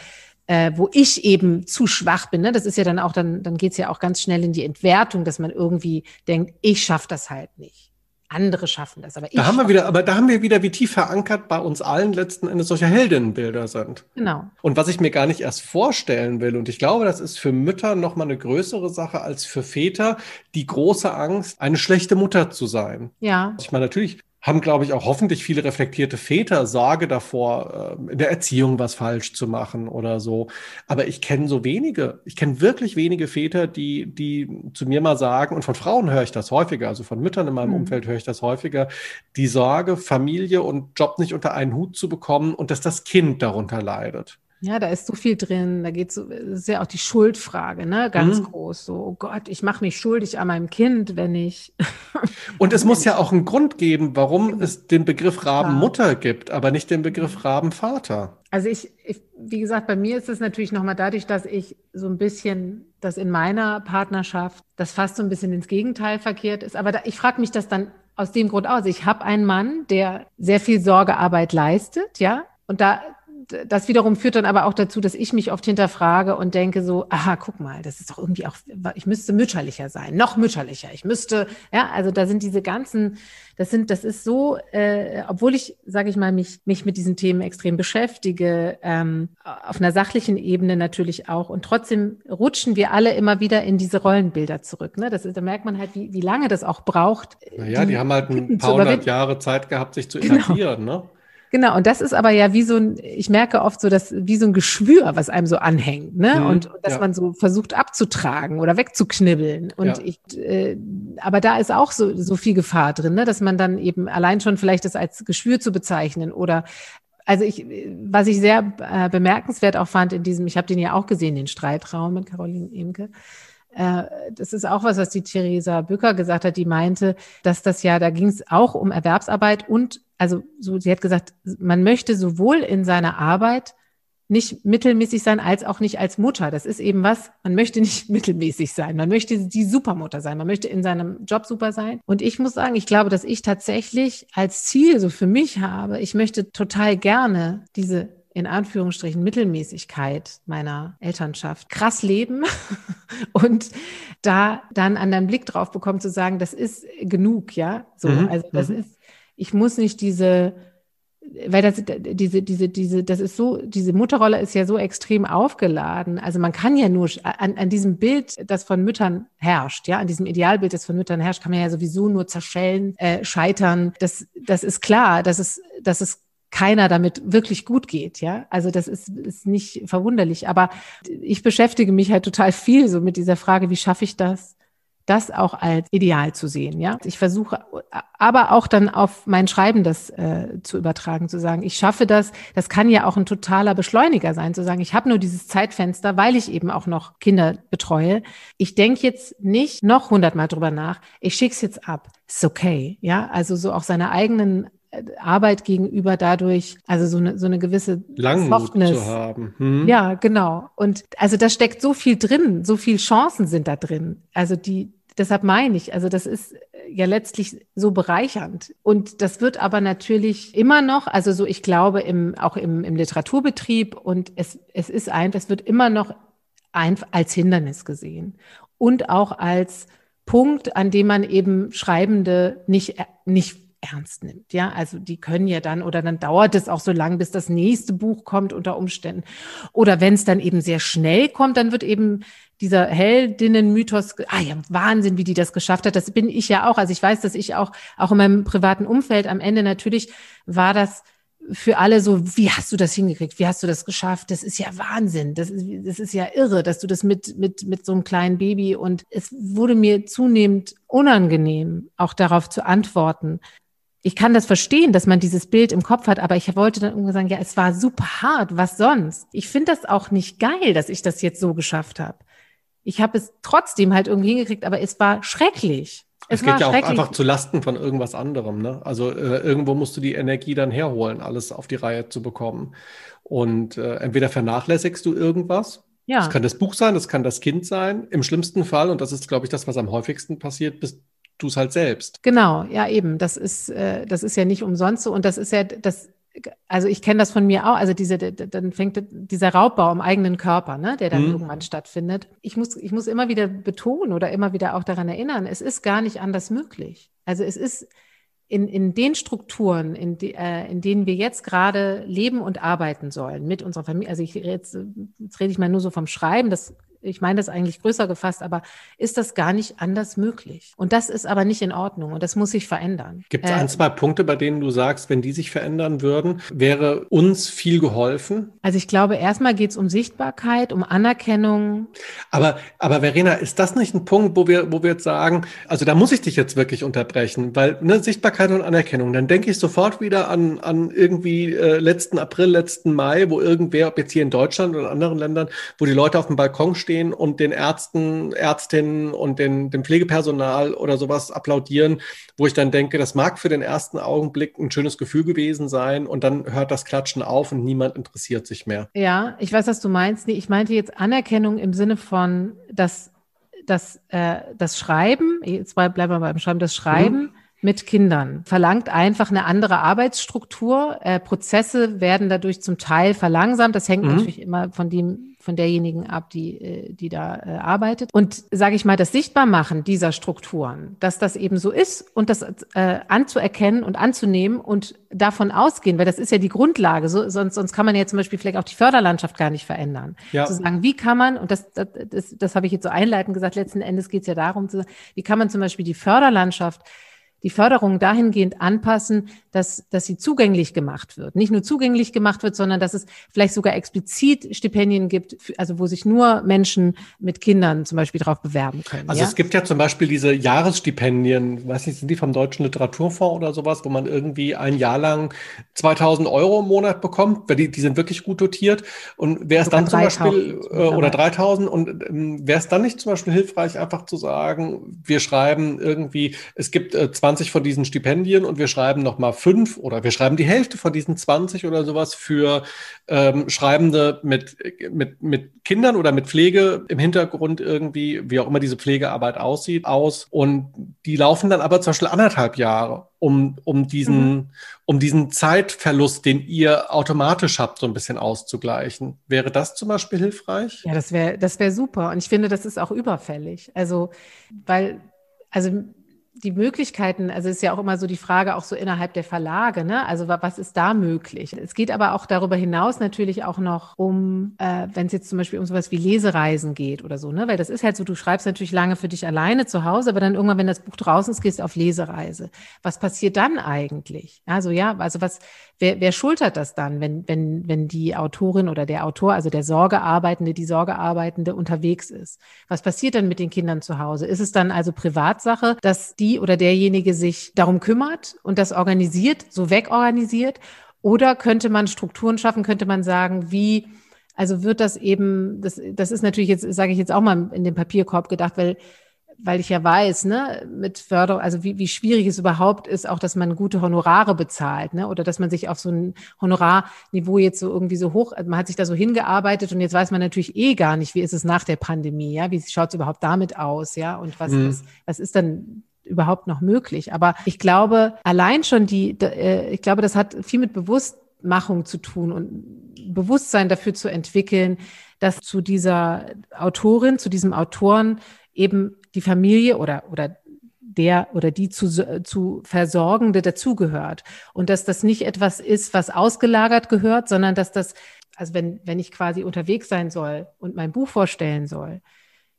äh, wo ich eben zu schwach bin. Ne? Das ist ja dann auch, dann, dann geht's ja auch ganz schnell in die Entwertung, dass man irgendwie denkt, ich schaffe das halt nicht andere schaffen das. Aber ich da haben wir wieder, aber da haben wir wieder, wie tief verankert bei uns allen letzten Endes solche Heldinnenbilder sind. Genau. Und was ich mir gar nicht erst vorstellen will, und ich glaube, das ist für Mütter noch mal eine größere Sache als für Väter, die große Angst, eine schlechte Mutter zu sein. Ja. Ich meine, natürlich haben, glaube ich, auch hoffentlich viele reflektierte Väter Sorge davor, äh, in der Erziehung was falsch zu machen oder so. Aber ich kenne so wenige, ich kenne wirklich wenige Väter, die, die zu mir mal sagen, und von Frauen höre ich das häufiger, also von Müttern in meinem mhm. Umfeld höre ich das häufiger, die Sorge, Familie und Job nicht unter einen Hut zu bekommen und dass das Kind darunter leidet. Ja, da ist so viel drin. Da geht so, ist ja auch die Schuldfrage, ne? Ganz mhm. groß. So, oh Gott, ich mache mich schuldig an meinem Kind, wenn ich. (laughs) Und es muss ja auch einen Grund geben, warum genau. es den Begriff Rabenmutter gibt, aber nicht den Begriff Rabenvater. Also ich, ich, wie gesagt, bei mir ist es natürlich nochmal dadurch, dass ich so ein bisschen, dass in meiner Partnerschaft das fast so ein bisschen ins Gegenteil verkehrt ist. Aber da, ich frage mich das dann aus dem Grund aus. Ich habe einen Mann, der sehr viel Sorgearbeit leistet, ja. Und da das wiederum führt dann aber auch dazu, dass ich mich oft hinterfrage und denke so, aha, guck mal, das ist doch irgendwie auch, ich müsste mütterlicher sein, noch mütterlicher. Ich müsste, ja, also da sind diese ganzen, das sind, das ist so, äh, obwohl ich, sage ich mal, mich, mich mit diesen Themen extrem beschäftige, ähm, auf einer sachlichen Ebene natürlich auch. Und trotzdem rutschen wir alle immer wieder in diese Rollenbilder zurück. Ne? Das ist, da merkt man halt, wie, wie lange das auch braucht. Naja, die, die haben halt ein paar hundert Jahre Zeit gehabt, sich zu genau. etablieren, ne? Genau, und das ist aber ja wie so ein, ich merke oft so, dass wie so ein Geschwür, was einem so anhängt, ne? Mhm, und, und, dass ja. man so versucht abzutragen oder wegzuknibbeln. Und ja. ich, äh, aber da ist auch so, so viel Gefahr drin, ne? dass man dann eben allein schon vielleicht das als Geschwür zu bezeichnen oder also ich, was ich sehr äh, bemerkenswert auch fand in diesem, ich habe den ja auch gesehen, den Streitraum mit Caroline Emke, äh, das ist auch was, was die Theresa Bücker gesagt hat, die meinte, dass das ja, da ging es auch um Erwerbsarbeit und also so, sie hat gesagt, man möchte sowohl in seiner Arbeit nicht mittelmäßig sein, als auch nicht als Mutter. Das ist eben was, man möchte nicht (laughs) mittelmäßig sein. Man möchte die Supermutter sein. Man möchte in seinem Job super sein. Und ich muss sagen, ich glaube, dass ich tatsächlich als Ziel so für mich habe, ich möchte total gerne diese in Anführungsstrichen Mittelmäßigkeit meiner Elternschaft krass leben (laughs) und da dann an deinen Blick drauf bekommen zu sagen, das ist genug, ja. So, mhm. also das mhm. ist ich muss nicht diese weil das, diese, diese, diese, das ist so, diese Mutterrolle ist ja so extrem aufgeladen. Also man kann ja nur an, an diesem Bild, das von Müttern herrscht, ja, an diesem Idealbild, das von Müttern herrscht, kann man ja sowieso nur zerschellen, äh, scheitern. Das, das ist klar, dass es, dass es keiner damit wirklich gut geht, ja. Also das ist, ist nicht verwunderlich. Aber ich beschäftige mich halt total viel so mit dieser Frage, wie schaffe ich das? das auch als ideal zu sehen. Ja, ich versuche, aber auch dann auf mein Schreiben das äh, zu übertragen, zu sagen, ich schaffe das. Das kann ja auch ein totaler Beschleuniger sein, zu sagen, ich habe nur dieses Zeitfenster, weil ich eben auch noch Kinder betreue. Ich denke jetzt nicht noch hundertmal drüber nach. Ich schick's jetzt ab. Ist okay. Ja, also so auch seine eigenen Arbeit gegenüber dadurch, also so eine, so eine gewisse Langmut Softness. zu haben. Hm. Ja, genau. Und also da steckt so viel drin, so viel Chancen sind da drin. Also die, Deshalb meine ich, also das ist äh, ja letztlich so bereichernd. Und das wird aber natürlich immer noch, also so ich glaube, im, auch im, im Literaturbetrieb und es, es ist ein, es wird immer noch ein, als Hindernis gesehen und auch als Punkt, an dem man eben Schreibende nicht, nicht ernst nimmt. Ja, also die können ja dann oder dann dauert es auch so lange, bis das nächste Buch kommt unter Umständen. Oder wenn es dann eben sehr schnell kommt, dann wird eben dieser Heldinnen-Mythos, ah ja, Wahnsinn, wie die das geschafft hat. Das bin ich ja auch. Also ich weiß, dass ich auch, auch in meinem privaten Umfeld am Ende natürlich war das für alle so, wie hast du das hingekriegt? Wie hast du das geschafft? Das ist ja Wahnsinn. Das ist, das ist ja irre, dass du das mit, mit, mit so einem kleinen Baby und es wurde mir zunehmend unangenehm, auch darauf zu antworten. Ich kann das verstehen, dass man dieses Bild im Kopf hat, aber ich wollte dann irgendwie sagen, ja, es war super hart. Was sonst? Ich finde das auch nicht geil, dass ich das jetzt so geschafft habe ich habe es trotzdem halt irgendwie hingekriegt, aber es war schrecklich. Es, es geht ja auch einfach zu Lasten von irgendwas anderem. Ne? Also äh, irgendwo musst du die Energie dann herholen, alles auf die Reihe zu bekommen. Und äh, entweder vernachlässigst du irgendwas. Ja. Das kann das Buch sein, das kann das Kind sein. Im schlimmsten Fall, und das ist, glaube ich, das, was am häufigsten passiert, bist du es halt selbst. Genau, ja eben. Das ist, äh, das ist ja nicht umsonst so. Und das ist ja, das also ich kenne das von mir auch, also diese, dann fängt dieser Raubbau im eigenen Körper, ne, der dann mhm. irgendwann stattfindet. Ich muss, ich muss immer wieder betonen oder immer wieder auch daran erinnern, es ist gar nicht anders möglich. Also es ist in, in den Strukturen, in, die, äh, in denen wir jetzt gerade leben und arbeiten sollen mit unserer Familie, also ich jetzt, jetzt rede ich mal nur so vom Schreiben, das ich meine das eigentlich größer gefasst, aber ist das gar nicht anders möglich? Und das ist aber nicht in Ordnung und das muss sich verändern. Gibt es äh, ein, zwei Punkte, bei denen du sagst, wenn die sich verändern würden, wäre uns viel geholfen? Also ich glaube, erstmal geht es um Sichtbarkeit, um Anerkennung. Aber, aber Verena, ist das nicht ein Punkt, wo wir, wo wir jetzt sagen, also da muss ich dich jetzt wirklich unterbrechen, weil ne, Sichtbarkeit und Anerkennung, dann denke ich sofort wieder an, an irgendwie äh, letzten April, letzten Mai, wo irgendwer, ob jetzt hier in Deutschland oder in anderen Ländern, wo die Leute auf dem Balkon stehen, stehen und den Ärzten, Ärztinnen und den, dem Pflegepersonal oder sowas applaudieren, wo ich dann denke, das mag für den ersten Augenblick ein schönes Gefühl gewesen sein und dann hört das Klatschen auf und niemand interessiert sich mehr. Ja, ich weiß, was du meinst. Nee, ich meinte jetzt Anerkennung im Sinne von, dass das, äh, das Schreiben, jetzt bleiben wir beim Schreiben, das Schreiben. Mhm mit Kindern. Verlangt einfach eine andere Arbeitsstruktur. Äh, Prozesse werden dadurch zum Teil verlangsamt. Das hängt mhm. natürlich immer von dem von derjenigen ab, die, äh, die da äh, arbeitet. Und sage ich mal, das Sichtbarmachen dieser Strukturen, dass das eben so ist und das äh, anzuerkennen und anzunehmen und davon ausgehen, weil das ist ja die Grundlage, so, sonst, sonst kann man ja zum Beispiel vielleicht auch die Förderlandschaft gar nicht verändern. Ja. Zu sagen, wie kann man, und das, das, das, das habe ich jetzt so einleitend gesagt, letzten Endes geht es ja darum, zu wie kann man zum Beispiel die Förderlandschaft die Förderung dahingehend anpassen, dass, dass sie zugänglich gemacht wird. Nicht nur zugänglich gemacht wird, sondern dass es vielleicht sogar explizit Stipendien gibt, also wo sich nur Menschen mit Kindern zum Beispiel darauf bewerben können. Also ja? es gibt ja zum Beispiel diese Jahresstipendien, weiß nicht, sind die vom Deutschen Literaturfonds oder sowas, wo man irgendwie ein Jahr lang 2000 Euro im Monat bekommt, weil die, die sind wirklich gut dotiert. Und wer es dann zum Beispiel, äh, oder 3000 und ähm, wäre es dann nicht zum Beispiel hilfreich, einfach zu sagen, wir schreiben irgendwie, es gibt äh, 20 20 von diesen Stipendien und wir schreiben nochmal fünf oder wir schreiben die Hälfte von diesen 20 oder sowas für ähm, Schreibende mit, mit, mit Kindern oder mit Pflege im Hintergrund irgendwie, wie auch immer diese Pflegearbeit aussieht, aus. Und die laufen dann aber zum Beispiel anderthalb Jahre, um, um, diesen, mhm. um diesen Zeitverlust, den ihr automatisch habt, so ein bisschen auszugleichen. Wäre das zum Beispiel hilfreich? Ja, das wäre das wäre super. Und ich finde, das ist auch überfällig. Also, weil, also die Möglichkeiten, also ist ja auch immer so die Frage auch so innerhalb der Verlage, ne? Also was ist da möglich? Es geht aber auch darüber hinaus natürlich auch noch um, äh, wenn es jetzt zum Beispiel um sowas wie Lesereisen geht oder so, ne? Weil das ist halt so, du schreibst natürlich lange für dich alleine zu Hause, aber dann irgendwann, wenn das Buch draußen ist, gehst du auf Lesereise. Was passiert dann eigentlich? Also ja, also was, wer, wer schultert das dann, wenn, wenn, wenn die Autorin oder der Autor, also der Sorgearbeitende, die Sorgearbeitende unterwegs ist? Was passiert dann mit den Kindern zu Hause? Ist es dann also Privatsache, dass die oder derjenige sich darum kümmert und das organisiert, so wegorganisiert? Oder könnte man Strukturen schaffen, könnte man sagen, wie, also wird das eben, das, das ist natürlich jetzt, sage ich jetzt auch mal in den Papierkorb gedacht, weil weil ich ja weiß, ne, mit Förderung, also wie, wie schwierig es überhaupt ist, auch, dass man gute Honorare bezahlt, ne, oder dass man sich auf so ein Honorarniveau jetzt so irgendwie so hoch, man hat sich da so hingearbeitet und jetzt weiß man natürlich eh gar nicht, wie ist es nach der Pandemie, ja, wie schaut es überhaupt damit aus, ja, und was mhm. ist, was ist dann überhaupt noch möglich. Aber ich glaube, allein schon die, äh, ich glaube, das hat viel mit Bewusstmachung zu tun und Bewusstsein dafür zu entwickeln, dass zu dieser Autorin, zu diesem Autoren eben die Familie oder, oder der oder die zu, zu Versorgende dazugehört. Und dass das nicht etwas ist, was ausgelagert gehört, sondern dass das, also wenn, wenn ich quasi unterwegs sein soll und mein Buch vorstellen soll,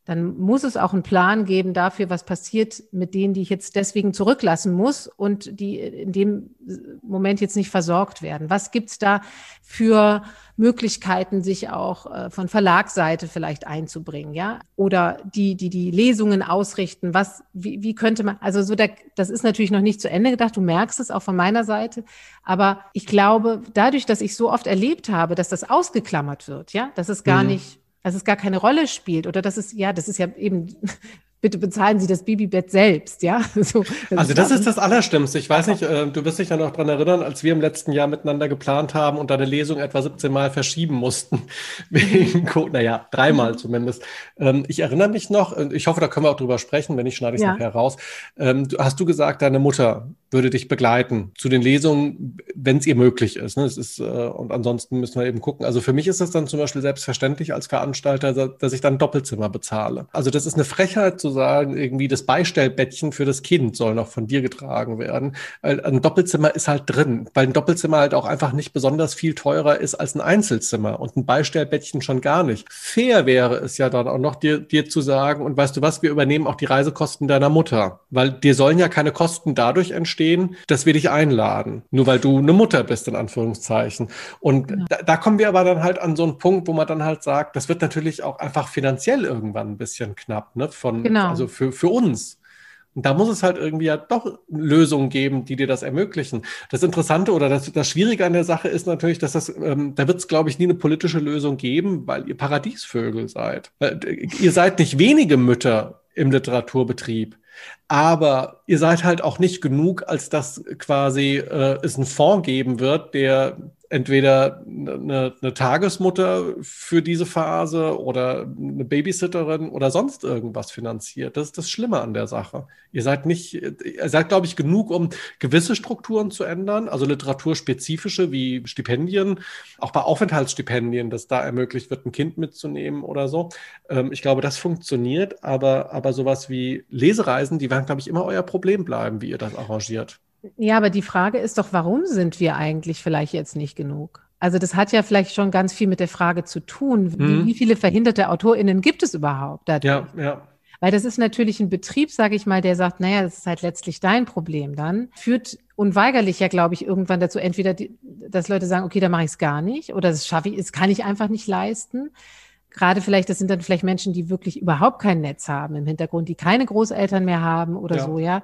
dann muss es auch einen Plan geben dafür, was passiert mit denen, die ich jetzt deswegen zurücklassen muss und die in dem Moment jetzt nicht versorgt werden. Was gibt's da für Möglichkeiten, sich auch äh, von Verlagsseite vielleicht einzubringen, ja? Oder die, die die Lesungen ausrichten. Was, wie, wie könnte man, also so der, das ist natürlich noch nicht zu Ende gedacht. Du merkst es auch von meiner Seite. Aber ich glaube, dadurch, dass ich so oft erlebt habe, dass das ausgeklammert wird, ja, dass es gar mhm. nicht dass es gar keine Rolle spielt oder dass es, ja, das ist ja eben bitte bezahlen Sie das Babybett selbst, ja? (laughs) So, das also das ist das Allerschlimmste. Ich weiß nicht, äh, du wirst dich ja noch dran erinnern, als wir im letzten Jahr miteinander geplant haben und deine Lesung etwa 17 Mal verschieben mussten. (laughs) Wegen Co naja, dreimal mhm. zumindest. Ähm, ich erinnere mich noch, ich hoffe, da können wir auch drüber sprechen, wenn nicht, schneide ich es ja. nachher raus. Ähm, hast du gesagt, deine Mutter würde dich begleiten zu den Lesungen, wenn es ihr möglich ist. Ne? Es ist äh, und ansonsten müssen wir eben gucken. Also für mich ist das dann zum Beispiel selbstverständlich als Veranstalter, dass ich dann Doppelzimmer bezahle. Also das ist eine Frechheit zu sagen, irgendwie das Beistellbettchen für das Kind soll noch von dir getragen werden. Ein Doppelzimmer ist halt drin, weil ein Doppelzimmer halt auch einfach nicht besonders viel teurer ist als ein Einzelzimmer und ein Beistellbettchen schon gar nicht. Fair wäre es ja dann auch noch dir, dir zu sagen, und weißt du was, wir übernehmen auch die Reisekosten deiner Mutter, weil dir sollen ja keine Kosten dadurch entstehen, stehen, dass wir dich einladen. Nur weil du eine Mutter bist, in Anführungszeichen. Und ja. da, da, kommen wir aber dann halt an so einen Punkt, wo man dann halt sagt, das wird natürlich auch einfach finanziell irgendwann ein bisschen knapp, ne? Von, genau. Also für, für uns. Und da muss es halt irgendwie ja doch Lösungen geben, die dir das ermöglichen. Das Interessante oder das, das Schwierige an der Sache ist natürlich, dass das, ähm, da wird es, glaube ich, nie eine politische Lösung geben, weil ihr Paradiesvögel seid. Äh, ihr seid nicht wenige Mütter im Literaturbetrieb. Aber ihr seid halt auch nicht genug, als dass quasi äh, es einen Fonds geben wird, der entweder eine, eine, Tagesmutter für diese Phase oder eine Babysitterin oder sonst irgendwas finanziert. Das ist das Schlimme an der Sache. Ihr seid nicht, ihr seid, glaube ich, genug, um gewisse Strukturen zu ändern, also literaturspezifische wie Stipendien, auch bei Aufenthaltsstipendien, dass da ermöglicht wird, ein Kind mitzunehmen oder so. Ähm, ich glaube, das funktioniert, aber, aber sowas wie Lesereisen, die werden, glaube ich, immer euer Problem bleiben, wie ihr das arrangiert. Ja, aber die Frage ist doch, warum sind wir eigentlich vielleicht jetzt nicht genug? Also das hat ja vielleicht schon ganz viel mit der Frage zu tun, mhm. wie, viele verhinderte AutorInnen gibt es überhaupt? Dadurch? Ja, ja. Weil das ist natürlich ein Betrieb, sage ich mal, der sagt, naja, das ist halt letztlich dein Problem dann. Führt unweigerlich ja, glaube ich, irgendwann dazu, entweder, die, dass Leute sagen, okay, da mache ich es gar nicht oder das schaffe ich, das kann ich einfach nicht leisten. Gerade vielleicht, das sind dann vielleicht Menschen, die wirklich überhaupt kein Netz haben im Hintergrund, die keine Großeltern mehr haben oder ja. so, ja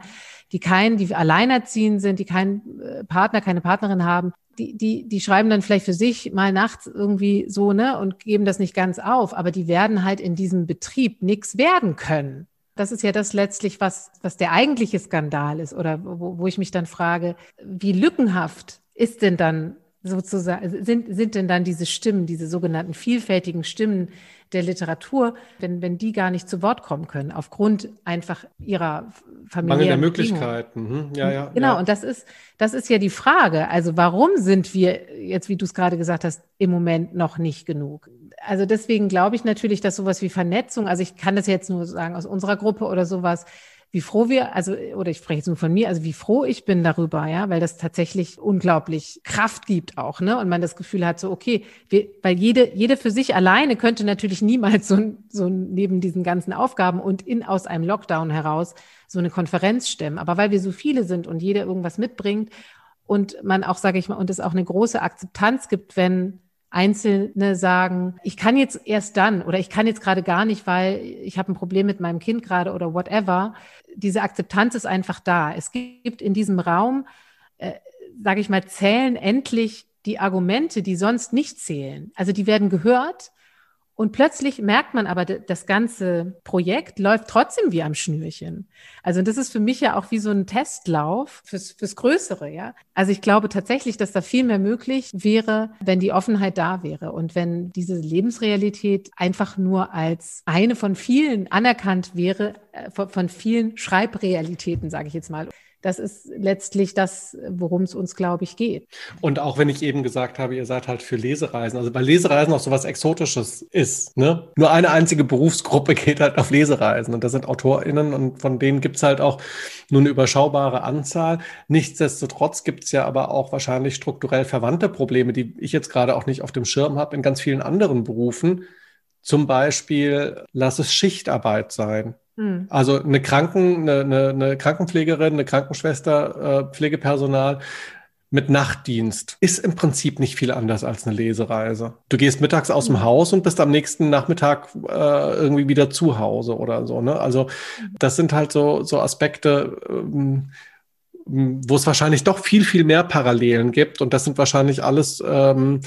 die keinen, die alleinerziehend sind, die keinen äh, Partner, keine Partnerin haben, die, die, die schreiben dann vielleicht für sich mal nachts irgendwie so, ne, und geben das nicht ganz auf, aber die werden halt in diesem Betrieb nichts werden können. Das ist ja das letztlich, was, was der eigentliche Skandal ist oder wo, wo ich mich dann frage, wie lückenhaft ist denn dann sozusagen, sind, sind denn dann diese Stimmen, diese sogenannten vielfältigen Stimmen der Literatur, wenn, wenn die gar nicht zu Wort kommen können, aufgrund einfach ihrer familiären Mangel der Möglichkeiten. Hm, ja, ja. Genau, ja. und das ist, das ist ja die Frage. Also warum sind wir jetzt, wie du es gerade gesagt hast, im Moment noch nicht genug? Also deswegen glaube ich natürlich, dass sowas wie Vernetzung, also ich kann das jetzt nur sagen aus unserer Gruppe oder sowas, wie froh wir, also, oder ich spreche jetzt nur von mir, also wie froh ich bin darüber, ja, weil das tatsächlich unglaublich Kraft gibt auch, ne? Und man das Gefühl hat, so, okay, wir, weil jede, jede für sich alleine könnte natürlich niemals so, so neben diesen ganzen Aufgaben und in aus einem Lockdown heraus so eine Konferenz stemmen. Aber weil wir so viele sind und jeder irgendwas mitbringt und man auch, sage ich mal, und es auch eine große Akzeptanz gibt, wenn Einzelne sagen, ich kann jetzt erst dann oder ich kann jetzt gerade gar nicht, weil ich habe ein Problem mit meinem Kind gerade oder whatever. Diese Akzeptanz ist einfach da. Es gibt in diesem Raum, äh, sage ich mal, zählen endlich die Argumente, die sonst nicht zählen. Also die werden gehört und plötzlich merkt man aber, das ganze Projekt läuft trotzdem wie am Schnürchen. Also das ist für mich ja auch wie so ein Testlauf fürs, fürs Größere, ja. Also ich glaube tatsächlich, dass da viel mehr möglich wäre, wenn die Offenheit da wäre und wenn diese Lebensrealität einfach nur als eine von vielen anerkannt wäre, äh, von, von vielen Schreibrealitäten, sage ich jetzt mal. Das ist letztlich das, worum es uns, glaube ich, geht. Und auch wenn ich eben gesagt habe, ihr seid halt für Lesereisen, also bei Lesereisen auch so was Exotisches ist. Ne? Nur eine einzige Berufsgruppe (laughs) geht halt auf Lesereisen und das sind AutorInnen und von denen gibt es halt auch nur eine überschaubare Anzahl. Nichtsdestotrotz gibt es ja aber auch wahrscheinlich strukturell verwandte Probleme, die ich jetzt gerade auch nicht auf dem Schirm habe in ganz vielen anderen Berufen. Zum Beispiel, lass es Schichtarbeit sein. Hm. Also eine Kranken, eine, eine, eine, Krankenpflegerin, eine Krankenschwester, äh, Pflegepersonal mit Nachtdienst ist im Prinzip nicht viel anders als eine Lesereise. Du gehst mittags aus dem hm. Haus und bist am nächsten Nachmittag äh, irgendwie wieder zu Hause oder so. Ne? Also hm. das sind halt so, so Aspekte. Ähm, wo es wahrscheinlich doch viel, viel mehr Parallelen gibt. Und das sind wahrscheinlich alles ähm,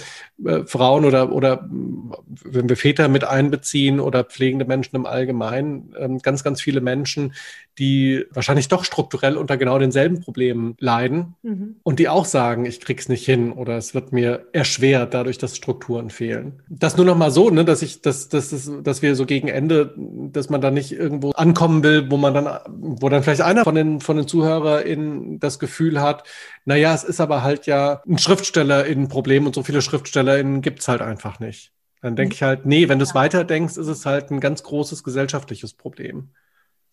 äh, Frauen oder, oder wenn wir Väter mit einbeziehen oder pflegende Menschen im Allgemeinen, ähm, ganz, ganz viele Menschen, die wahrscheinlich doch strukturell unter genau denselben Problemen leiden mhm. und die auch sagen, ich krieg's nicht hin oder es wird mir erschwert, dadurch, dass Strukturen fehlen. Das nur noch mal so, ne, dass ich, dass, dass, dass, dass wir so gegen Ende, dass man da nicht irgendwo ankommen will, wo man dann, wo dann vielleicht einer von den, von den ZuhörerInnen das Gefühl hat, na ja, es ist aber halt ja ein Schriftsteller in Problem und so viele SchriftstellerInnen gibt's halt einfach nicht. Dann denke mhm. ich halt, nee, wenn du es weiterdenkst, ist es halt ein ganz großes gesellschaftliches Problem.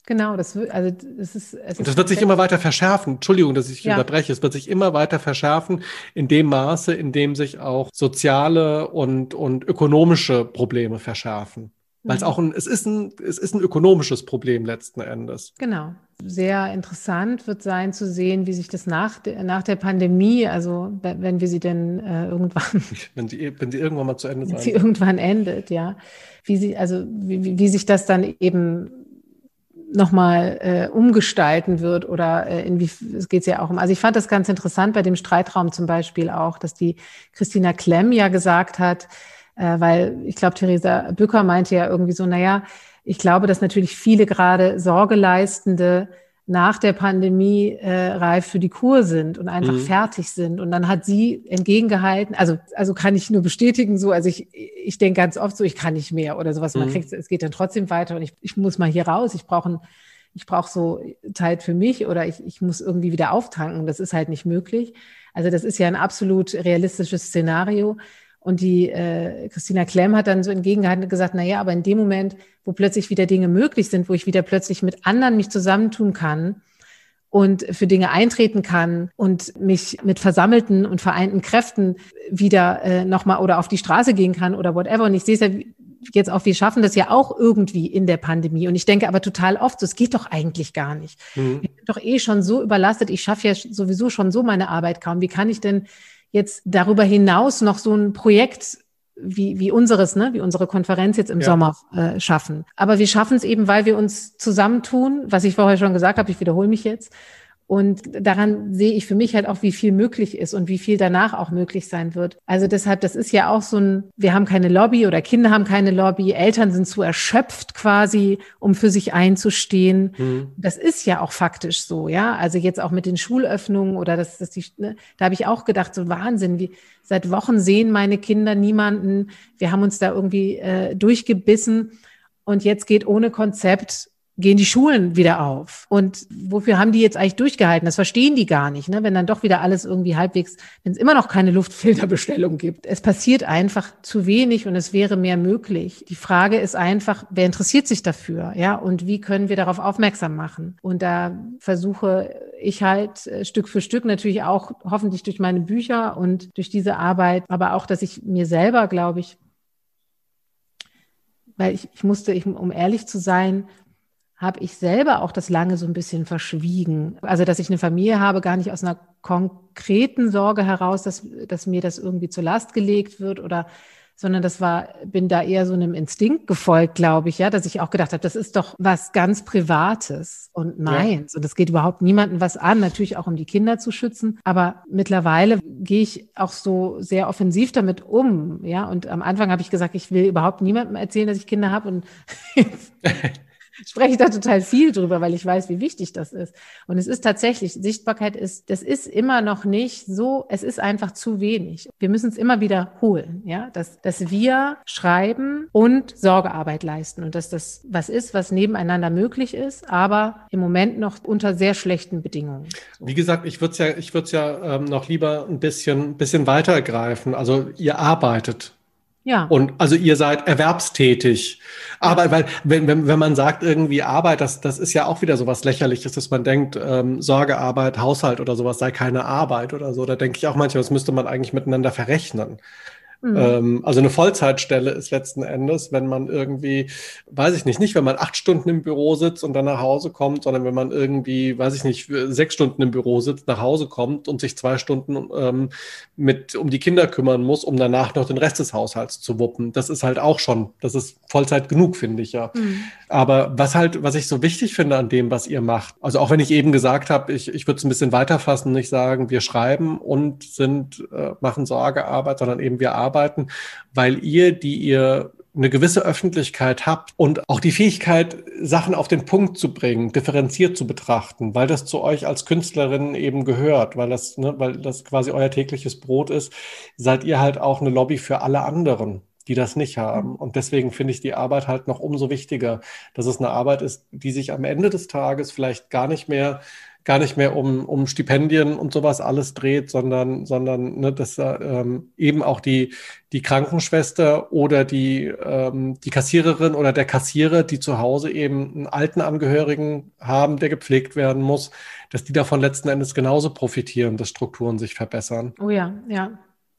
Genau, das, also das ist. Es und das wird sich immer weiter verschärfen. Entschuldigung, dass ich ja. unterbreche. Es wird sich immer weiter verschärfen in dem Maße, in dem sich auch soziale und, und ökonomische Probleme verschärfen. Weil es mhm. auch ein, es ist ein, es ist ein ökonomisches Problem letzten Endes. Genau. Sehr interessant wird sein zu sehen, wie sich das nach, nach der Pandemie, also wenn wir sie denn äh, irgendwann. (laughs) Wenn sie, wenn sie irgendwann mal zu Ende sein. Wenn sie irgendwann endet, ja. Wie sie, also wie, wie sich das dann eben nochmal äh, umgestalten wird oder äh, in wie es geht ja auch um. Also ich fand das ganz interessant bei dem Streitraum zum Beispiel auch, dass die Christina Klemm ja gesagt hat, äh, weil ich glaube, Theresa Bücker meinte ja irgendwie so, naja, ich glaube, dass natürlich viele gerade Sorgeleistende nach der Pandemie äh, reif für die Kur sind und einfach mhm. fertig sind. Und dann hat sie entgegengehalten, also, also kann ich nur bestätigen, so, also ich, ich denke ganz oft so, ich kann nicht mehr oder sowas. Man mhm. kriegt, es geht dann trotzdem weiter und ich, ich muss mal hier raus, ich brauche ich brauche so Zeit für mich oder ich, ich muss irgendwie wieder auftanken. Das ist halt nicht möglich. Also das ist ja ein absolut realistisches Szenario. Und die äh, Christina Klemm hat dann so entgegengehalten und gesagt, na ja, aber in dem Moment, wo plötzlich wieder Dinge möglich sind, wo ich wieder plötzlich mit anderen mich zusammentun kann und für Dinge eintreten kann und mich mit versammelten und vereinten Kräften wieder äh, nochmal oder auf die Straße gehen kann oder whatever. Und ich sehe es ja jetzt auch, wir schaffen das ja auch irgendwie in der Pandemie. Und ich denke aber total oft, so, es geht doch eigentlich gar nicht. Mhm. Ich bin doch eh schon so überlastet. Ich schaffe ja sowieso schon so meine Arbeit kaum. Wie kann ich denn jetzt darüber hinaus noch so ein Projekt wie, wie unseres, ne, wie unsere Konferenz jetzt im ja. Sommer äh, schaffen. Aber wir schaffen es eben, weil wir uns zusammentun, was ich vorher schon gesagt habe, ich wiederhole mich jetzt, und daran sehe ich für mich halt auch, wie viel möglich ist und wie viel danach auch möglich sein wird. Also deshalb, das ist ja auch so ein, wir haben keine Lobby oder Kinder haben keine Lobby, Eltern sind zu erschöpft quasi, um für sich einzustehen. Mhm. Das ist ja auch faktisch so, ja. Also jetzt auch mit den Schulöffnungen oder das, das die, ne, da habe ich auch gedacht, so Wahnsinn, wie seit Wochen sehen meine Kinder niemanden. Wir haben uns da irgendwie äh, durchgebissen und jetzt geht ohne Konzept gehen die Schulen wieder auf. Und wofür haben die jetzt eigentlich durchgehalten? Das verstehen die gar nicht, ne? wenn dann doch wieder alles irgendwie halbwegs, wenn es immer noch keine Luftfilterbestellung gibt. Es passiert einfach zu wenig und es wäre mehr möglich. Die Frage ist einfach, wer interessiert sich dafür? Ja, und wie können wir darauf aufmerksam machen? Und da versuche ich halt äh, Stück für Stück natürlich auch hoffentlich durch meine Bücher und durch diese Arbeit, aber auch, dass ich mir selber, glaube ich, weil ich, ich musste, ich, um ehrlich zu sein, habe ich selber auch das lange so ein bisschen verschwiegen. Also, dass ich eine Familie habe, gar nicht aus einer konkreten Sorge heraus, dass, dass mir das irgendwie zur Last gelegt wird oder sondern das war, bin da eher so einem Instinkt gefolgt, glaube ich, ja, dass ich auch gedacht habe, das ist doch was ganz Privates und meins. Ja. Und es geht überhaupt niemandem was an, natürlich auch um die Kinder zu schützen. Aber mittlerweile gehe ich auch so sehr offensiv damit um, ja. Und am Anfang habe ich gesagt, ich will überhaupt niemandem erzählen, dass ich Kinder habe und (laughs) (laughs) spreche da total viel drüber, weil ich weiß, wie wichtig das ist. Und es ist tatsächlich, Sichtbarkeit ist, das ist immer noch nicht so, es ist einfach zu wenig. Wir müssen es immer wiederholen, ja, dass, dass wir schreiben und Sorgearbeit leisten und dass das was ist, was nebeneinander möglich ist, aber im Moment noch unter sehr schlechten Bedingungen. Wie gesagt, ich würde es ja, ich würde ja ähm, noch lieber ein bisschen, bisschen weiter ergreifen. Also ihr arbeitet ja. Und also ihr seid erwerbstätig. Aber weil, wenn, wenn, wenn man sagt, irgendwie Arbeit, das, das ist ja auch wieder so was Lächerliches, dass man denkt, ähm, Sorgearbeit, Haushalt oder sowas sei keine Arbeit oder so. Da denke ich auch manchmal, das müsste man eigentlich miteinander verrechnen. Mhm. Ähm, also eine Vollzeitstelle ist letzten Endes, wenn man irgendwie, weiß ich nicht, nicht wenn man acht Stunden im Büro sitzt und dann nach Hause kommt, sondern wenn man irgendwie, weiß ich nicht, sechs Stunden im Büro sitzt, nach Hause kommt und sich zwei Stunden ähm, mit um die Kinder kümmern muss, um danach noch den Rest des Haushalts zu wuppen. Das ist halt auch schon, das ist Vollzeit genug, finde ich ja. Mhm. Aber was halt, was ich so wichtig finde an dem, was ihr macht, also auch wenn ich eben gesagt habe, ich, ich würde es ein bisschen weiterfassen, nicht sagen, wir schreiben und sind, äh, machen Sorgearbeit, sondern eben wir arbeiten arbeiten, weil ihr, die ihr eine gewisse Öffentlichkeit habt und auch die Fähigkeit, Sachen auf den Punkt zu bringen, differenziert zu betrachten, weil das zu euch als Künstlerin eben gehört, weil das, ne, weil das quasi euer tägliches Brot ist, seid ihr halt auch eine Lobby für alle anderen, die das nicht haben. Und deswegen finde ich die Arbeit halt noch umso wichtiger, dass es eine Arbeit ist, die sich am Ende des Tages vielleicht gar nicht mehr gar nicht mehr um, um Stipendien und sowas alles dreht, sondern, sondern ne, dass ähm, eben auch die, die Krankenschwester oder die, ähm, die Kassiererin oder der Kassierer, die zu Hause eben einen alten Angehörigen haben, der gepflegt werden muss, dass die davon letzten Endes genauso profitieren, dass Strukturen sich verbessern. Oh ja, ja.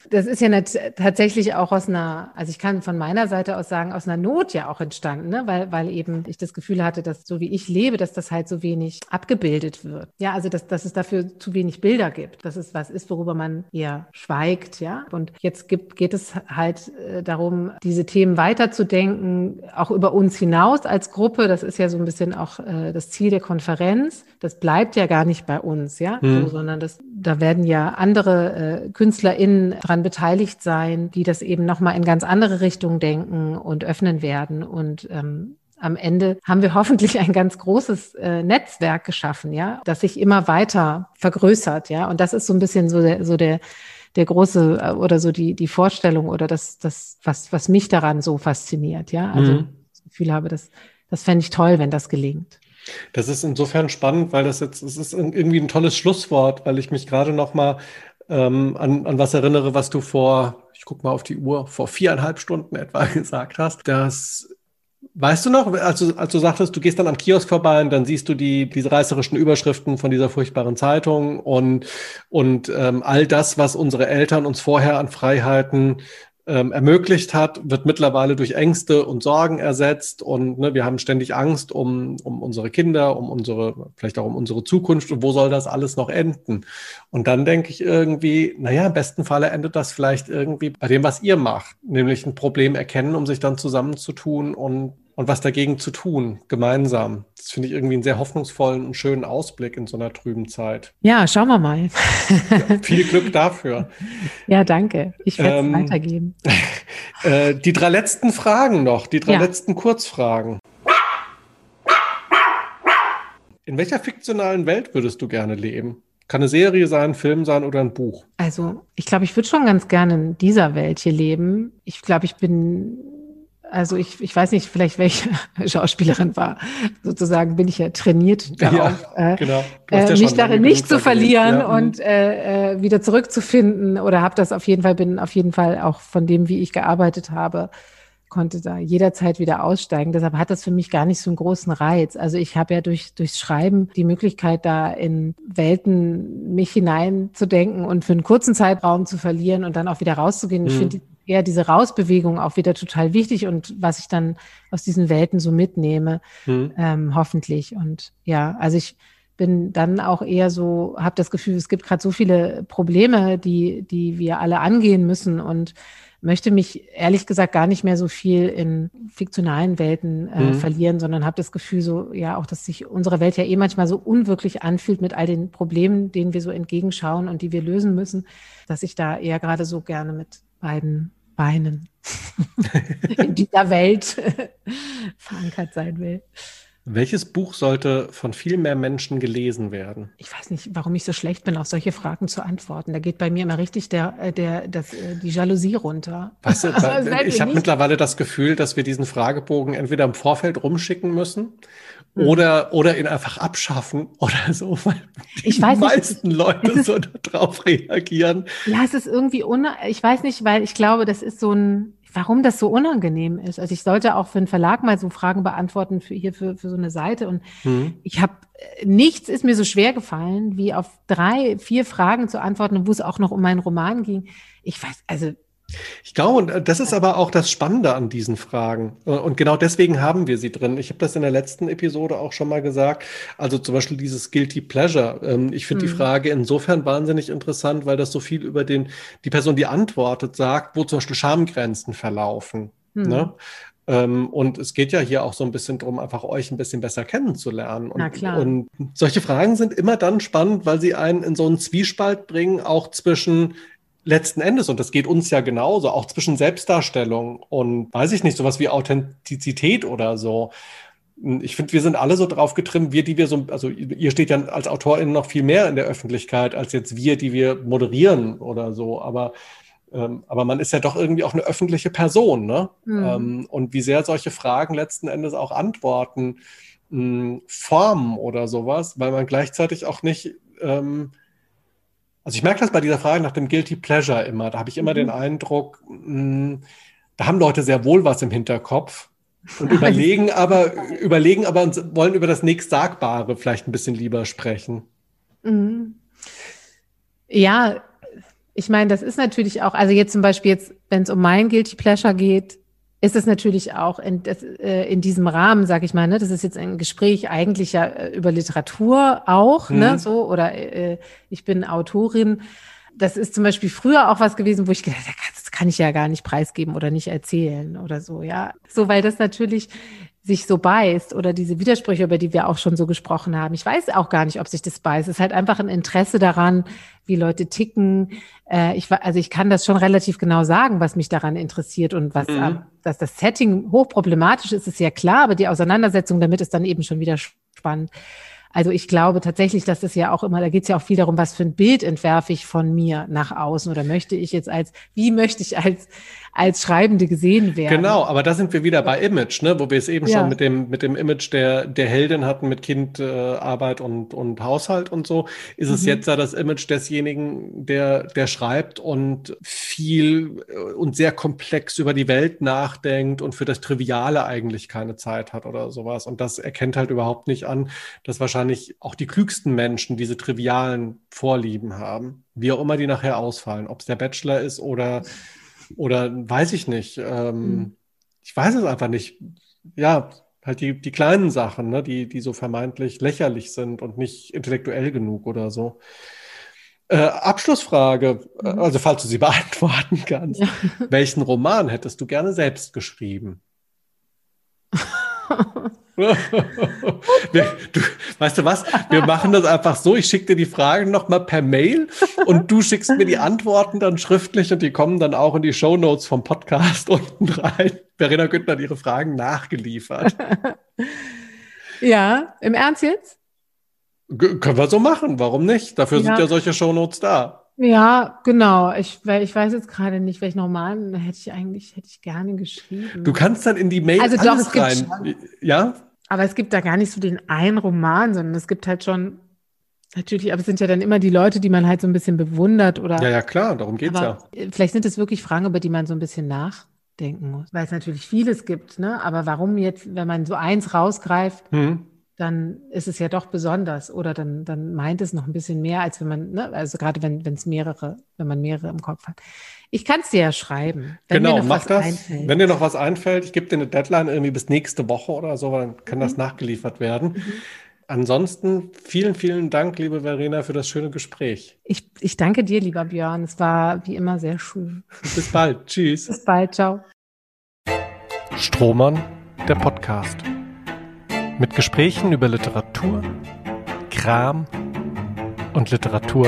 Das ist ja nicht, tatsächlich auch aus einer, also ich kann von meiner Seite aus sagen, aus einer Not ja auch entstanden, ne? weil, weil eben ich das Gefühl hatte, dass so wie ich lebe, dass das halt so wenig abgebildet wird. Ja, also dass, dass es dafür zu wenig Bilder gibt, dass es was ist, worüber man eher schweigt, ja. Und jetzt gibt, geht es halt äh, darum, diese Themen weiterzudenken, auch über uns hinaus als Gruppe. Das ist ja so ein bisschen auch äh, das Ziel der Konferenz. Das bleibt ja gar nicht bei uns, ja, hm. so, sondern das, da werden ja andere äh, KünstlerInnen dran daran beteiligt sein, die das eben nochmal in ganz andere Richtungen denken und öffnen werden. Und ähm, am Ende haben wir (laughs) hoffentlich ein ganz großes äh, Netzwerk geschaffen, ja, das sich immer weiter vergrößert, ja. Und das ist so ein bisschen so der, so der, der große äh, oder so die, die Vorstellung oder das, das, was, was mich daran so fasziniert, ja. Also mhm. das Gefühl habe, das, das fände ich toll, wenn das gelingt. Das ist insofern spannend, weil das jetzt, es ist irgendwie ein tolles Schlusswort, weil ich mich gerade noch mal ähm, an, an was erinnere, was du vor, ich gucke mal auf die Uhr, vor viereinhalb Stunden (laughs) etwa gesagt hast, dass Weißt du noch, als du, als du sagtest, du gehst dann am Kiosk vorbei und dann siehst du die, diese reißerischen Überschriften von dieser furchtbaren Zeitung und, und ähm, all das, was unsere Eltern uns vorher an Freiheiten ähm, ermöglicht hat, wird mittlerweile durch Ängste und Sorgen ersetzt. Und ne, wir haben ständig Angst um, um unsere Kinder, um unsere, vielleicht auch um unsere Zukunft. Und wo soll das alles noch enden? Und dann denke ich irgendwie, naja, im besten Falle endet das vielleicht irgendwie bei dem, was ihr macht, nämlich ein Problem erkennen, um sich dann zusammenzutun und und was dagegen zu tun, gemeinsam. Das finde ich irgendwie einen sehr hoffnungsvollen und schönen Ausblick in so einer trüben Zeit. Ja, schauen wir mal. ja, viel Glück dafür. (laughs) Ja, danke. Ich werde es ähm, weitergeben. (laughs) Äh, die drei letzten Fragen noch, die drei ja. letzten Kurzfragen. In welcher fiktionalen Welt würdest du gerne leben? Kann eine Serie sein, ein Film sein oder ein Buch? Also, ich glaube, ich würde schon ganz gerne in dieser Welt hier leben. Ich glaube, ich bin also ich, ich weiß nicht, vielleicht welche (laughs) Schauspielerin war, sozusagen bin ich ja trainiert (laughs) darauf, ja, äh, genau. äh, ja mich darin nicht zu verlieren ja. und äh, äh, wieder zurückzufinden oder habe das auf jeden Fall, bin auf jeden Fall auch von dem, wie ich gearbeitet habe, konnte da jederzeit wieder aussteigen. Deshalb hat das für mich gar nicht so einen großen Reiz. Also ich habe ja durch, durchs Schreiben die Möglichkeit, da in Welten mich hineinzudenken und für einen kurzen Zeitraum zu verlieren und dann auch wieder rauszugehen. Mhm. Ich finde eher diese Rausbewegung auch wieder total wichtig und was ich dann aus diesen Welten so mitnehme, mhm. ähm, hoffentlich. Und ja, also ich bin dann auch eher so, habe das Gefühl, es gibt gerade so viele Probleme, die, die wir alle angehen müssen und möchte mich ehrlich gesagt gar nicht mehr so viel in fiktionalen Welten äh, mhm. verlieren, sondern habe das Gefühl so, ja, auch, dass sich unsere Welt ja eh manchmal so unwirklich anfühlt mit all den Problemen, denen wir so entgegenschauen und die wir lösen müssen, dass ich da eher gerade so gerne mit beiden Beinen (laughs) in dieser Welt (laughs) verankert sein will. Welches Buch sollte von viel mehr Menschen gelesen werden? Ich weiß nicht, warum ich so schlecht bin, auf solche Fragen zu antworten. Da geht bei mir immer richtig der, äh, der, das, äh, die Jalousie runter. Weißt du, (laughs) ich habe mittlerweile das Gefühl, dass wir diesen Fragebogen entweder im Vorfeld rumschicken müssen. Oder, oder ihn einfach abschaffen oder (laughs) so, weil die ich weiß meisten nicht, Leute ist, so darauf reagieren. Ja, es ist irgendwie, ich weiß nicht, weil ich glaube, das ist so ein, warum das so unangenehm ist. Also ich sollte auch für einen Verlag mal so Fragen beantworten für hier für, für so eine Seite. Und mhm. ich habe nichts ist mir so schwer gefallen, wie auf drei, vier Fragen zu antworten, wo es auch noch um meinen Roman ging. Ich weiß, also ich glaube, das ist aber auch das Spannende an diesen Fragen. Und genau deswegen haben wir sie drin. Ich habe das in der letzten Episode auch schon mal gesagt. Also zum Beispiel dieses Guilty Pleasure. Ähm, ich finde mhm. die Frage insofern wahnsinnig interessant, weil das so viel über den, die Person, die antwortet, sagt, wo zum Beispiel Schamgrenzen verlaufen. Mhm. Ne? Ähm, und es geht ja hier auch so ein bisschen darum, einfach euch ein bisschen besser kennenzulernen. Und, Na klar. und solche Fragen sind immer dann spannend, weil sie einen in so einen Zwiespalt bringen, auch zwischen letzten Endes, und das geht uns ja genauso, auch zwischen Selbstdarstellung und, weiß ich nicht, sowas wie Authentizität oder so. Ich finde, wir sind alle so drauf getrimmt, wir, die wir so, also ihr steht ja als AutorInnen noch viel mehr in der Öffentlichkeit als jetzt wir, die wir moderieren oder so, aber ähm, aber man ist ja doch irgendwie auch eine öffentliche Person, ne? Mhm. Ähm, und wie sehr solche Fragen letzten Endes auch Antworten mh, hm, formen oder sowas, weil man gleichzeitig auch nicht ähm, also ich merke das bei dieser Frage nach dem Guilty Pleasure immer. Da habe ich immer mhm. den Eindruck, mh, hm, da haben Leute sehr wohl was im Hinterkopf und (laughs) überlegen aber, überlegen aber und wollen über das nächstsagbare vielleicht ein bisschen lieber sprechen. Mhm. Ja, ich meine, das ist natürlich auch, also jetzt zum Beispiel jetzt, wenn es um mein Guilty Pleasure geht, ist es natürlich auch in, das, äh, in diesem Rahmen, sag ich mal, ne, das ist jetzt ein Gespräch eigentlich ja äh, über Literatur auch, ne, mhm. ne, so, oder äh, ich bin Autorin. Das ist zum Beispiel früher auch was gewesen, wo ich gedacht habe, das kann ich ja gar nicht preisgeben oder nicht erzählen oder so, ja. So, weil das natürlich sich so beißt oder diese Widersprüche, über die wir auch schon so gesprochen haben. Ich weiß auch gar nicht, ob sich das beißt. Es ist halt einfach ein Interesse daran, wie Leute ticken. Äh, ich, also ich kann das schon relativ genau sagen, was mich daran interessiert und was, mhm. dass das Setting hochproblematisch ist, ist ja klar, aber die Auseinandersetzung damit ist dann eben schon wieder spannend. Also ich glaube tatsächlich, dass es ja auch immer, da geht es ja auch viel darum, was für ein Bild entwerfe ich von mir nach außen oder möchte ich jetzt als, wie möchte ich als als Schreibende gesehen werden. Genau, aber da sind wir wieder bei Image, ne, wo wir es eben ja. schon mit dem, mit dem Image der, der Heldin hatten, mit Kind, äh, Arbeit und, und Haushalt und so, ist mhm. es jetzt da das Image desjenigen, der, der schreibt und viel äh, und sehr komplex über die Welt nachdenkt und für das Triviale eigentlich keine Zeit hat oder sowas. Und das erkennt halt überhaupt nicht an, dass wahrscheinlich auch die klügsten Menschen diese trivialen Vorlieben haben. Wie auch immer die nachher ausfallen, ob es der Bachelor ist oder oder weiß ich nicht. Ähm, mhm. Ich weiß es einfach nicht. Ja, halt die, die kleinen Sachen, ne, die, die so vermeintlich lächerlich sind und nicht intellektuell genug oder so. Äh, Abschlussfrage, mhm. also falls du sie (laughs) beantworten kannst. Ja. Welchen Roman hättest du gerne selbst geschrieben? (laughs) wir, du, weißt du was? Wir machen das einfach so. Ich schicke dir die Fragen nochmal per Mail und du schickst mir die Antworten dann schriftlich und die kommen dann auch in die Show Notes vom Podcast (laughs) unten rein. Verena Güttner hat ihre Fragen nachgeliefert. Ja, im Ernst jetzt? G können wir so machen, warum nicht? Dafür ja. sind ja solche Shownotes da. Ja, genau. Ich, weil ich weiß jetzt gerade nicht, welchen Roman hätte ich eigentlich, hätte ich gerne geschrieben. Du kannst dann in die Mail Also doch, es gibt rein. schon. Ja? Aber es gibt da gar nicht so den einen Roman, sondern es gibt halt schon, natürlich, aber es sind ja dann immer die Leute, die man halt so ein bisschen bewundert oder. Ja, ja, klar, darum geht's ja. aber vielleicht sind es wirklich Fragen, über die man so ein bisschen nachdenken muss. Weil es natürlich vieles gibt, ne? Aber warum jetzt, wenn man so eins rausgreift, Hm. Dann ist es ja doch besonders oder dann, dann meint es noch ein bisschen mehr, als wenn man, ne, also gerade wenn wenn es mehrere, wenn man mehrere im Kopf hat. Ich kann es dir ja schreiben, wenn genau, mir noch mach was das. einfällt. Wenn dir noch was einfällt, ich gebe dir eine Deadline irgendwie bis nächste Woche oder so, dann kann Mhm. das nachgeliefert werden. Ansonsten vielen, vielen Dank, liebe Verena, für das schöne Gespräch. ich, ich danke dir, lieber Björn. Es war wie immer sehr schön. Bis bald. Tschüss. Bis bald, ciao. Strohmann, der Podcast. Mit Gesprächen über Literatur, Kram und Literatur.